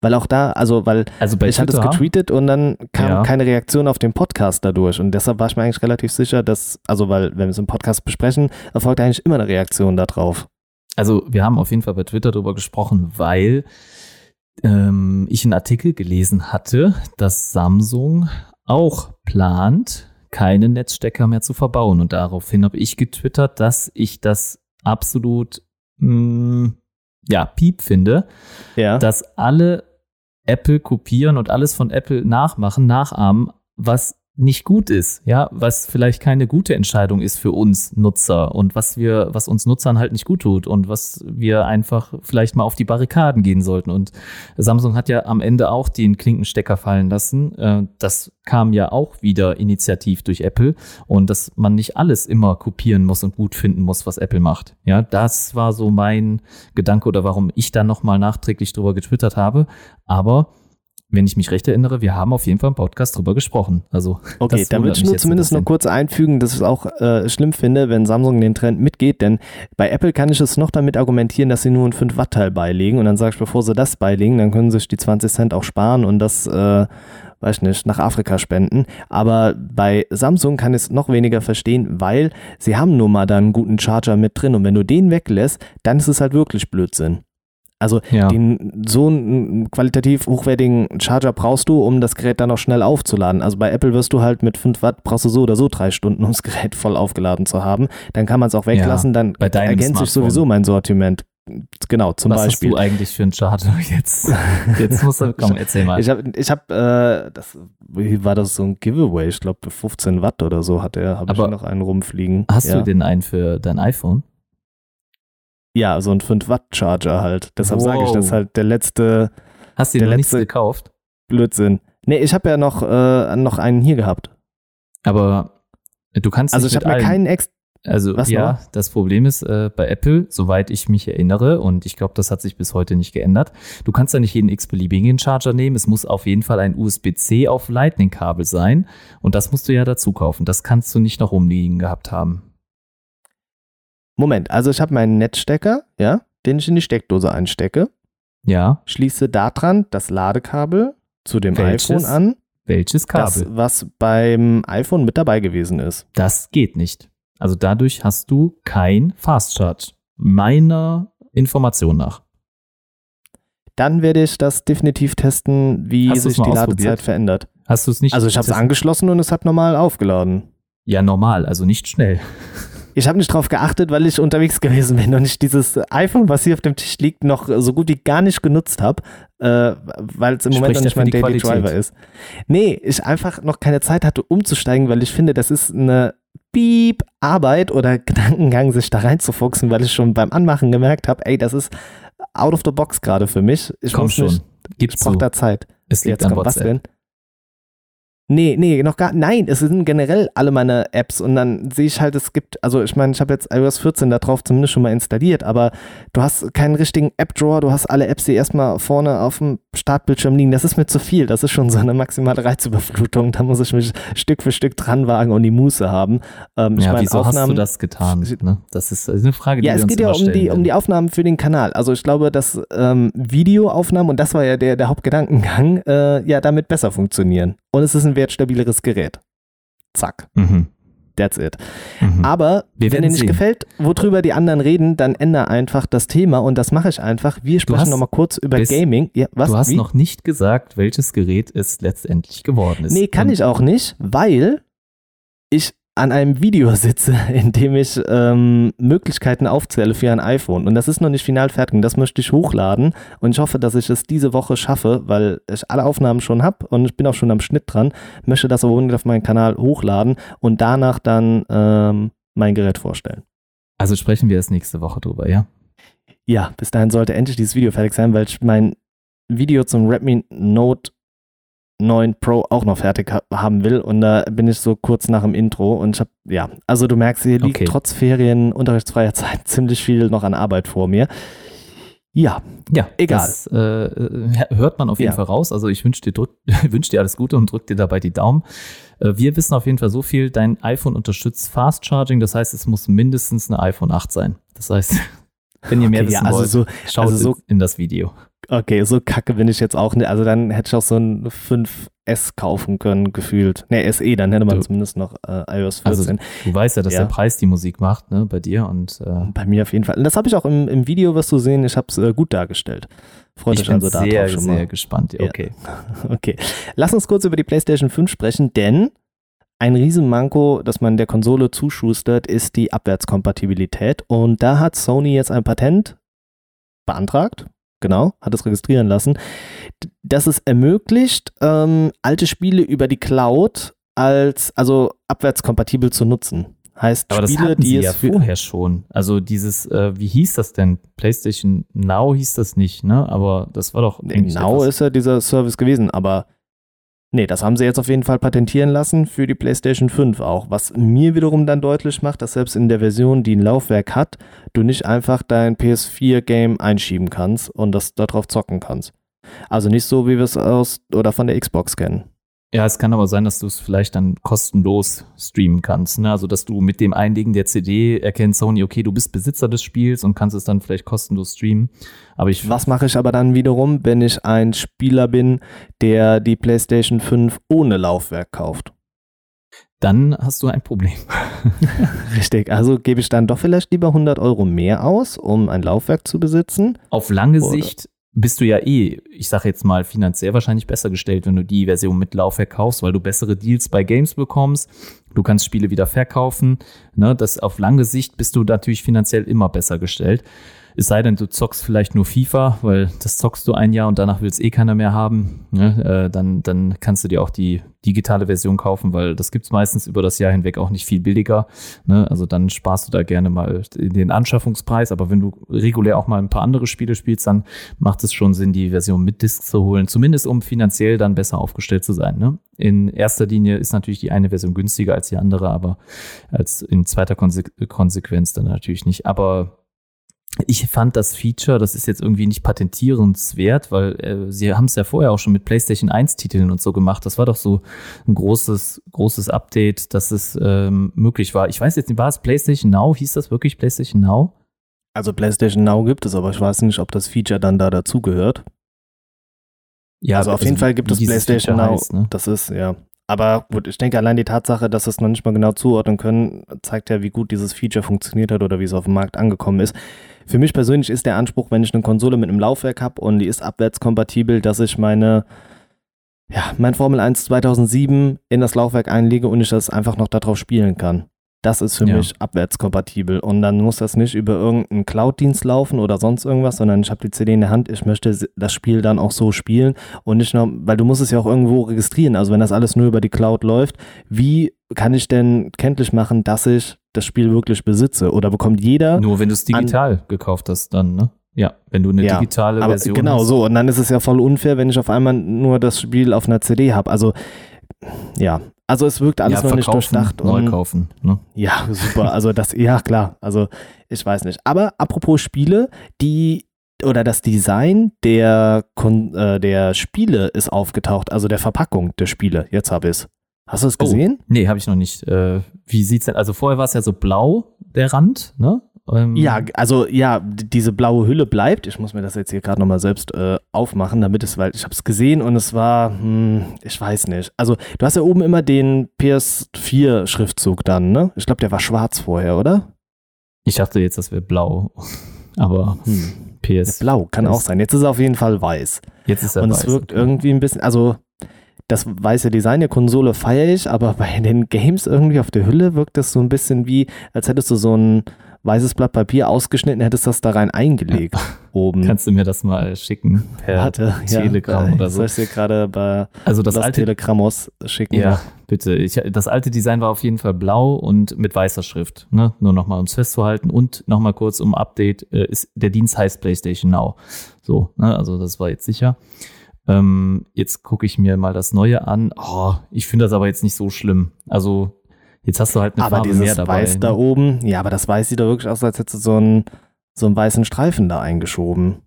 weil auch da, also weil also ich hatte es getweetet und dann kam ja. keine Reaktion auf den Podcast dadurch. Und deshalb war ich mir eigentlich relativ sicher, dass, also weil, wenn wir es im Podcast besprechen, erfolgt eigentlich immer eine Reaktion darauf. Also wir haben auf jeden Fall bei Twitter darüber gesprochen, weil ähm, ich einen Artikel gelesen hatte, dass Samsung auch plant, keine Netzstecker mehr zu verbauen. Und daraufhin habe ich getwittert, dass ich das absolut mh, ja, Piep finde, Ja. dass alle Apple kopieren und alles von Apple nachmachen, nachahmen, was nicht gut ist, ja, was vielleicht keine gute Entscheidung ist für uns Nutzer und was wir, was uns Nutzern halt nicht gut tut und was wir einfach vielleicht mal auf die Barrikaden gehen sollten. Und Samsung hat ja am Ende auch den Klinkenstecker fallen lassen. Äh, Das kam ja auch wieder initiativ durch Apple und dass man nicht alles immer kopieren muss und gut finden muss, was Apple macht. Ja, das war so mein Gedanke oder warum ich dann nochmal nachträglich drüber getwittert habe. Aber wenn ich mich recht erinnere, wir haben auf jeden Fall im Podcast drüber gesprochen. Also Okay, das da würde ich nur zumindest noch kurz einfügen, dass ich es auch äh, schlimm finde, wenn Samsung den Trend mitgeht, denn bei Apple kann ich es noch damit argumentieren, dass sie nur ein 5 Watt Teil beilegen und dann sage ich, bevor sie das beilegen, dann können sie sich die 20 Cent auch sparen und das, äh, weiß nicht, nach Afrika spenden. Aber bei Samsung kann ich es noch weniger verstehen, weil sie haben nun mal da einen guten Charger mit drin und wenn du den weglässt, dann ist es halt wirklich Blödsinn. Also Ja. den, so einen qualitativ hochwertigen Charger brauchst du, um das Gerät dann auch schnell aufzuladen. Also bei Apple wirst du halt mit 5 Watt brauchst du so oder so drei Stunden, um das Gerät voll aufgeladen zu haben. Dann kann man es auch weglassen, dann bei deinem ergänzt sich Smartphone. sowieso mein Sortiment. Genau, zum Was Beispiel. hast du eigentlich für einen Charger jetzt? Jetzt musst du, komm, erzähl mal. Ich habe, ich hab, äh, das wie war das so ein Giveaway, ich glaube 15 Watt oder so hat er, habe ich noch einen rumfliegen. Hast ja. du den einen für dein iPhone? Ja, so ein 5 Watt Charger halt. Deshalb sage ich, Wow. das ist halt der letzte Hast du Der den noch nicht letzte- gekauft? Blödsinn. Nee, ich habe ja noch, äh, noch einen hier gehabt. Aber du kannst Also ich habe mir keinen extra Also Was ja, noch? das Problem ist äh, bei Apple, soweit ich mich erinnere, und ich glaube, das hat sich bis heute nicht geändert, du kannst ja nicht jeden x-beliebigen Charger nehmen. Es muss auf jeden Fall ein USB-C auf Lightning-Kabel sein. Und das musst du ja dazu kaufen. Das kannst du nicht noch rumliegen gehabt haben. Moment, also ich habe meinen Netzstecker, ja, den ich in die Steckdose einstecke, Ja, schließe daran das Ladekabel zu dem Welches iPhone an, welches das, Kabel? was beim iPhone mit dabei gewesen ist. Das geht nicht. Also dadurch hast du kein Fast Charge. Meiner Information nach. Dann werde ich das definitiv testen, wie Hast sich die? Ladezeit verändert. Hast du es nicht? Also ich habe es das- angeschlossen und es hat normal aufgeladen. Ja, normal, also nicht schnell. Ich habe nicht drauf geachtet, weil ich unterwegs gewesen bin und ich dieses iPhone, was hier auf dem Tisch liegt, noch so gut wie gar nicht genutzt habe, äh, weil es im Moment noch nicht mein Daily Qualität. Driver ist. Nee, ich einfach noch keine Zeit hatte, umzusteigen, weil ich finde, das ist eine Piep Arbeit oder Gedankengang, sich da reinzufuchsen, weil ich schon beim Anmachen gemerkt habe, ey, das ist out of the box gerade für mich. Ich Komm muss schon. Nicht, Gib's ich brauche da Zeit. Es liegt Jetzt an kommt was denn? Nee, nee, noch gar nein, es sind generell alle meine Apps und dann sehe ich halt, es gibt, also ich meine, ich habe jetzt iOS 14 da drauf zumindest schon mal installiert, aber du hast keinen richtigen App-Drawer, du hast alle Apps, die erstmal vorne auf dem Startbildschirm liegen, das ist mir zu viel, das ist schon so eine maximale Reizüberflutung, da muss ich mich Stück für Stück dran wagen und die Muße haben. Ähm, ich Ja, meine, wieso hast du Aufnahmen, das getan? Ne? Das ist eine Frage, die ja, es geht ja um die, um die Aufnahmen für den Kanal. Also ich glaube, dass ähm, Videoaufnahmen, und das war ja der, der Hauptgedankengang, äh, ja damit besser funktionieren. Und es ist ein wertstabileres Gerät. Zack, Mhm. That's it. Mhm. Aber Wir wenn dir nicht sehen. gefällt, worüber die anderen reden, dann ändere einfach das Thema und das mache ich einfach. Wir sprechen nochmal kurz über bis- Gaming. Ja, was? du hast Wie? noch nicht gesagt, welches Gerät es letztendlich geworden ist. Nee, kann Und ich auch nicht, weil ich an einem Video sitze, in dem ich ähm, Möglichkeiten aufzähle für ein iPhone. Und das ist noch nicht final fertig. Und das möchte ich hochladen. Und ich hoffe, dass ich es diese Woche schaffe, weil ich alle Aufnahmen schon habe und ich bin auch schon am Schnitt dran. Möchte das aber unbedingt auf meinen Kanal hochladen und danach dann ähm, mein Gerät vorstellen. Also sprechen wir erst nächste Woche drüber, ja? Ja, bis dahin sollte endlich dieses Video fertig sein, weil ich mein Video zum Redmi Note 9 Pro auch noch fertig ha haben will und da bin ich so kurz nach dem Intro und ich habe, ja, also du merkst, hier liegt Okay. trotz Ferien, unterrichtsfreier Zeit ziemlich viel noch an Arbeit vor mir. Ja, Ja, Egal. Das äh, äh, hört man auf jeden Ja. Fall raus. Also ich wünsche dir, drück, wünsch dir alles Gute und drück dir dabei die Daumen. Äh, wir wissen auf jeden Fall so viel, dein iPhone unterstützt Fast Charging, das heißt, es muss mindestens eine iPhone 8 sein. Das heißt, wenn ihr mehr okay, ja wissen also wollt, so, schaut also so- in das Video. Okay, so kacke bin ich jetzt auch nicht. Also dann hätte ich auch so ein 5S kaufen können, gefühlt. Ne, SE, dann hätte man Du- zumindest noch äh, iOS Also 14. du weißt ja, dass Ja. der Preis die Musik macht, ne, bei dir und äh, Bei mir auf jeden Fall. Und das habe ich auch im, im Video, was du sehen, ich habe es äh, gut dargestellt. Freut ich bin also sehr, schon sehr mal. gespannt. Ja. Okay. Okay. Lass uns kurz über die PlayStation 5 sprechen, denn ein Riesenmanko, das man der Konsole zuschustert, ist die Abwärtskompatibilität. Und da hat Sony jetzt ein Patent beantragt, genau, hat es registrieren lassen, dass es ermöglicht, ähm, alte Spiele über die Cloud als, also abwärtskompatibel zu nutzen. Heißt, Aber Spiele, das hatten die es ja vorher schon. Also dieses, äh, wie hieß das denn? PlayStation Now hieß das nicht, ne? Aber das war doch. Genau etwas- ist ja dieser Service gewesen, aber nee, das haben sie jetzt auf jeden Fall patentieren lassen für die PlayStation 5 auch. Was mir wiederum dann deutlich macht, dass selbst in der Version, die ein Laufwerk hat, du nicht einfach dein PS4-Game einschieben kannst und das darauf zocken kannst. Also nicht so, wie wir es aus oder von der Xbox kennen. Ja, es kann aber sein, dass du es vielleicht dann kostenlos streamen kannst. Ne? Also, dass du mit dem Einlegen der CD erkennt Sony, okay, du bist Besitzer des Spiels und kannst es dann vielleicht kostenlos streamen. Aber ich Was mache ich aber dann wiederum, wenn ich ein Spieler bin, der die PlayStation 5 ohne Laufwerk kauft? dann hast du ein Problem. Richtig, also gebe ich dann doch vielleicht lieber 100 Euro mehr aus, um ein Laufwerk zu besitzen? Auf lange Oder- Sicht bist du ja eh, ich sage jetzt mal, finanziell wahrscheinlich besser gestellt, wenn du die Version mit Laufwerk kaufst, weil du bessere Deals bei Games bekommst. Du kannst Spiele wieder verkaufen. Ne? Das auf lange Sicht bist du natürlich finanziell immer besser gestellt. Es sei denn, du zockst vielleicht nur FIFA, weil das zockst du ein Jahr und danach will es eh keiner mehr haben. Ne? Äh, dann, dann kannst du dir auch die digitale Version kaufen, weil das gibt's meistens über das Jahr hinweg auch nicht viel billiger. Ne? Also dann sparst du da gerne mal den Anschaffungspreis. Aber wenn du regulär auch mal ein paar andere Spiele spielst, dann macht es schon Sinn, die Version mit Disc zu holen. Zumindest um finanziell dann besser aufgestellt zu sein. Ne? In erster Linie ist natürlich die eine Version günstiger als die andere, aber als in zweiter Konse Konsequenz dann natürlich nicht. Aber ich fand das Feature, das ist jetzt irgendwie nicht patentierenswert, weil äh, sie haben es ja vorher auch schon mit PlayStation 1 Titeln und so gemacht. Das war doch so ein großes, großes Update, dass es ähm, möglich war. Ich weiß jetzt nicht, war es PlayStation Now? Hieß das wirklich PlayStation Now? Also PlayStation Now gibt es, aber ich weiß nicht, ob das Feature dann da dazugehört. Ja, also auf jeden Fall gibt es PlayStation Feature Now. heißt, ne? Das ist, ja. Aber gut, ich denke, allein die Tatsache, dass es noch nicht mal genau zuordnen können, zeigt ja, wie gut dieses Feature funktioniert hat oder wie es auf dem Markt angekommen ist. Für mich persönlich ist der Anspruch, wenn ich eine Konsole mit einem Laufwerk habe und die ist abwärtskompatibel, dass ich meine, ja, mein Formel 1 2007 in das Laufwerk einlege und ich das einfach noch darauf spielen kann. Das ist für Ja. mich abwärtskompatibel. Und dann muss das nicht über irgendeinen Cloud-Dienst laufen oder sonst irgendwas, sondern ich habe die CD in der Hand, ich möchte das Spiel dann auch so spielen und nicht nur, weil du musst es ja auch irgendwo registrieren. Also wenn das alles nur über die Cloud läuft, wie kann ich denn kenntlich machen, dass ich das Spiel wirklich besitze? Oder bekommt jeder Nur wenn du es digital gekauft hast, dann, ne? Ja, wenn du eine Ja, digitale Aber Version genau hast. so. Und dann ist es ja voll unfair, wenn ich auf einmal nur das Spiel auf einer CD habe. Also, ja. Also es wirkt alles ja, noch nicht durchdacht. neu kaufen. Ne? ja, super. Also das, ja klar. Also ich weiß nicht. Aber apropos Spiele, die oder das Design der, äh, der Spiele ist aufgetaucht, also der Verpackung der Spiele. Jetzt habe ich es. Hast du es Oh. gesehen? Nee, habe ich noch nicht. Äh, wie sieht's denn? Also vorher war es ja so blau, der Rand, ne? Ähm, Ja, also ja, diese blaue Hülle bleibt. Ich muss mir das jetzt hier gerade nochmal selbst äh, aufmachen, damit es, weil ich habe es gesehen und es war, hm, ich weiß nicht. Also du hast ja oben immer den PS4-Schriftzug dann, ne? Ich glaube, der war schwarz vorher, oder? Ich dachte jetzt, das wäre blau. Aber Hm. PS. Blau, kann auch sein. Jetzt ist er auf jeden Fall weiß. Jetzt ist er und weiß. es wirkt okay. irgendwie ein bisschen, also das weiße Design der Konsole feiere ich, aber bei den Games irgendwie auf der Hülle wirkt das so ein bisschen wie, als hättest du so ein weißes Blatt Papier ausgeschnitten, hättest das da rein eingelegt oben. Kannst du mir das mal schicken per Warte, Telegram ja, oder so? Soll ich dir gerade bei Also das alte Telegrammos schicken? Ja, bitte. Ich, das alte Design war auf jeden Fall blau und mit weißer Schrift. Ne? Nur nochmal, um es festzuhalten. Und nochmal kurz um Update. Äh, ist, der Dienst heißt PlayStation Now. So, ne? also das war jetzt sicher. Ähm, jetzt gucke ich mir mal das Neue an. Oh, ich finde das aber jetzt nicht so schlimm. Also jetzt hast du halt eine aber Farbe dieses mehr dabei. Weiß da ne? oben, ja, aber das Weiß sieht doch wirklich aus, als hättest du so einen, so einen weißen Streifen da eingeschoben.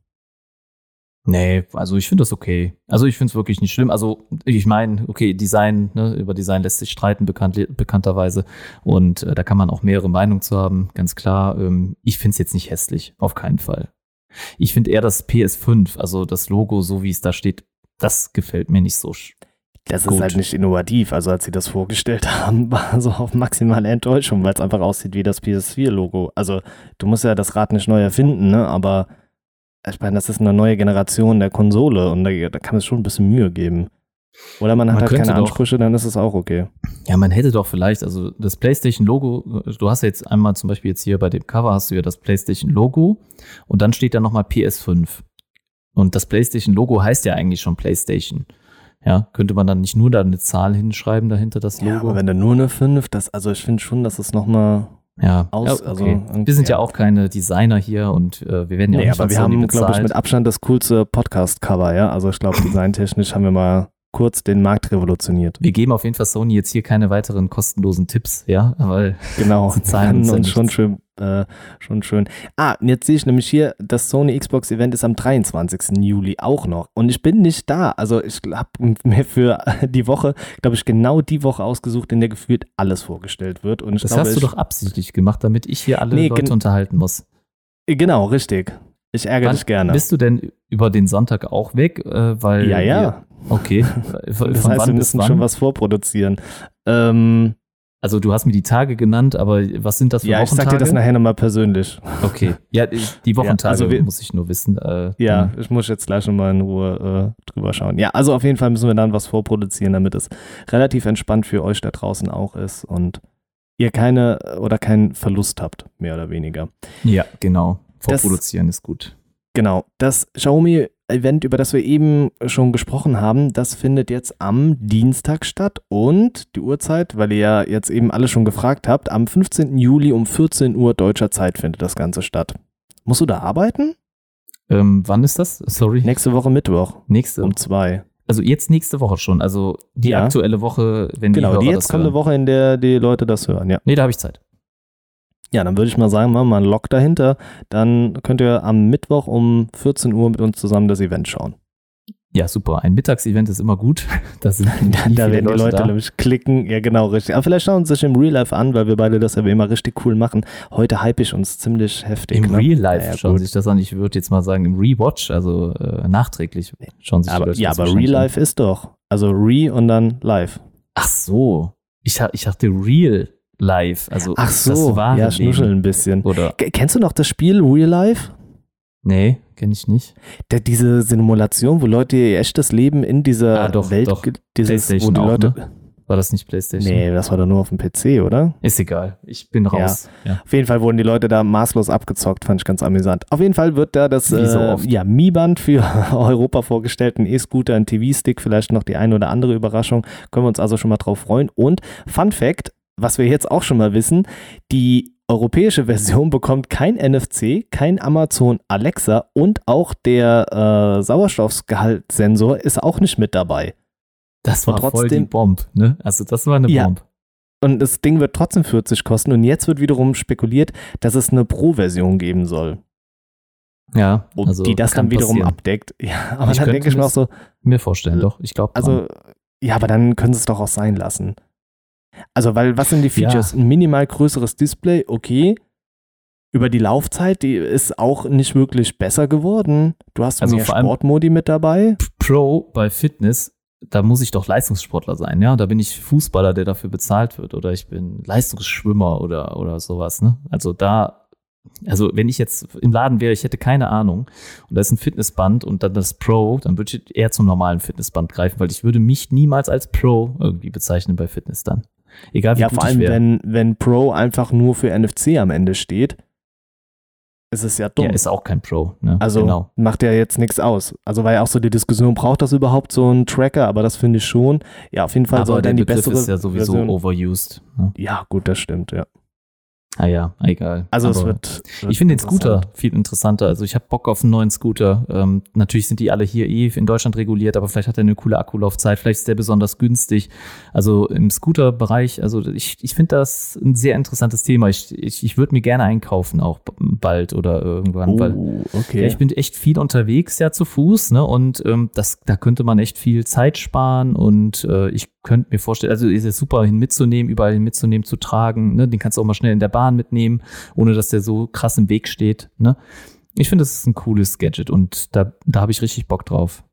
Nee, also ich finde das okay. Also ich finde es wirklich nicht schlimm. Also ich meine, okay, Design, ne, über Design lässt sich streiten, bekannt, bekannterweise. Und äh, da kann man auch mehrere Meinungen zu haben, ganz klar. Ähm, ich finde es jetzt nicht hässlich, auf keinen Fall. Ich finde eher das PS5, also das Logo, so wie es da steht, das gefällt mir nicht so. Das Gut. ist halt nicht innovativ. Also als sie das vorgestellt haben, war so auf maximale Enttäuschung, weil es einfach aussieht wie das PS4-Logo. Also du musst ja das Rad nicht neu erfinden, ne? Aber ich meine, das ist eine neue Generation der Konsole und da, da kann es schon ein bisschen Mühe geben. Oder man hat Man halt keine doch- Ansprüche, dann ist es auch okay. Ja, man hätte doch vielleicht, also das PlayStation-Logo, du hast ja jetzt einmal zum Beispiel jetzt hier bei dem Cover hast du ja das PlayStation-Logo und dann steht da nochmal PS5. Und das PlayStation-Logo heißt ja eigentlich schon PlayStation. Ja, könnte man dann nicht nur da eine Zahl hinschreiben dahinter, das Ja, Logo? aber wenn du nur eine 5, das, also ich finde schon, dass es nochmal. Ja, Aus- ja, also okay. irgendwie- wir sind ja auch keine Designer hier und äh, wir werden ja auch Nee, nicht aber wir haben, glaube ich, mit Abstand das coolste Podcast-Cover, ja. Also ich glaube, designtechnisch haben wir mal kurz den Markt revolutioniert. wir geben auf jeden Fall Sony jetzt hier keine weiteren kostenlosen Tipps, ja, weil Genau. Sie zahlen Kann uns ja uns schon schön, äh, schon schön. Ah, und jetzt sehe ich nämlich hier, das Sony Xbox Event ist am 23. Juli auch noch. Und ich bin nicht da. Also ich habe mir für die Woche, glaube ich, genau die Woche ausgesucht, in der gefühlt alles vorgestellt wird. Und das glaube, hast du doch absichtlich gemacht, damit ich hier alle Nee, Leute unterhalten muss. Genau, richtig. Ich ärgere Wann dich gerne. Bist du denn über den Sonntag auch weg? Äh, weil ja, ja. Wir, okay. Das heißt, wir müssen schon was vorproduzieren. Ähm, Also du hast mir die Tage genannt, aber was sind das für ja, ich Wochentage? sag dir das nachher nochmal persönlich. Okay. Ja, die Wochentage also wir- muss ich nur wissen. Äh, Ja, ich muss jetzt gleich nochmal in Ruhe äh, drüber schauen. Ja, also auf jeden Fall müssen wir dann was vorproduzieren, damit es relativ entspannt für euch da draußen auch ist und ihr keine oder keinen Verlust habt, mehr oder weniger. ja genau. Das- Vorproduzieren ist gut. Genau, das Xiaomi-Event, über das wir eben schon gesprochen haben, das findet jetzt am Dienstag statt und die Uhrzeit, weil ihr ja jetzt eben alle schon gefragt habt, am 15. Juli um 14 Uhr deutscher Zeit findet das Ganze statt. Musst du da arbeiten? Ähm, wann ist das? Sorry. Nächste Woche Mittwoch nächste. um zwei. Also jetzt nächste Woche schon. Also die Ja. aktuelle Woche, wenn die Genau, Hörer die das jetzt kommende hören. Woche, in der die Leute das hören, ja. Nee, da habe ich Zeit. Ja, dann würde ich mal sagen, machen wir mal einen Log dahinter. Dann könnt ihr am Mittwoch um 14 Uhr mit uns zusammen das Event schauen. Ja, super. Ein Mittagsevent ist immer gut. Da sind Da viele werden die Leute da. nämlich klicken. Ja, genau, richtig. Aber vielleicht schauen sie sich im Real Life an, weil wir beide das ja immer richtig cool machen. Heute hype ich uns ziemlich heftig. Im ne? Real Life Ja, schauen gut. sich das an. Ich würde jetzt mal sagen, im Rewatch, also äh, nachträglich schauen sich Aber, Leute ja, das aber Real an. Life ist doch. Also Re und dann Live. Ach so. Ich, ich dachte Real Life. Also Ach das so, ja, schnuscheln Leben. ein bisschen. Oder? Kennst du noch das Spiel Real Life? Nee, kenne ich nicht. Der, diese Simulation, wo Leute ihr echtes Leben in dieser Ah, doch, Welt, doch. dieses, wo die auch, Leute, ne? War das nicht PlayStation? nee, das war doch nur auf dem PC, oder? Ist egal. Ich bin raus. Ja. Auf jeden Fall wurden die Leute da maßlos abgezockt, fand ich ganz amüsant. Auf jeden Fall wird da das so äh, ja, Mi-Band für Europa vorgestellt, ein E-Scooter, ein TV-Stick, vielleicht noch die eine oder andere Überraschung. Können wir uns also schon mal drauf freuen. Und Fun Fact, was wir jetzt auch schon mal wissen, die europäische Version bekommt kein NFC, kein Amazon Alexa und auch der äh, Sauerstoffgehaltssensor ist auch nicht mit dabei. Das war Und voll die trotzdem- Bomb, ne? Also das war eine Ja. Bomb. Und das Ding wird trotzdem 40 kosten. Und jetzt wird wiederum spekuliert, dass es eine Pro-Version geben soll. Ja, Und also die das dann wiederum passieren. abdeckt. Ja, aber Ich dann denke ich mir mir auch so, Mir vorstellen, doch. Ich glaube. also, ja, aber dann können sie es doch auch sein lassen. Also, weil, was sind die Ja. Features? Ein minimal größeres Display, okay. Über die Laufzeit, die ist auch nicht wirklich besser geworden. Du hast Also mehr Sportmodi mit dabei. Pro bei Fitness, da muss ich doch Leistungssportler sein, ja. Da bin ich Fußballer, der dafür bezahlt wird, oder ich bin Leistungsschwimmer oder, oder sowas, ne? Also da, also wenn ich jetzt im Laden wäre, ich hätte keine Ahnung, und da ist ein Fitnessband und dann das Pro, dann würde ich eher zum normalen Fitnessband greifen, weil ich würde mich niemals als Pro irgendwie bezeichnen bei Fitness dann. Egal wie Ja, gut vor allem, wenn, wenn Pro einfach nur für NFC am Ende steht, ist es ja dumm. Ja, ist auch kein Pro, ne? Also genau. macht ja jetzt nichts aus. Also war ja auch so die Diskussion, braucht das überhaupt so einen Tracker? Aber das finde ich schon. Ja, auf jeden Fall soll Aber der dann die Begriff bessere ist ja sowieso Version. overused. Ne? Ja, gut, das stimmt, ja. Ah ja, egal. Also es wird, wird Ich finde den. Scooter viel interessanter. Also ich habe Bock auf einen neuen Scooter. Ähm, natürlich sind die alle hier eh in Deutschland reguliert, aber vielleicht hat er eine coole Akkulaufzeit, vielleicht ist der besonders günstig. Also im Scooter-Bereich, also ich, ich finde das ein sehr interessantes Thema. Ich, ich, ich würde mir gerne einkaufen, auch bald oder irgendwann, weil Oh, okay. ja, ich bin echt viel unterwegs, ja, zu Fuß, ne? Und ähm, das, da könnte man echt viel Zeit sparen und äh, ich könnte mir vorstellen, also ist es super hin mitzunehmen, überall hin mitzunehmen, zu tragen, ne? Den kannst du auch mal schnell in der Bahn mitnehmen, ohne dass der so krass im Weg steht, ne? Ich finde, das ist ein cooles Gadget und da, da habe ich richtig Bock drauf.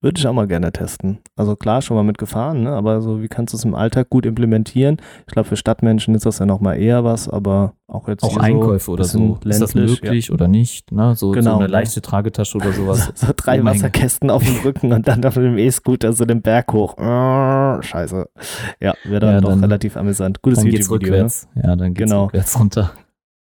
Würde ich auch mal gerne testen. Also klar, schon mal mitgefahren, ne? aber so wie kannst du es im Alltag gut implementieren? Ich glaube, für Stadtmenschen ist das ja nochmal eher was, aber auch jetzt Auch Einkäufe so oder so. Ist das möglich ja. oder nicht? Ne? So, genau. so eine leichte Tragetasche oder sowas. so, so drei Wasserkästen auf dem Rücken und dann auf dem E-Scooter so den Berg hoch. Scheiße. Ja, wäre dann ja, doch dann, relativ amüsant. Gutes YouTube-Video. Ne? Ja, dann geht's genau. rückwärts runter.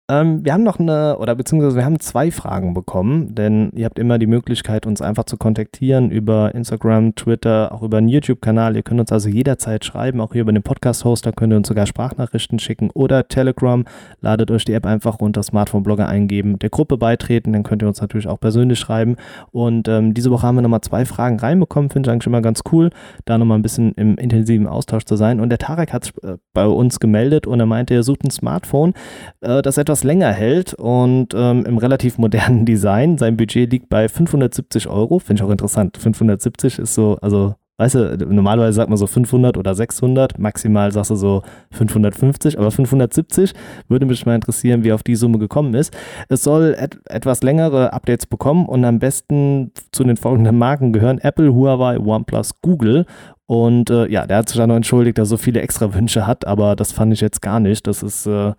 Ähm, wir haben noch eine, oder beziehungsweise wir haben zwei Fragen bekommen, denn ihr habt immer die Möglichkeit, uns einfach zu kontaktieren über Instagram, Twitter, auch über einen YouTube-Kanal. Ihr könnt uns also jederzeit schreiben, auch hier über den Podcast-Hoster könnt ihr uns sogar Sprachnachrichten schicken oder Telegram. Ladet euch die App einfach runter, Smartphone-Blogger eingeben, der Gruppe beitreten, dann könnt ihr uns natürlich auch persönlich schreiben. Und ähm, diese Woche haben wir nochmal zwei Fragen reinbekommen, finde ich eigentlich immer ganz cool, da nochmal ein bisschen im intensiven Austausch zu sein. Und der Tarek hat sich äh, bei uns gemeldet und er meinte, er sucht ein Smartphone, äh, das etwas etwas länger hält und ähm, im relativ modernen Design. Sein Budget liegt bei 570 Euro. Finde ich auch interessant. 570 ist so, also Weißt du, normalerweise sagt man so 500 oder 600, maximal sagst du so 550, aber 570 würde mich mal interessieren, wie auf die Summe gekommen ist. Es soll et etwas längere Updates bekommen und am besten zu den folgenden Marken gehören Apple, Huawei, OnePlus, Google. Und äh, ja, der hat sich dann noch entschuldigt, dass er so viele extra Wünsche hat, aber das fand ich jetzt gar nicht. Das ist, äh,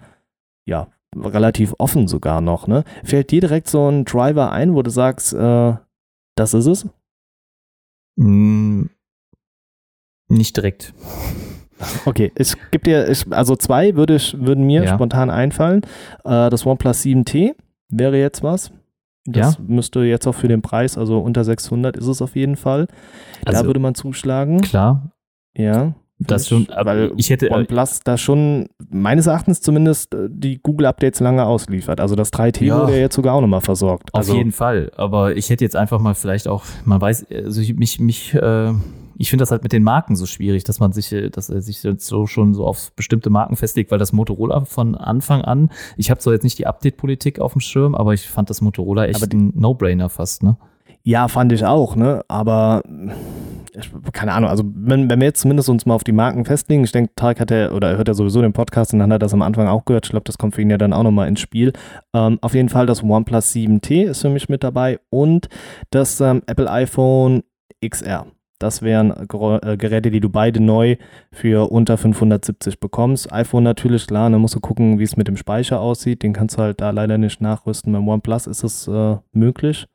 ja, relativ offen sogar noch, ne? Fällt dir direkt so ein Driver ein, wo du sagst, äh, das ist es? Mm, nicht direkt. Okay, es gibt dir, ich, also zwei würde ich, würden mir ja. spontan einfallen. Äh, das OnePlus 7T wäre jetzt was. Das ja. müsste jetzt auch für den Preis, also unter 600 ist es auf jeden Fall. Also, da würde man zuschlagen. Klar. Ja. Das schon, weil ich hätte äh, OnePlus da schon meines Erachtens zumindest äh, die Google Updates lange ausliefert. Also das 3T ja, wurde ja jetzt sogar auch nochmal versorgt. Auf also, jeden Fall. Aber ich hätte jetzt einfach mal vielleicht auch, man weiß, also ich, mich, mich, äh, ich finde das halt mit den Marken so schwierig, dass man sich, äh, dass er sich jetzt so schon so auf bestimmte Marken festlegt, weil das Motorola von Anfang an, ich habe zwar jetzt nicht die Update-Politik auf dem Schirm, aber ich fand das Motorola echt ein No-Brainer fast, ne? Ja, fand ich auch, ne? Aber keine Ahnung, also wenn, wenn wir jetzt zumindest uns mal auf die Marken festlegen, ich denke, Tarek hat ja, oder er hört ja sowieso den Podcast und dann hat er das am Anfang auch gehört. Ich glaube, das kommt für ihn ja dann auch nochmal ins Spiel. Ähm, auf jeden Fall das OnePlus 7T ist für mich mit dabei und das ähm, Apple iPhone XR. Das wären äh, Geräte, die du beide neu für unter 570 bekommst. iPhone natürlich, klar, dann musst du gucken, wie es mit dem Speicher aussieht. Den kannst du halt da leider nicht nachrüsten. Beim OnePlus ist es äh, möglich.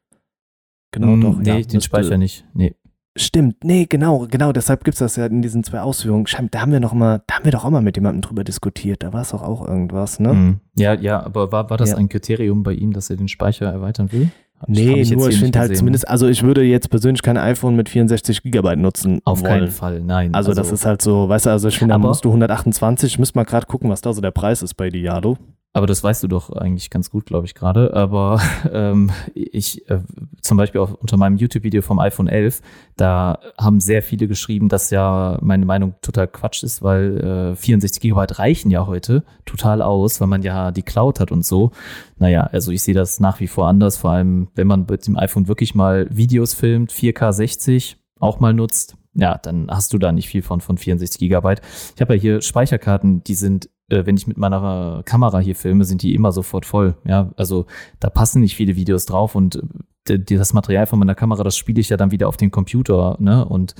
Genau, mm, doch. Nee, ja, den Speicher nicht. Nee. Stimmt, nee, genau, genau, deshalb gibt es das ja in diesen zwei Ausführungen. Da haben wir noch mal, da haben wir doch auch mal mit jemandem drüber diskutiert, da war es doch auch irgendwas, ne? Mhm. Ja, ja, aber war, war das ja. ein Kriterium bei ihm, dass er den Speicher erweitern will? Nee, nur ich finde halt zumindest, also ich würde jetzt persönlich kein iPhone mit 64 Gigabyte nutzen. Auf wollen. keinen Fall, nein. Also, also, das ist halt so, weißt du, also ich finde, da musst du 128, ich müsste mal gerade gucken, was da so der Preis ist bei Diado. Aber das weißt du doch eigentlich ganz gut, glaube ich, gerade. Aber ähm, ich, äh, zum Beispiel auch unter meinem YouTube-Video vom iPhone 11, da haben sehr viele geschrieben, dass ja meine Meinung total Quatsch ist, weil äh, 64 Gigabyte reichen ja heute total aus, weil man ja die Cloud hat und so. Naja, also ich sehe das nach wie vor anders, vor allem wenn man mit dem iPhone wirklich mal Videos filmt, 4K 60 auch mal nutzt, ja, dann hast du da nicht viel von, von 64 Gigabyte. Ich habe ja hier Speicherkarten, die sind äh, wenn ich mit meiner Kamera hier filme, sind die immer sofort voll. Ja, also da passen nicht viele Videos drauf und äh, das Material von meiner Kamera, das spiele ich ja dann wieder auf den Computer, ne? Und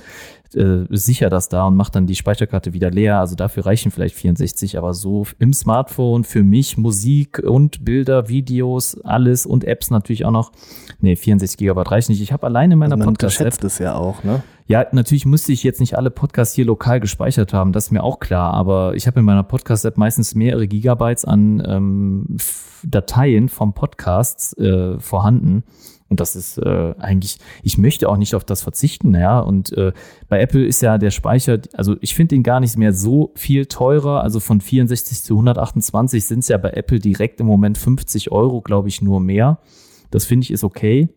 äh, sicher das da und mache dann die Speicherkarte wieder leer. Also dafür reichen vielleicht 64, aber so im Smartphone für mich Musik und Bilder, Videos, alles und Apps natürlich auch noch. Nee, 64 Gigabyte reicht nicht. Ich habe alleine in meiner also Podcast-App. das ja auch, ne? Ja, natürlich müsste ich jetzt nicht alle Podcasts hier lokal gespeichert haben, das ist mir auch klar, aber ich habe in meiner Podcast-App meistens mehrere Gigabytes an ähm, Dateien vom Podcasts äh, vorhanden. Und das ist äh, eigentlich, ich möchte auch nicht auf das verzichten, ja. Und äh, bei Apple ist ja der Speicher, also ich finde den gar nicht mehr so viel teurer. Also von 64 zu 128 sind es ja bei Apple direkt im Moment 50 Euro, glaube ich, nur mehr. Das finde ich ist okay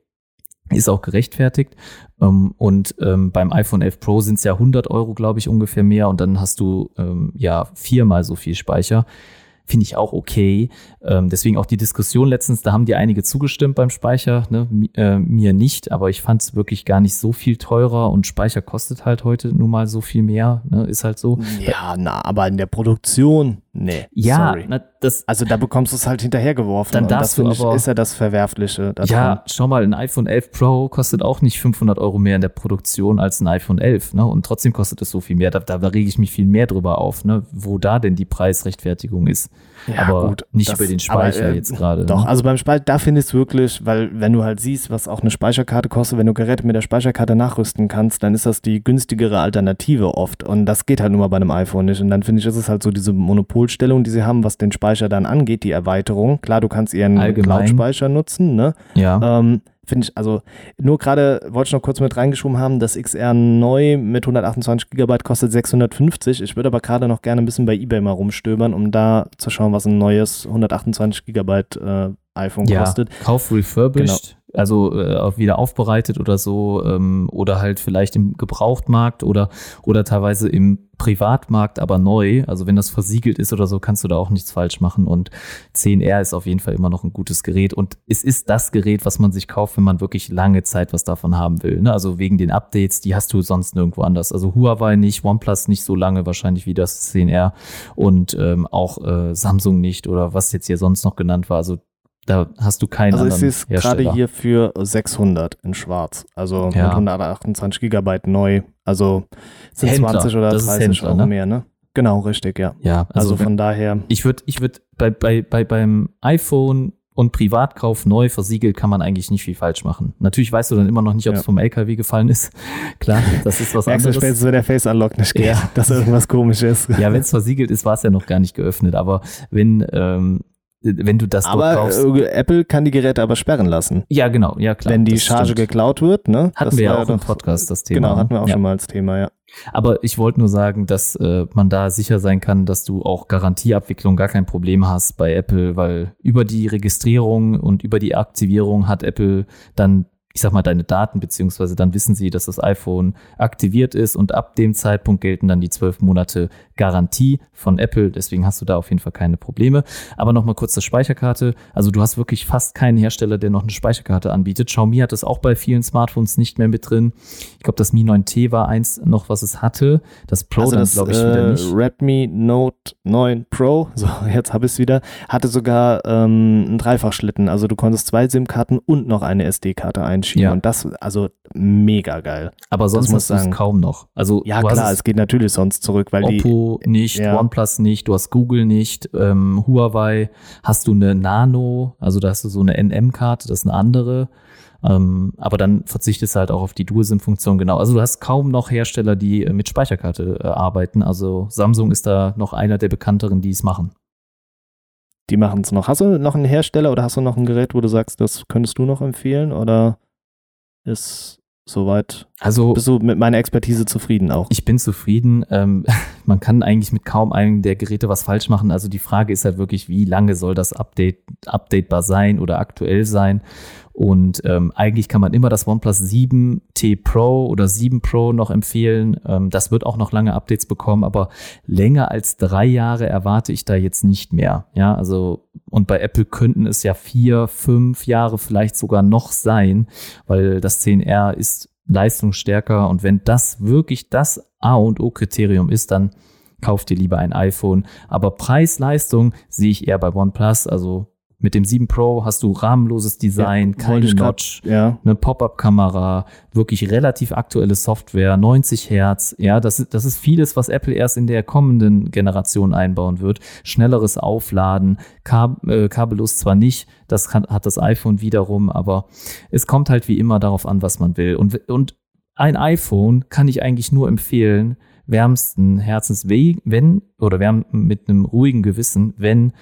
ist auch gerechtfertigt. Ähm, und ähm, beim iPhone 11 Pro sind es ja 100 Euro, glaube ich, ungefähr mehr. Und dann hast du ähm, ja viermal so viel Speicher. Finde ich auch okay. Ähm, deswegen auch die Diskussion letztens, da haben die einige zugestimmt beim Speicher, ne? äh, mir nicht, aber ich fand es wirklich gar nicht so viel teurer und Speicher kostet halt heute nun mal so viel mehr, ne? ist halt so. Ja, na, aber in der Produktion Nee. Ja, sorry. na, das, Also da bekommst du es halt hinterhergeworfen. Dann und das finde du aber- ich, ist ja das Verwerfliche. daran. ja, schau mal, ein iPhone 11 Pro kostet auch nicht 500 Euro mehr in der Produktion als ein iPhone 11, ne? Und trotzdem kostet es so viel mehr. Da, da, da rege ich mich viel mehr drüber auf, ne? Wo da denn die Preisrechtfertigung ist. Ja, aber gut, nicht das- über den Speicher aber, äh, jetzt gerade. Doch, ne? also beim Speicher, da finde ich es wirklich, weil wenn du halt siehst, was auch eine Speicherkarte kostet, wenn du Geräte mit der Speicherkarte nachrüsten kannst, dann ist das die günstigere Alternative oft. Und das geht halt nur mal bei einem iPhone nicht. Und dann finde ich, ist es halt so diese Monopolstellung, die sie haben, was den Speicher dann angeht, die Erweiterung. Klar, du kannst ihren. Cloud-Speicher nutzen, ne? Ja. Ähm, Finde ich, also nur gerade wollte ich noch kurz mit reingeschoben haben, das XR neu mit 128 GB kostet 650. Ich würde aber gerade noch gerne ein bisschen bei eBay mal rumstöbern, um da zu schauen, was ein neues 128 GB äh, iPhone ja, kostet. Kauf refurbished, also äh, wieder aufbereitet oder so, ähm, oder halt vielleicht im Gebrauchtmarkt oder, oder teilweise im Privatmarkt, aber neu. Also wenn das versiegelt ist oder so, kannst du da auch nichts falsch machen. Und 10R ist auf jeden Fall immer noch ein gutes Gerät. Und es ist das Gerät, was man sich kauft, wenn man wirklich lange Zeit was davon haben will. Ne? Also wegen den Updates, die hast du sonst nirgendwo anders. Also Huawei nicht, OnePlus nicht so lange wahrscheinlich wie das 10R und ähm, auch äh, Samsung nicht oder was jetzt hier sonst noch genannt war. Also da hast du keinen Also es gerade Hersteller. hier für 600 in schwarz. Also Ja. mit 128 GB neu. Also sind Händler, 20 oder das ist 30 Händler, Euro ne? mehr, ne? Genau, richtig, ja. Ja, Also, also, von daher, ich würde, ich würde bei, bei, bei beim iPhone und Privatkauf neu versiegelt kann man eigentlich nicht viel falsch machen. Natürlich weißt du dann immer noch nicht, ob es Ja. vom LKW gefallen ist. Klar, das ist was anderes. spätestens, wenn der Face Unlock nicht geht, Ja. dass irgendwas komisch ist. Ja, wenn es versiegelt ist, war es ja noch gar nicht geöffnet. Aber wenn, ähm, wenn du das dort Aber kaufst. äh, Apple kann die Geräte aber sperren lassen. ja, genau, ja klar. wenn die Charge stimmt. geklaut wird, ne? Hatten Das wir ja auch im Podcast das Thema. Genau, ne? hatten wir auch ja. schon mal als Thema, ja. Aber ich wollte nur sagen, dass äh, man da sicher sein kann, dass du auch Garantieabwicklung gar kein Problem hast bei Apple, weil über die Registrierung und über die Aktivierung hat Apple dann, ich sag mal, deine Daten, beziehungsweise dann wissen sie, dass das iPhone aktiviert ist und ab dem Zeitpunkt gelten dann die zwölf Monate Garantie von Apple. Deswegen hast du da auf jeden Fall keine Probleme. Aber nochmal kurz zur Speicherkarte. Also du hast wirklich fast keinen Hersteller, der noch eine Speicherkarte anbietet. Xiaomi hat das auch bei vielen Smartphones nicht mehr mit drin. Ich glaube, das Mi 9T war eins noch, was es hatte. Das Pro also dann, das glaube ich, wieder äh, nicht. Redmi Note 9 Pro, so jetzt habe ich es wieder, hatte sogar ähm, einen Dreifachschlitten. Also du konntest zwei SIM-Karten und noch eine SD-Karte einschieben. Ja. Und das, also mega geil. Aber sonst muss hast du es kaum noch. Also Ja klar, es geht natürlich sonst zurück, weil die Oppo nicht, ja. OnePlus nicht, du hast Google nicht, ähm, Huawei hast du eine Nano, also da hast du so eine NM-Karte, das ist eine andere. Ähm, aber dann verzichtest du halt auch auf die Dual-SIM-Funktion, genau. Also du hast kaum noch Hersteller, die äh, mit Speicherkarte äh, arbeiten. Also Samsung ist da noch einer der bekannteren, die es machen. die machen es noch. Hast du noch einen Hersteller oder hast du noch ein Gerät, wo du sagst, das könntest du noch empfehlen oder ist soweit, Also bist du mit meiner Expertise zufrieden auch? Ich bin zufrieden. Ähm, man kann eigentlich mit kaum einem der Geräte was falsch machen. Also die Frage ist halt wirklich, wie lange soll das Update updatebar sein oder aktuell sein? Und ähm, eigentlich kann man immer das OnePlus 7T Pro oder 7 Pro noch empfehlen. Ähm, das wird auch noch lange Updates bekommen, aber länger als drei Jahre erwarte ich da jetzt nicht mehr. Ja, also und bei Apple könnten es ja vier, fünf Jahre vielleicht sogar noch sein, weil das 10R ist leistungsstärker und wenn das wirklich das A und O Kriterium ist, dann kauft ihr lieber ein iPhone. Aber Preis-Leistung sehe ich eher bei OnePlus. Also mit dem 7 Pro hast du rahmenloses Design, Ja, keine Notch, Ja, eine Pop-up-Kamera, wirklich relativ aktuelle Software, 90 Hertz. Ja, das, ist- das ist vieles, was Apple erst in der kommenden Generation einbauen wird. Schnelleres Aufladen, Kab äh, kabellos zwar nicht, das kann, hat das iPhone wiederum, aber es kommt halt wie immer darauf an, was man will. Und, und ein iPhone kann ich eigentlich nur empfehlen, wärmsten Herzens, we- wenn, oder wärm, mit einem ruhigen Gewissen, wenn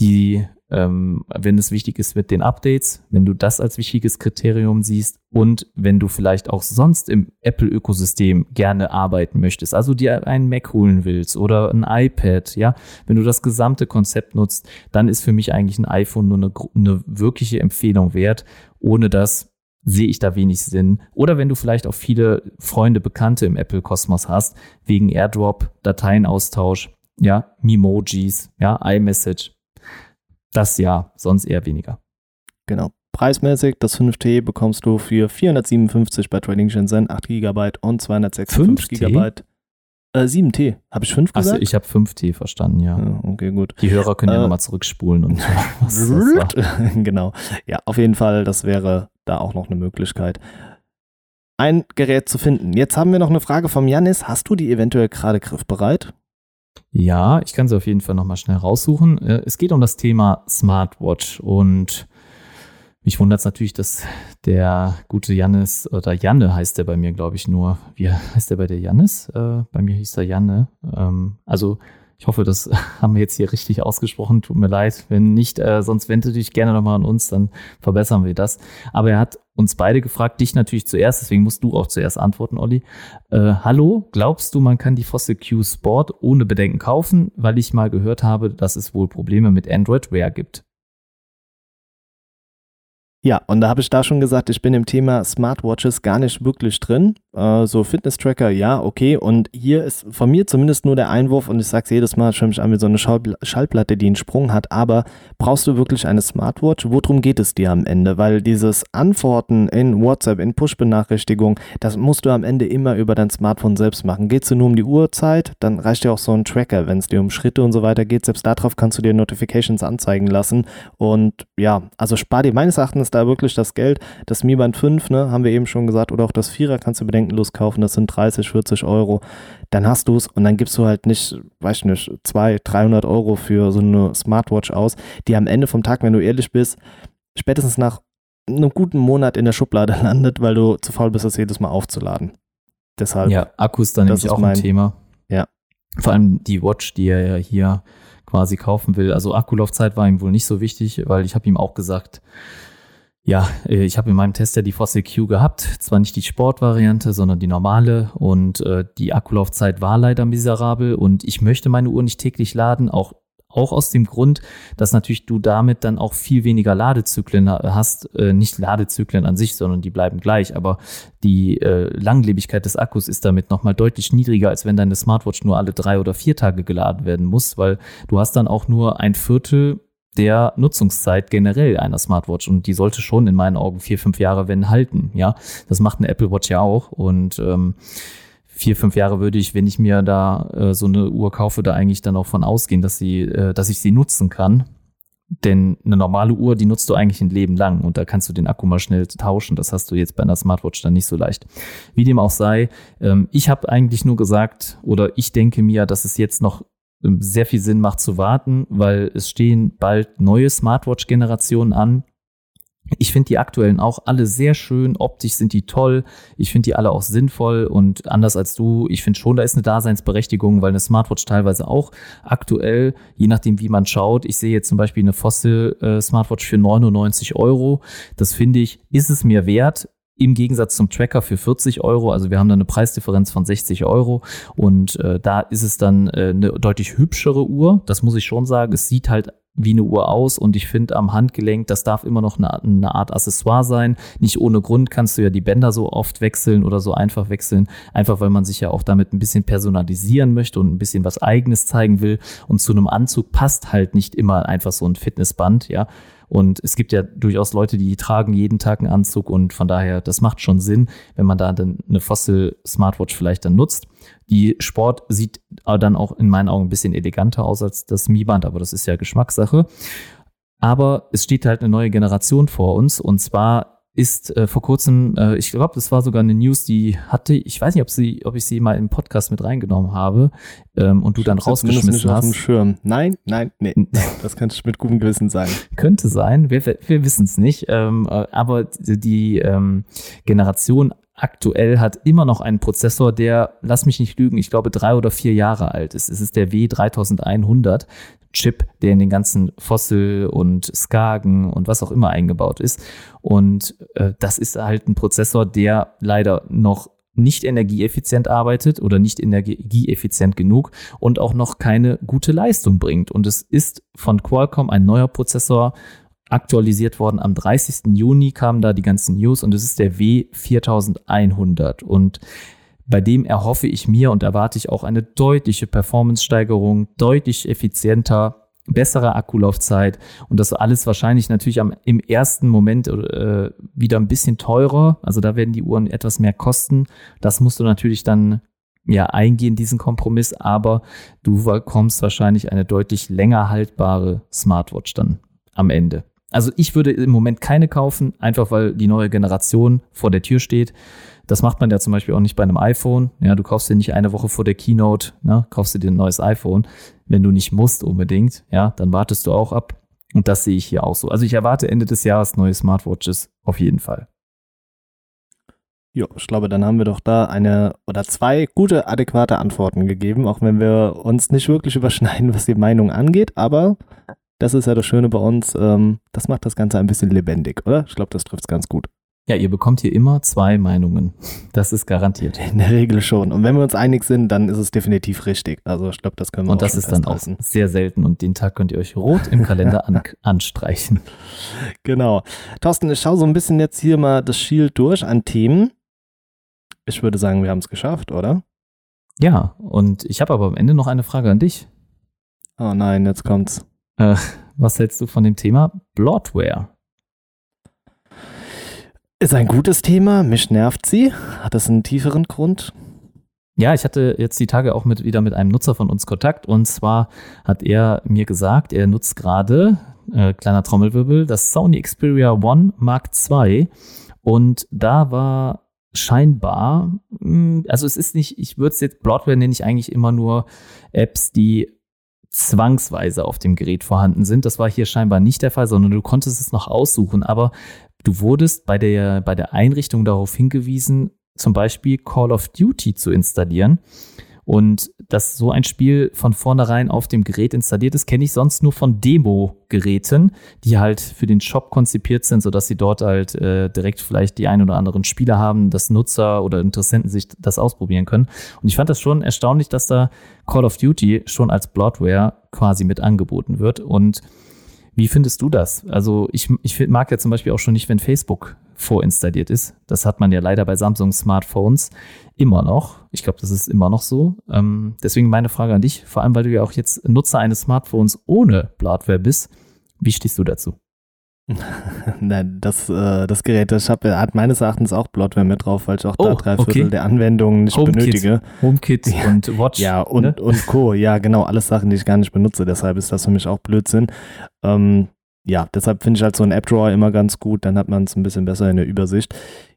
die, ähm, wenn es wichtig ist mit den Updates, wenn du das als wichtiges Kriterium siehst und wenn du vielleicht auch sonst im Apple-Ökosystem gerne arbeiten möchtest, also dir einen Mac holen willst oder ein iPad, ja, wenn du das gesamte Konzept nutzt, dann ist für mich eigentlich ein iPhone nur eine, eine wirkliche Empfehlung wert. Ohne das sehe ich da wenig Sinn. Oder wenn du vielleicht auch viele Freunde, Bekannte im Apple-Kosmos hast, wegen AirDrop, Dateienaustausch, ja, Memojis, ja, iMessage. Das ja, sonst eher weniger. genau. Preismäßig, das 5T bekommst du für 457 bei Trading Shenzhen, 8 GB und 256 5T? GB. Äh, 7T. Habe ich 5 gesagt? Also ich habe 5T verstanden, ja. ja. Okay, gut. Die Hörer können ja Äh, nochmal zurückspulen und was genau. Ja, auf jeden Fall, das wäre da auch noch eine Möglichkeit, ein Gerät zu finden. Jetzt haben wir noch eine Frage vom Janis. Hast du die eventuell gerade griffbereit? Ja, ich kann sie auf jeden Fall nochmal schnell raussuchen. Äh, Es geht um das Thema Smartwatch und mich wundert es natürlich, dass der gute Jannis, oder Janne heißt der bei mir, glaube ich, nur. Wie heißt der bei der Jannis? Äh, bei mir hieß er Janne. Ähm, also ich hoffe, das haben wir jetzt hier richtig ausgesprochen. Tut mir leid. Wenn nicht, äh, sonst wende dich gerne nochmal an uns, dann verbessern wir das. Aber er hat uns beide gefragt, dich natürlich zuerst, deswegen musst du auch zuerst antworten, Olli. Äh, hallo, glaubst du, man kann die Fossil Q Sport ohne Bedenken kaufen, weil ich mal gehört habe, dass es wohl Probleme mit Android Wear gibt? Ja, und da habe ich da schon gesagt, ich bin im Thema Smartwatches gar nicht wirklich drin. Äh, so Fitness-Tracker, ja, okay. Und hier ist von mir zumindest nur der Einwurf, und ich sage es jedes Mal, ich schaue mich an wie so eine Schall Schallplatte, die einen Sprung hat. Aber brauchst du wirklich eine Smartwatch? Worum geht es dir am Ende? Weil dieses Antworten in WhatsApp, in Push-Benachrichtigungen, das musst du am Ende immer über dein Smartphone selbst machen. Geht es dir nur um die Uhrzeit, dann reicht dir auch so ein Tracker. Wenn es dir um Schritte und so weiter geht, selbst darauf kannst du dir Notifications anzeigen lassen. Und ja, also spar dir meines Erachtens da wirklich das Geld. Das Mi Band 5, ne, haben wir eben schon gesagt, oder auch das Vierer kannst du bedenkenlos kaufen, das sind 30, 40 Euro. Dann hast du es und dann gibst du halt nicht, weiß ich nicht, 200, 300 Euro für so eine Smartwatch aus, die am Ende vom Tag, wenn du ehrlich bist, spätestens nach einem guten Monat in der Schublade landet, weil du zu faul bist, das jedes Mal aufzuladen. Deshalb. Ja, Akku ist dann nämlich ist auch mein- ein Thema. Ja. Vor allem die Watch, die er ja hier quasi kaufen will. Also Akkulaufzeit war ihm wohl nicht so wichtig, weil ich habe ihm auch gesagt, ja, äh, ich habe in meinem Test ja die Fossil Q gehabt. Zwar nicht die Sportvariante, sondern die normale. Und äh, die Akkulaufzeit war leider miserabel. Und ich möchte meine Uhr nicht täglich laden, auch auch aus dem Grund, dass natürlich du damit dann auch viel weniger Ladezyklen ha- hast, äh, nicht Ladezyklen an sich, sondern die bleiben gleich, aber die äh, Langlebigkeit des Akkus ist damit nochmal deutlich niedriger, als wenn deine Smartwatch nur alle drei oder vier Tage geladen werden muss, weil du hast dann auch nur ein Viertel der Nutzungszeit generell einer Smartwatch und die sollte schon in meinen Augen vier, fünf Jahre, wenn halten, ja. Das macht eine Apple Watch ja auch und ähm, vier, fünf Jahre würde ich, wenn ich mir da äh, so eine Uhr kaufe, da eigentlich dann auch von ausgehen, dass sie, äh, dass ich sie nutzen kann. Denn eine normale Uhr, die nutzt du eigentlich ein Leben lang und da kannst du den Akku mal schnell tauschen. Das hast du jetzt bei einer Smartwatch dann nicht so leicht. Wie dem auch sei, ähm, ich habe eigentlich nur gesagt oder ich denke mir, dass es jetzt noch sehr viel Sinn macht zu warten, weil es stehen bald neue Smartwatch-Generationen an. Ich finde die aktuellen auch alle sehr schön. Optisch sind die toll. Ich finde die alle auch sinnvoll und anders als du, ich finde schon, da ist eine Daseinsberechtigung, weil eine Smartwatch teilweise auch aktuell, je nachdem wie man schaut, ich sehe jetzt zum Beispiel eine Fossil äh, Smartwatch für 99 Euro. Das finde ich, ist es mir wert. Im Gegensatz zum Tracker für 40 Euro, also wir haben da eine Preisdifferenz von 60 Euro und äh, da ist es dann äh, eine deutlich hübschere Uhr, das muss ich schon sagen. Es sieht halt wie eine Uhr aus und ich finde am Handgelenk, das darf immer noch eine, eine Art Accessoire sein. Nicht ohne Grund kannst du ja die Bänder so oft wechseln oder so einfach wechseln, einfach weil man sich ja auch damit ein bisschen personalisieren möchte und ein bisschen was eigenes zeigen will und zu einem Anzug passt halt nicht immer einfach so ein Fitnessband, ja. Und es gibt ja durchaus Leute, die tragen jeden Tag einen Anzug und von daher, das macht schon Sinn, wenn man da dann eine Fossil Smartwatch vielleicht dann nutzt. Die Sport sieht dann auch in meinen Augen ein bisschen eleganter aus als das Mi-Band, aber das ist ja Geschmackssache. Aber es steht halt eine neue Generation vor uns und zwar ist äh, vor kurzem, äh, ich glaube, das war sogar eine News, die hatte, ich weiß nicht, ob sie, ob ich sie mal im Podcast mit reingenommen habe ähm, und du dann rausgeschmissen nicht auf dem hast. Schirm. Nein, nein, nee. Das kannst du mit gutem Gewissen sagen. Könnte sein, wir, wir wissen es nicht. Ähm, äh, aber die ähm, Generation aktuell hat immer noch einen Prozessor, der, lass mich nicht lügen, ich glaube drei oder vier Jahre alt ist. Es ist der W3100 Chip, der in den ganzen Fossil und Skagen und was auch immer eingebaut ist. Und äh, das ist halt ein Prozessor, der leider noch nicht energieeffizient arbeitet oder nicht energieeffizient genug und auch noch keine gute Leistung bringt. Und es ist von Qualcomm ein neuer Prozessor aktualisiert worden. Am 30. Juni kamen da die ganzen News und es ist der W4100. Und bei dem erhoffe ich mir und erwarte ich auch eine deutliche Performance-Steigerung, deutlich effizienter, bessere Akkulaufzeit und das alles wahrscheinlich natürlich am, im ersten Moment äh, wieder ein bisschen teurer. Also da werden die Uhren etwas mehr kosten. Das musst du natürlich dann ja, eingehen, diesen Kompromiss, aber du bekommst wahrscheinlich eine deutlich länger haltbare Smartwatch dann am Ende. Also ich würde im Moment keine kaufen, einfach weil die neue Generation vor der Tür steht. Das macht man ja zum Beispiel auch nicht bei einem iPhone. Ja, du kaufst dir nicht eine Woche vor der Keynote, ne, kaufst du dir ein neues iPhone. Wenn du nicht musst unbedingt, ja, dann wartest du auch ab. Und das sehe ich hier auch so. Also ich erwarte Ende des Jahres neue Smartwatches auf jeden Fall. Ja, ich glaube, dann haben wir doch da eine oder zwei gute, adäquate Antworten gegeben, auch wenn wir uns nicht wirklich überschneiden, was die Meinung angeht. Aber das ist ja das Schöne bei uns. Ähm, das macht das Ganze ein bisschen lebendig, oder? Ich glaube, das trifft es ganz gut. Ja, ihr bekommt hier immer zwei Meinungen. Das ist garantiert. In der Regel schon. Und wenn wir uns einig sind, dann ist es definitiv richtig. Also ich glaube, das können wir Und das ist dann auch sehr selten. Und den Tag könnt ihr euch rot im Kalender an anstreichen. Genau. Thorsten, ich schaue so ein bisschen jetzt hier mal das Shield durch an Themen. Ich würde sagen, wir haben es geschafft, oder? Ja, und ich habe aber am Ende noch eine Frage an dich. Oh nein, jetzt kommt's. Äh, was hältst du von dem Thema Bloodware? Ist ein gutes Thema, mich nervt sie. Hat das einen tieferen Grund? Ja, ich hatte jetzt die Tage auch mit, wieder mit einem Nutzer von uns Kontakt und zwar hat er mir gesagt, er nutzt gerade, äh, kleiner Trommelwirbel, das Sony Xperia One Mark II und da war scheinbar, hm, also es ist nicht, ich würde es jetzt, Broadware nenne ich eigentlich immer nur Apps, die zwangsweise auf dem Gerät vorhanden sind. Das war hier scheinbar nicht der Fall, sondern du konntest es noch aussuchen. Aber du wurdest bei der, bei der Einrichtung darauf hingewiesen, zum Beispiel Call of Duty zu installieren. Und dass so ein Spiel von vornherein auf dem Gerät installiert ist, kenne ich sonst nur von Demo-Geräten, die halt für den Shop konzipiert sind, sodass sie dort halt äh, direkt vielleicht die ein oder anderen Spieler haben, dass Nutzer oder Interessenten sich das ausprobieren können. Und ich fand das schon erstaunlich, dass da Call of Duty schon als Bloodware quasi mit angeboten wird. Und wie findest du das? Also ich, ich mag ja zum Beispiel auch schon nicht, wenn Facebook vorinstalliert ist. Das hat man ja leider bei Samsung Smartphones immer noch. Ich glaube, das ist immer noch so. Ähm, deswegen meine Frage an dich, vor allem weil du ja auch jetzt Nutzer eines Smartphones ohne Bloodware bist. Wie stehst du dazu? Nein, das, äh, das Gerät, das hab, hat meines Erachtens auch Bloodware mit drauf, weil ich auch oh, da drei Viertel okay. der Anwendungen nicht HomeKit. benötige. HomeKit ja. und Watch. Ja, und, ne? und Co. Ja, genau, alles Sachen, die ich gar nicht benutze. Deshalb ist das für mich auch Blödsinn. Ähm, ja, deshalb finde ich halt so ein App-Drawer immer ganz gut, dann hat man es ein bisschen besser in der Übersicht.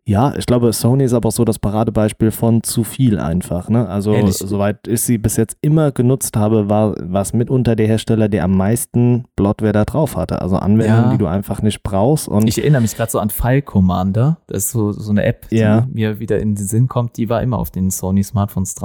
Ja, ich glaube, Sony ist aber auch so das Paradebeispiel von zu viel einfach. Ne? Also, Ehrlich? soweit ich sie bis jetzt immer genutzt habe, war es mitunter der Hersteller, der am meisten Bloodware da drauf hatte. Also Anwendungen, ja. die du einfach nicht brauchst. Und ich erinnere mich gerade so an File Commander. Das ist so, so eine App, die ja. mir wieder in den Sinn kommt. Die war immer auf den Sony Smartphones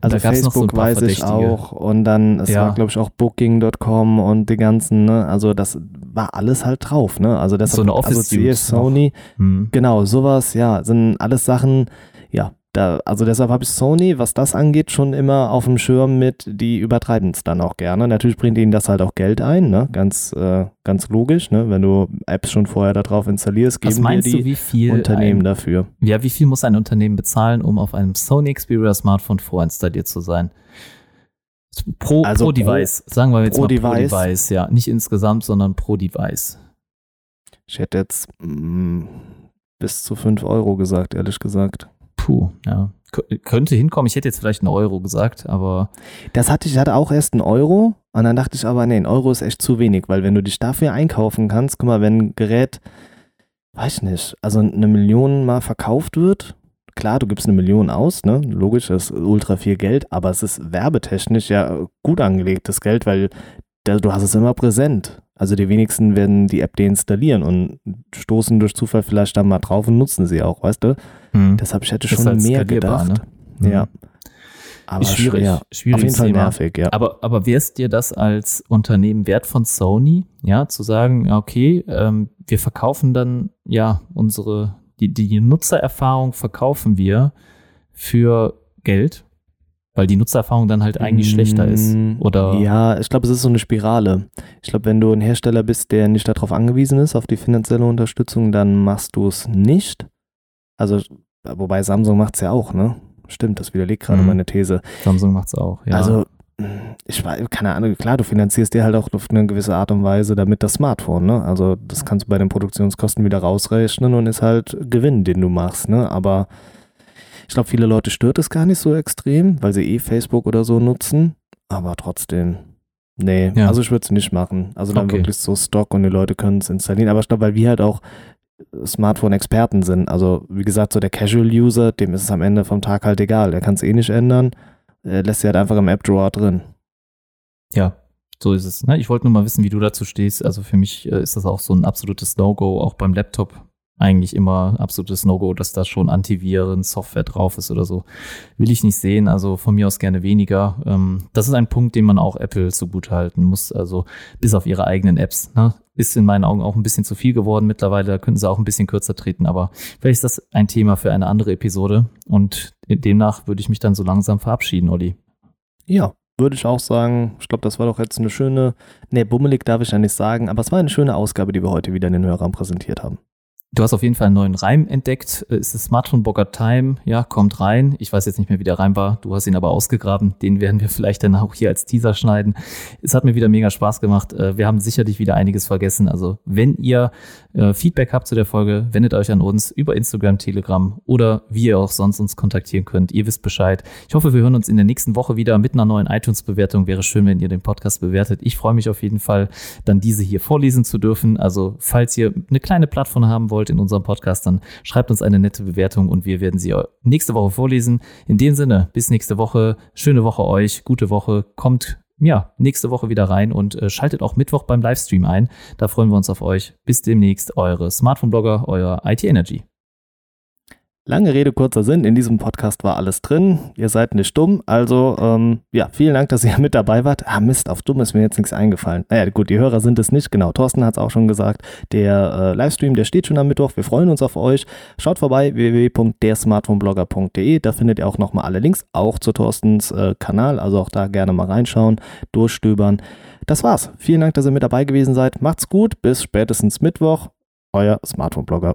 Und also Facebook so weiß ich auch. Und dann, es ja. war glaube ich auch Booking.com und die ganzen, ne, also das war alles halt drauf, ne, also das so eine Office also Sony, hm. genau, sowas, ja, sind alles Sachen, ja, da, also deshalb habe ich Sony, was das angeht, schon immer auf dem Schirm mit, die übertreiben es dann auch gerne. Natürlich bringt ihnen das halt auch Geld ein, ne? ganz, äh, ganz logisch. Ne? Wenn du Apps schon vorher darauf installierst, geben dir die du, Unternehmen ein, dafür. Ja, wie viel muss ein Unternehmen bezahlen, um auf einem Sony Xperia Smartphone vorinstalliert zu sein? Pro, also pro Device, pro, sagen wir jetzt pro mal Device. pro Device, ja. Nicht insgesamt, sondern pro Device. Ich hätte jetzt mh, mm, bis zu 5 Euro gesagt, ehrlich gesagt. Puh, ja. könnte hinkommen. Ich hätte jetzt vielleicht einen Euro gesagt, aber. Das hatte ich, hatte auch erst einen Euro und dann dachte ich aber, nee, ein Euro ist echt zu wenig, weil wenn du dich dafür einkaufen kannst, guck mal, wenn ein Gerät, weiß nicht, also eine Million mal verkauft wird, klar, du gibst eine Million aus, ne? Logisch, das ist ultra viel Geld, aber es ist werbetechnisch ja gut angelegtes Geld, weil du hast es immer präsent. Also die wenigsten werden die App deinstallieren und stoßen durch Zufall vielleicht dann mal drauf und nutzen sie auch, weißt du? Hm. Deshalb ich hätte schon halt mehr gedacht. Ne? Ja. Aber schwierig, ja, schwierig. Auf jeden Fall Thema. nervig, ja. Aber, aber wäre es dir das als Unternehmen wert von Sony, ja, zu sagen, okay, ähm, wir verkaufen dann ja unsere, die, die Nutzererfahrung verkaufen wir für Geld, weil die Nutzererfahrung dann halt eigentlich schlechter ist. Mm, oder? Ja, ich glaube, es ist so eine Spirale. Ich glaube, wenn du ein Hersteller bist, der nicht darauf angewiesen ist, auf die finanzielle Unterstützung, dann machst du es nicht. Also, wobei Samsung macht es ja auch, ne? Stimmt, das widerlegt gerade mhm. meine These. Samsung macht es auch, ja. Also, ich weiß, keine Ahnung, klar, du finanzierst dir halt auch auf eine gewisse Art und Weise damit das Smartphone, ne? Also, das kannst du bei den Produktionskosten wieder rausrechnen und ist halt Gewinn, den du machst, ne? Aber Ich glaube, viele Leute stört es gar nicht so extrem, weil sie eh Facebook oder so nutzen. Aber trotzdem, nee, Ja. also ich würde es nicht machen. Also dann Okay. wirklich so Stock und die Leute können es installieren. Aber ich glaube, weil wir halt auch Smartphone-Experten sind. Also wie gesagt, so der Casual-User, dem ist es am Ende vom Tag halt egal. Der kann es eh nicht ändern. Er lässt sie halt einfach im App-Drawer drin. Ja, so ist es. Ne? Ich wollte nur mal wissen, wie du dazu stehst. Also für mich äh, ist das auch so ein absolutes No-Go, auch beim Laptop eigentlich immer absolutes No-Go, dass da schon Antiviren-Software drauf ist oder so. Will ich nicht sehen, also von mir aus gerne weniger. Ähm, das ist ein Punkt, den man auch Apple zugutehalten muss, also bis auf ihre eigenen Apps. Ne? Ist in meinen Augen auch ein bisschen zu viel geworden mittlerweile, da könnten sie auch ein bisschen kürzer treten, aber vielleicht ist das ein Thema für eine andere Episode und demnach würde ich mich dann so langsam verabschieden, Olli. Ja, würde ich auch sagen. Ich glaube, das war doch jetzt eine schöne, nee, bummelig darf ich ja nicht sagen, aber es war eine schöne Ausgabe, die wir heute wieder den Hörern präsentiert haben. Du hast auf jeden Fall einen neuen Reim entdeckt. Äh, Es ist Smartphone Bogger Time. Ja, kommt rein. Ich weiß jetzt nicht mehr, wie der Reim war. Du hast ihn aber ausgegraben. Den werden wir vielleicht dann auch hier als Teaser schneiden. Es hat mir wieder mega Spaß gemacht. Äh, Wir haben sicherlich wieder einiges vergessen. Also, wenn ihr äh, Feedback habt zu der Folge, wendet euch an uns über Instagram, Telegram oder wie ihr auch sonst uns kontaktieren könnt. Ihr wisst Bescheid. Ich hoffe, wir hören uns in der nächsten Woche wieder mit einer neuen iTunes-Bewertung. Wäre schön, wenn ihr den Podcast bewertet. Ich freue mich auf jeden Fall, dann diese hier vorlesen zu dürfen. Also, falls ihr eine kleine Plattform haben wollt in unserem Podcast, dann schreibt uns eine nette Bewertung und wir werden sie nächste Woche vorlesen. In dem Sinne, bis nächste Woche. Schöne Woche euch, gute Woche. Kommt ja nächste Woche wieder rein und äh, schaltet auch Mittwoch beim Livestream ein. Da freuen wir uns auf euch. Bis demnächst, eure Smartphone-Blogger, euer IT Energy. Lange Rede, kurzer Sinn. In diesem Podcast war alles drin. Ihr seid nicht dumm. Also, ähm, ja, vielen Dank, dass ihr mit dabei wart. Ah, Mist, auf dumm ist mir jetzt nichts eingefallen. Naja, gut, die Hörer sind es nicht. Genau, Thorsten hat es auch schon gesagt. Der äh, Livestream, der steht schon am Mittwoch. Wir freuen uns auf euch. Schaut vorbei, www.dersmartphoneblogger.de. Da findet ihr auch nochmal alle Links, auch zu Thorstens äh, Kanal. Also auch da gerne mal reinschauen, durchstöbern. Das war's. Vielen Dank, dass ihr mit dabei gewesen seid. Macht's gut. Bis spätestens Mittwoch. Euer Smartphone-Blogger.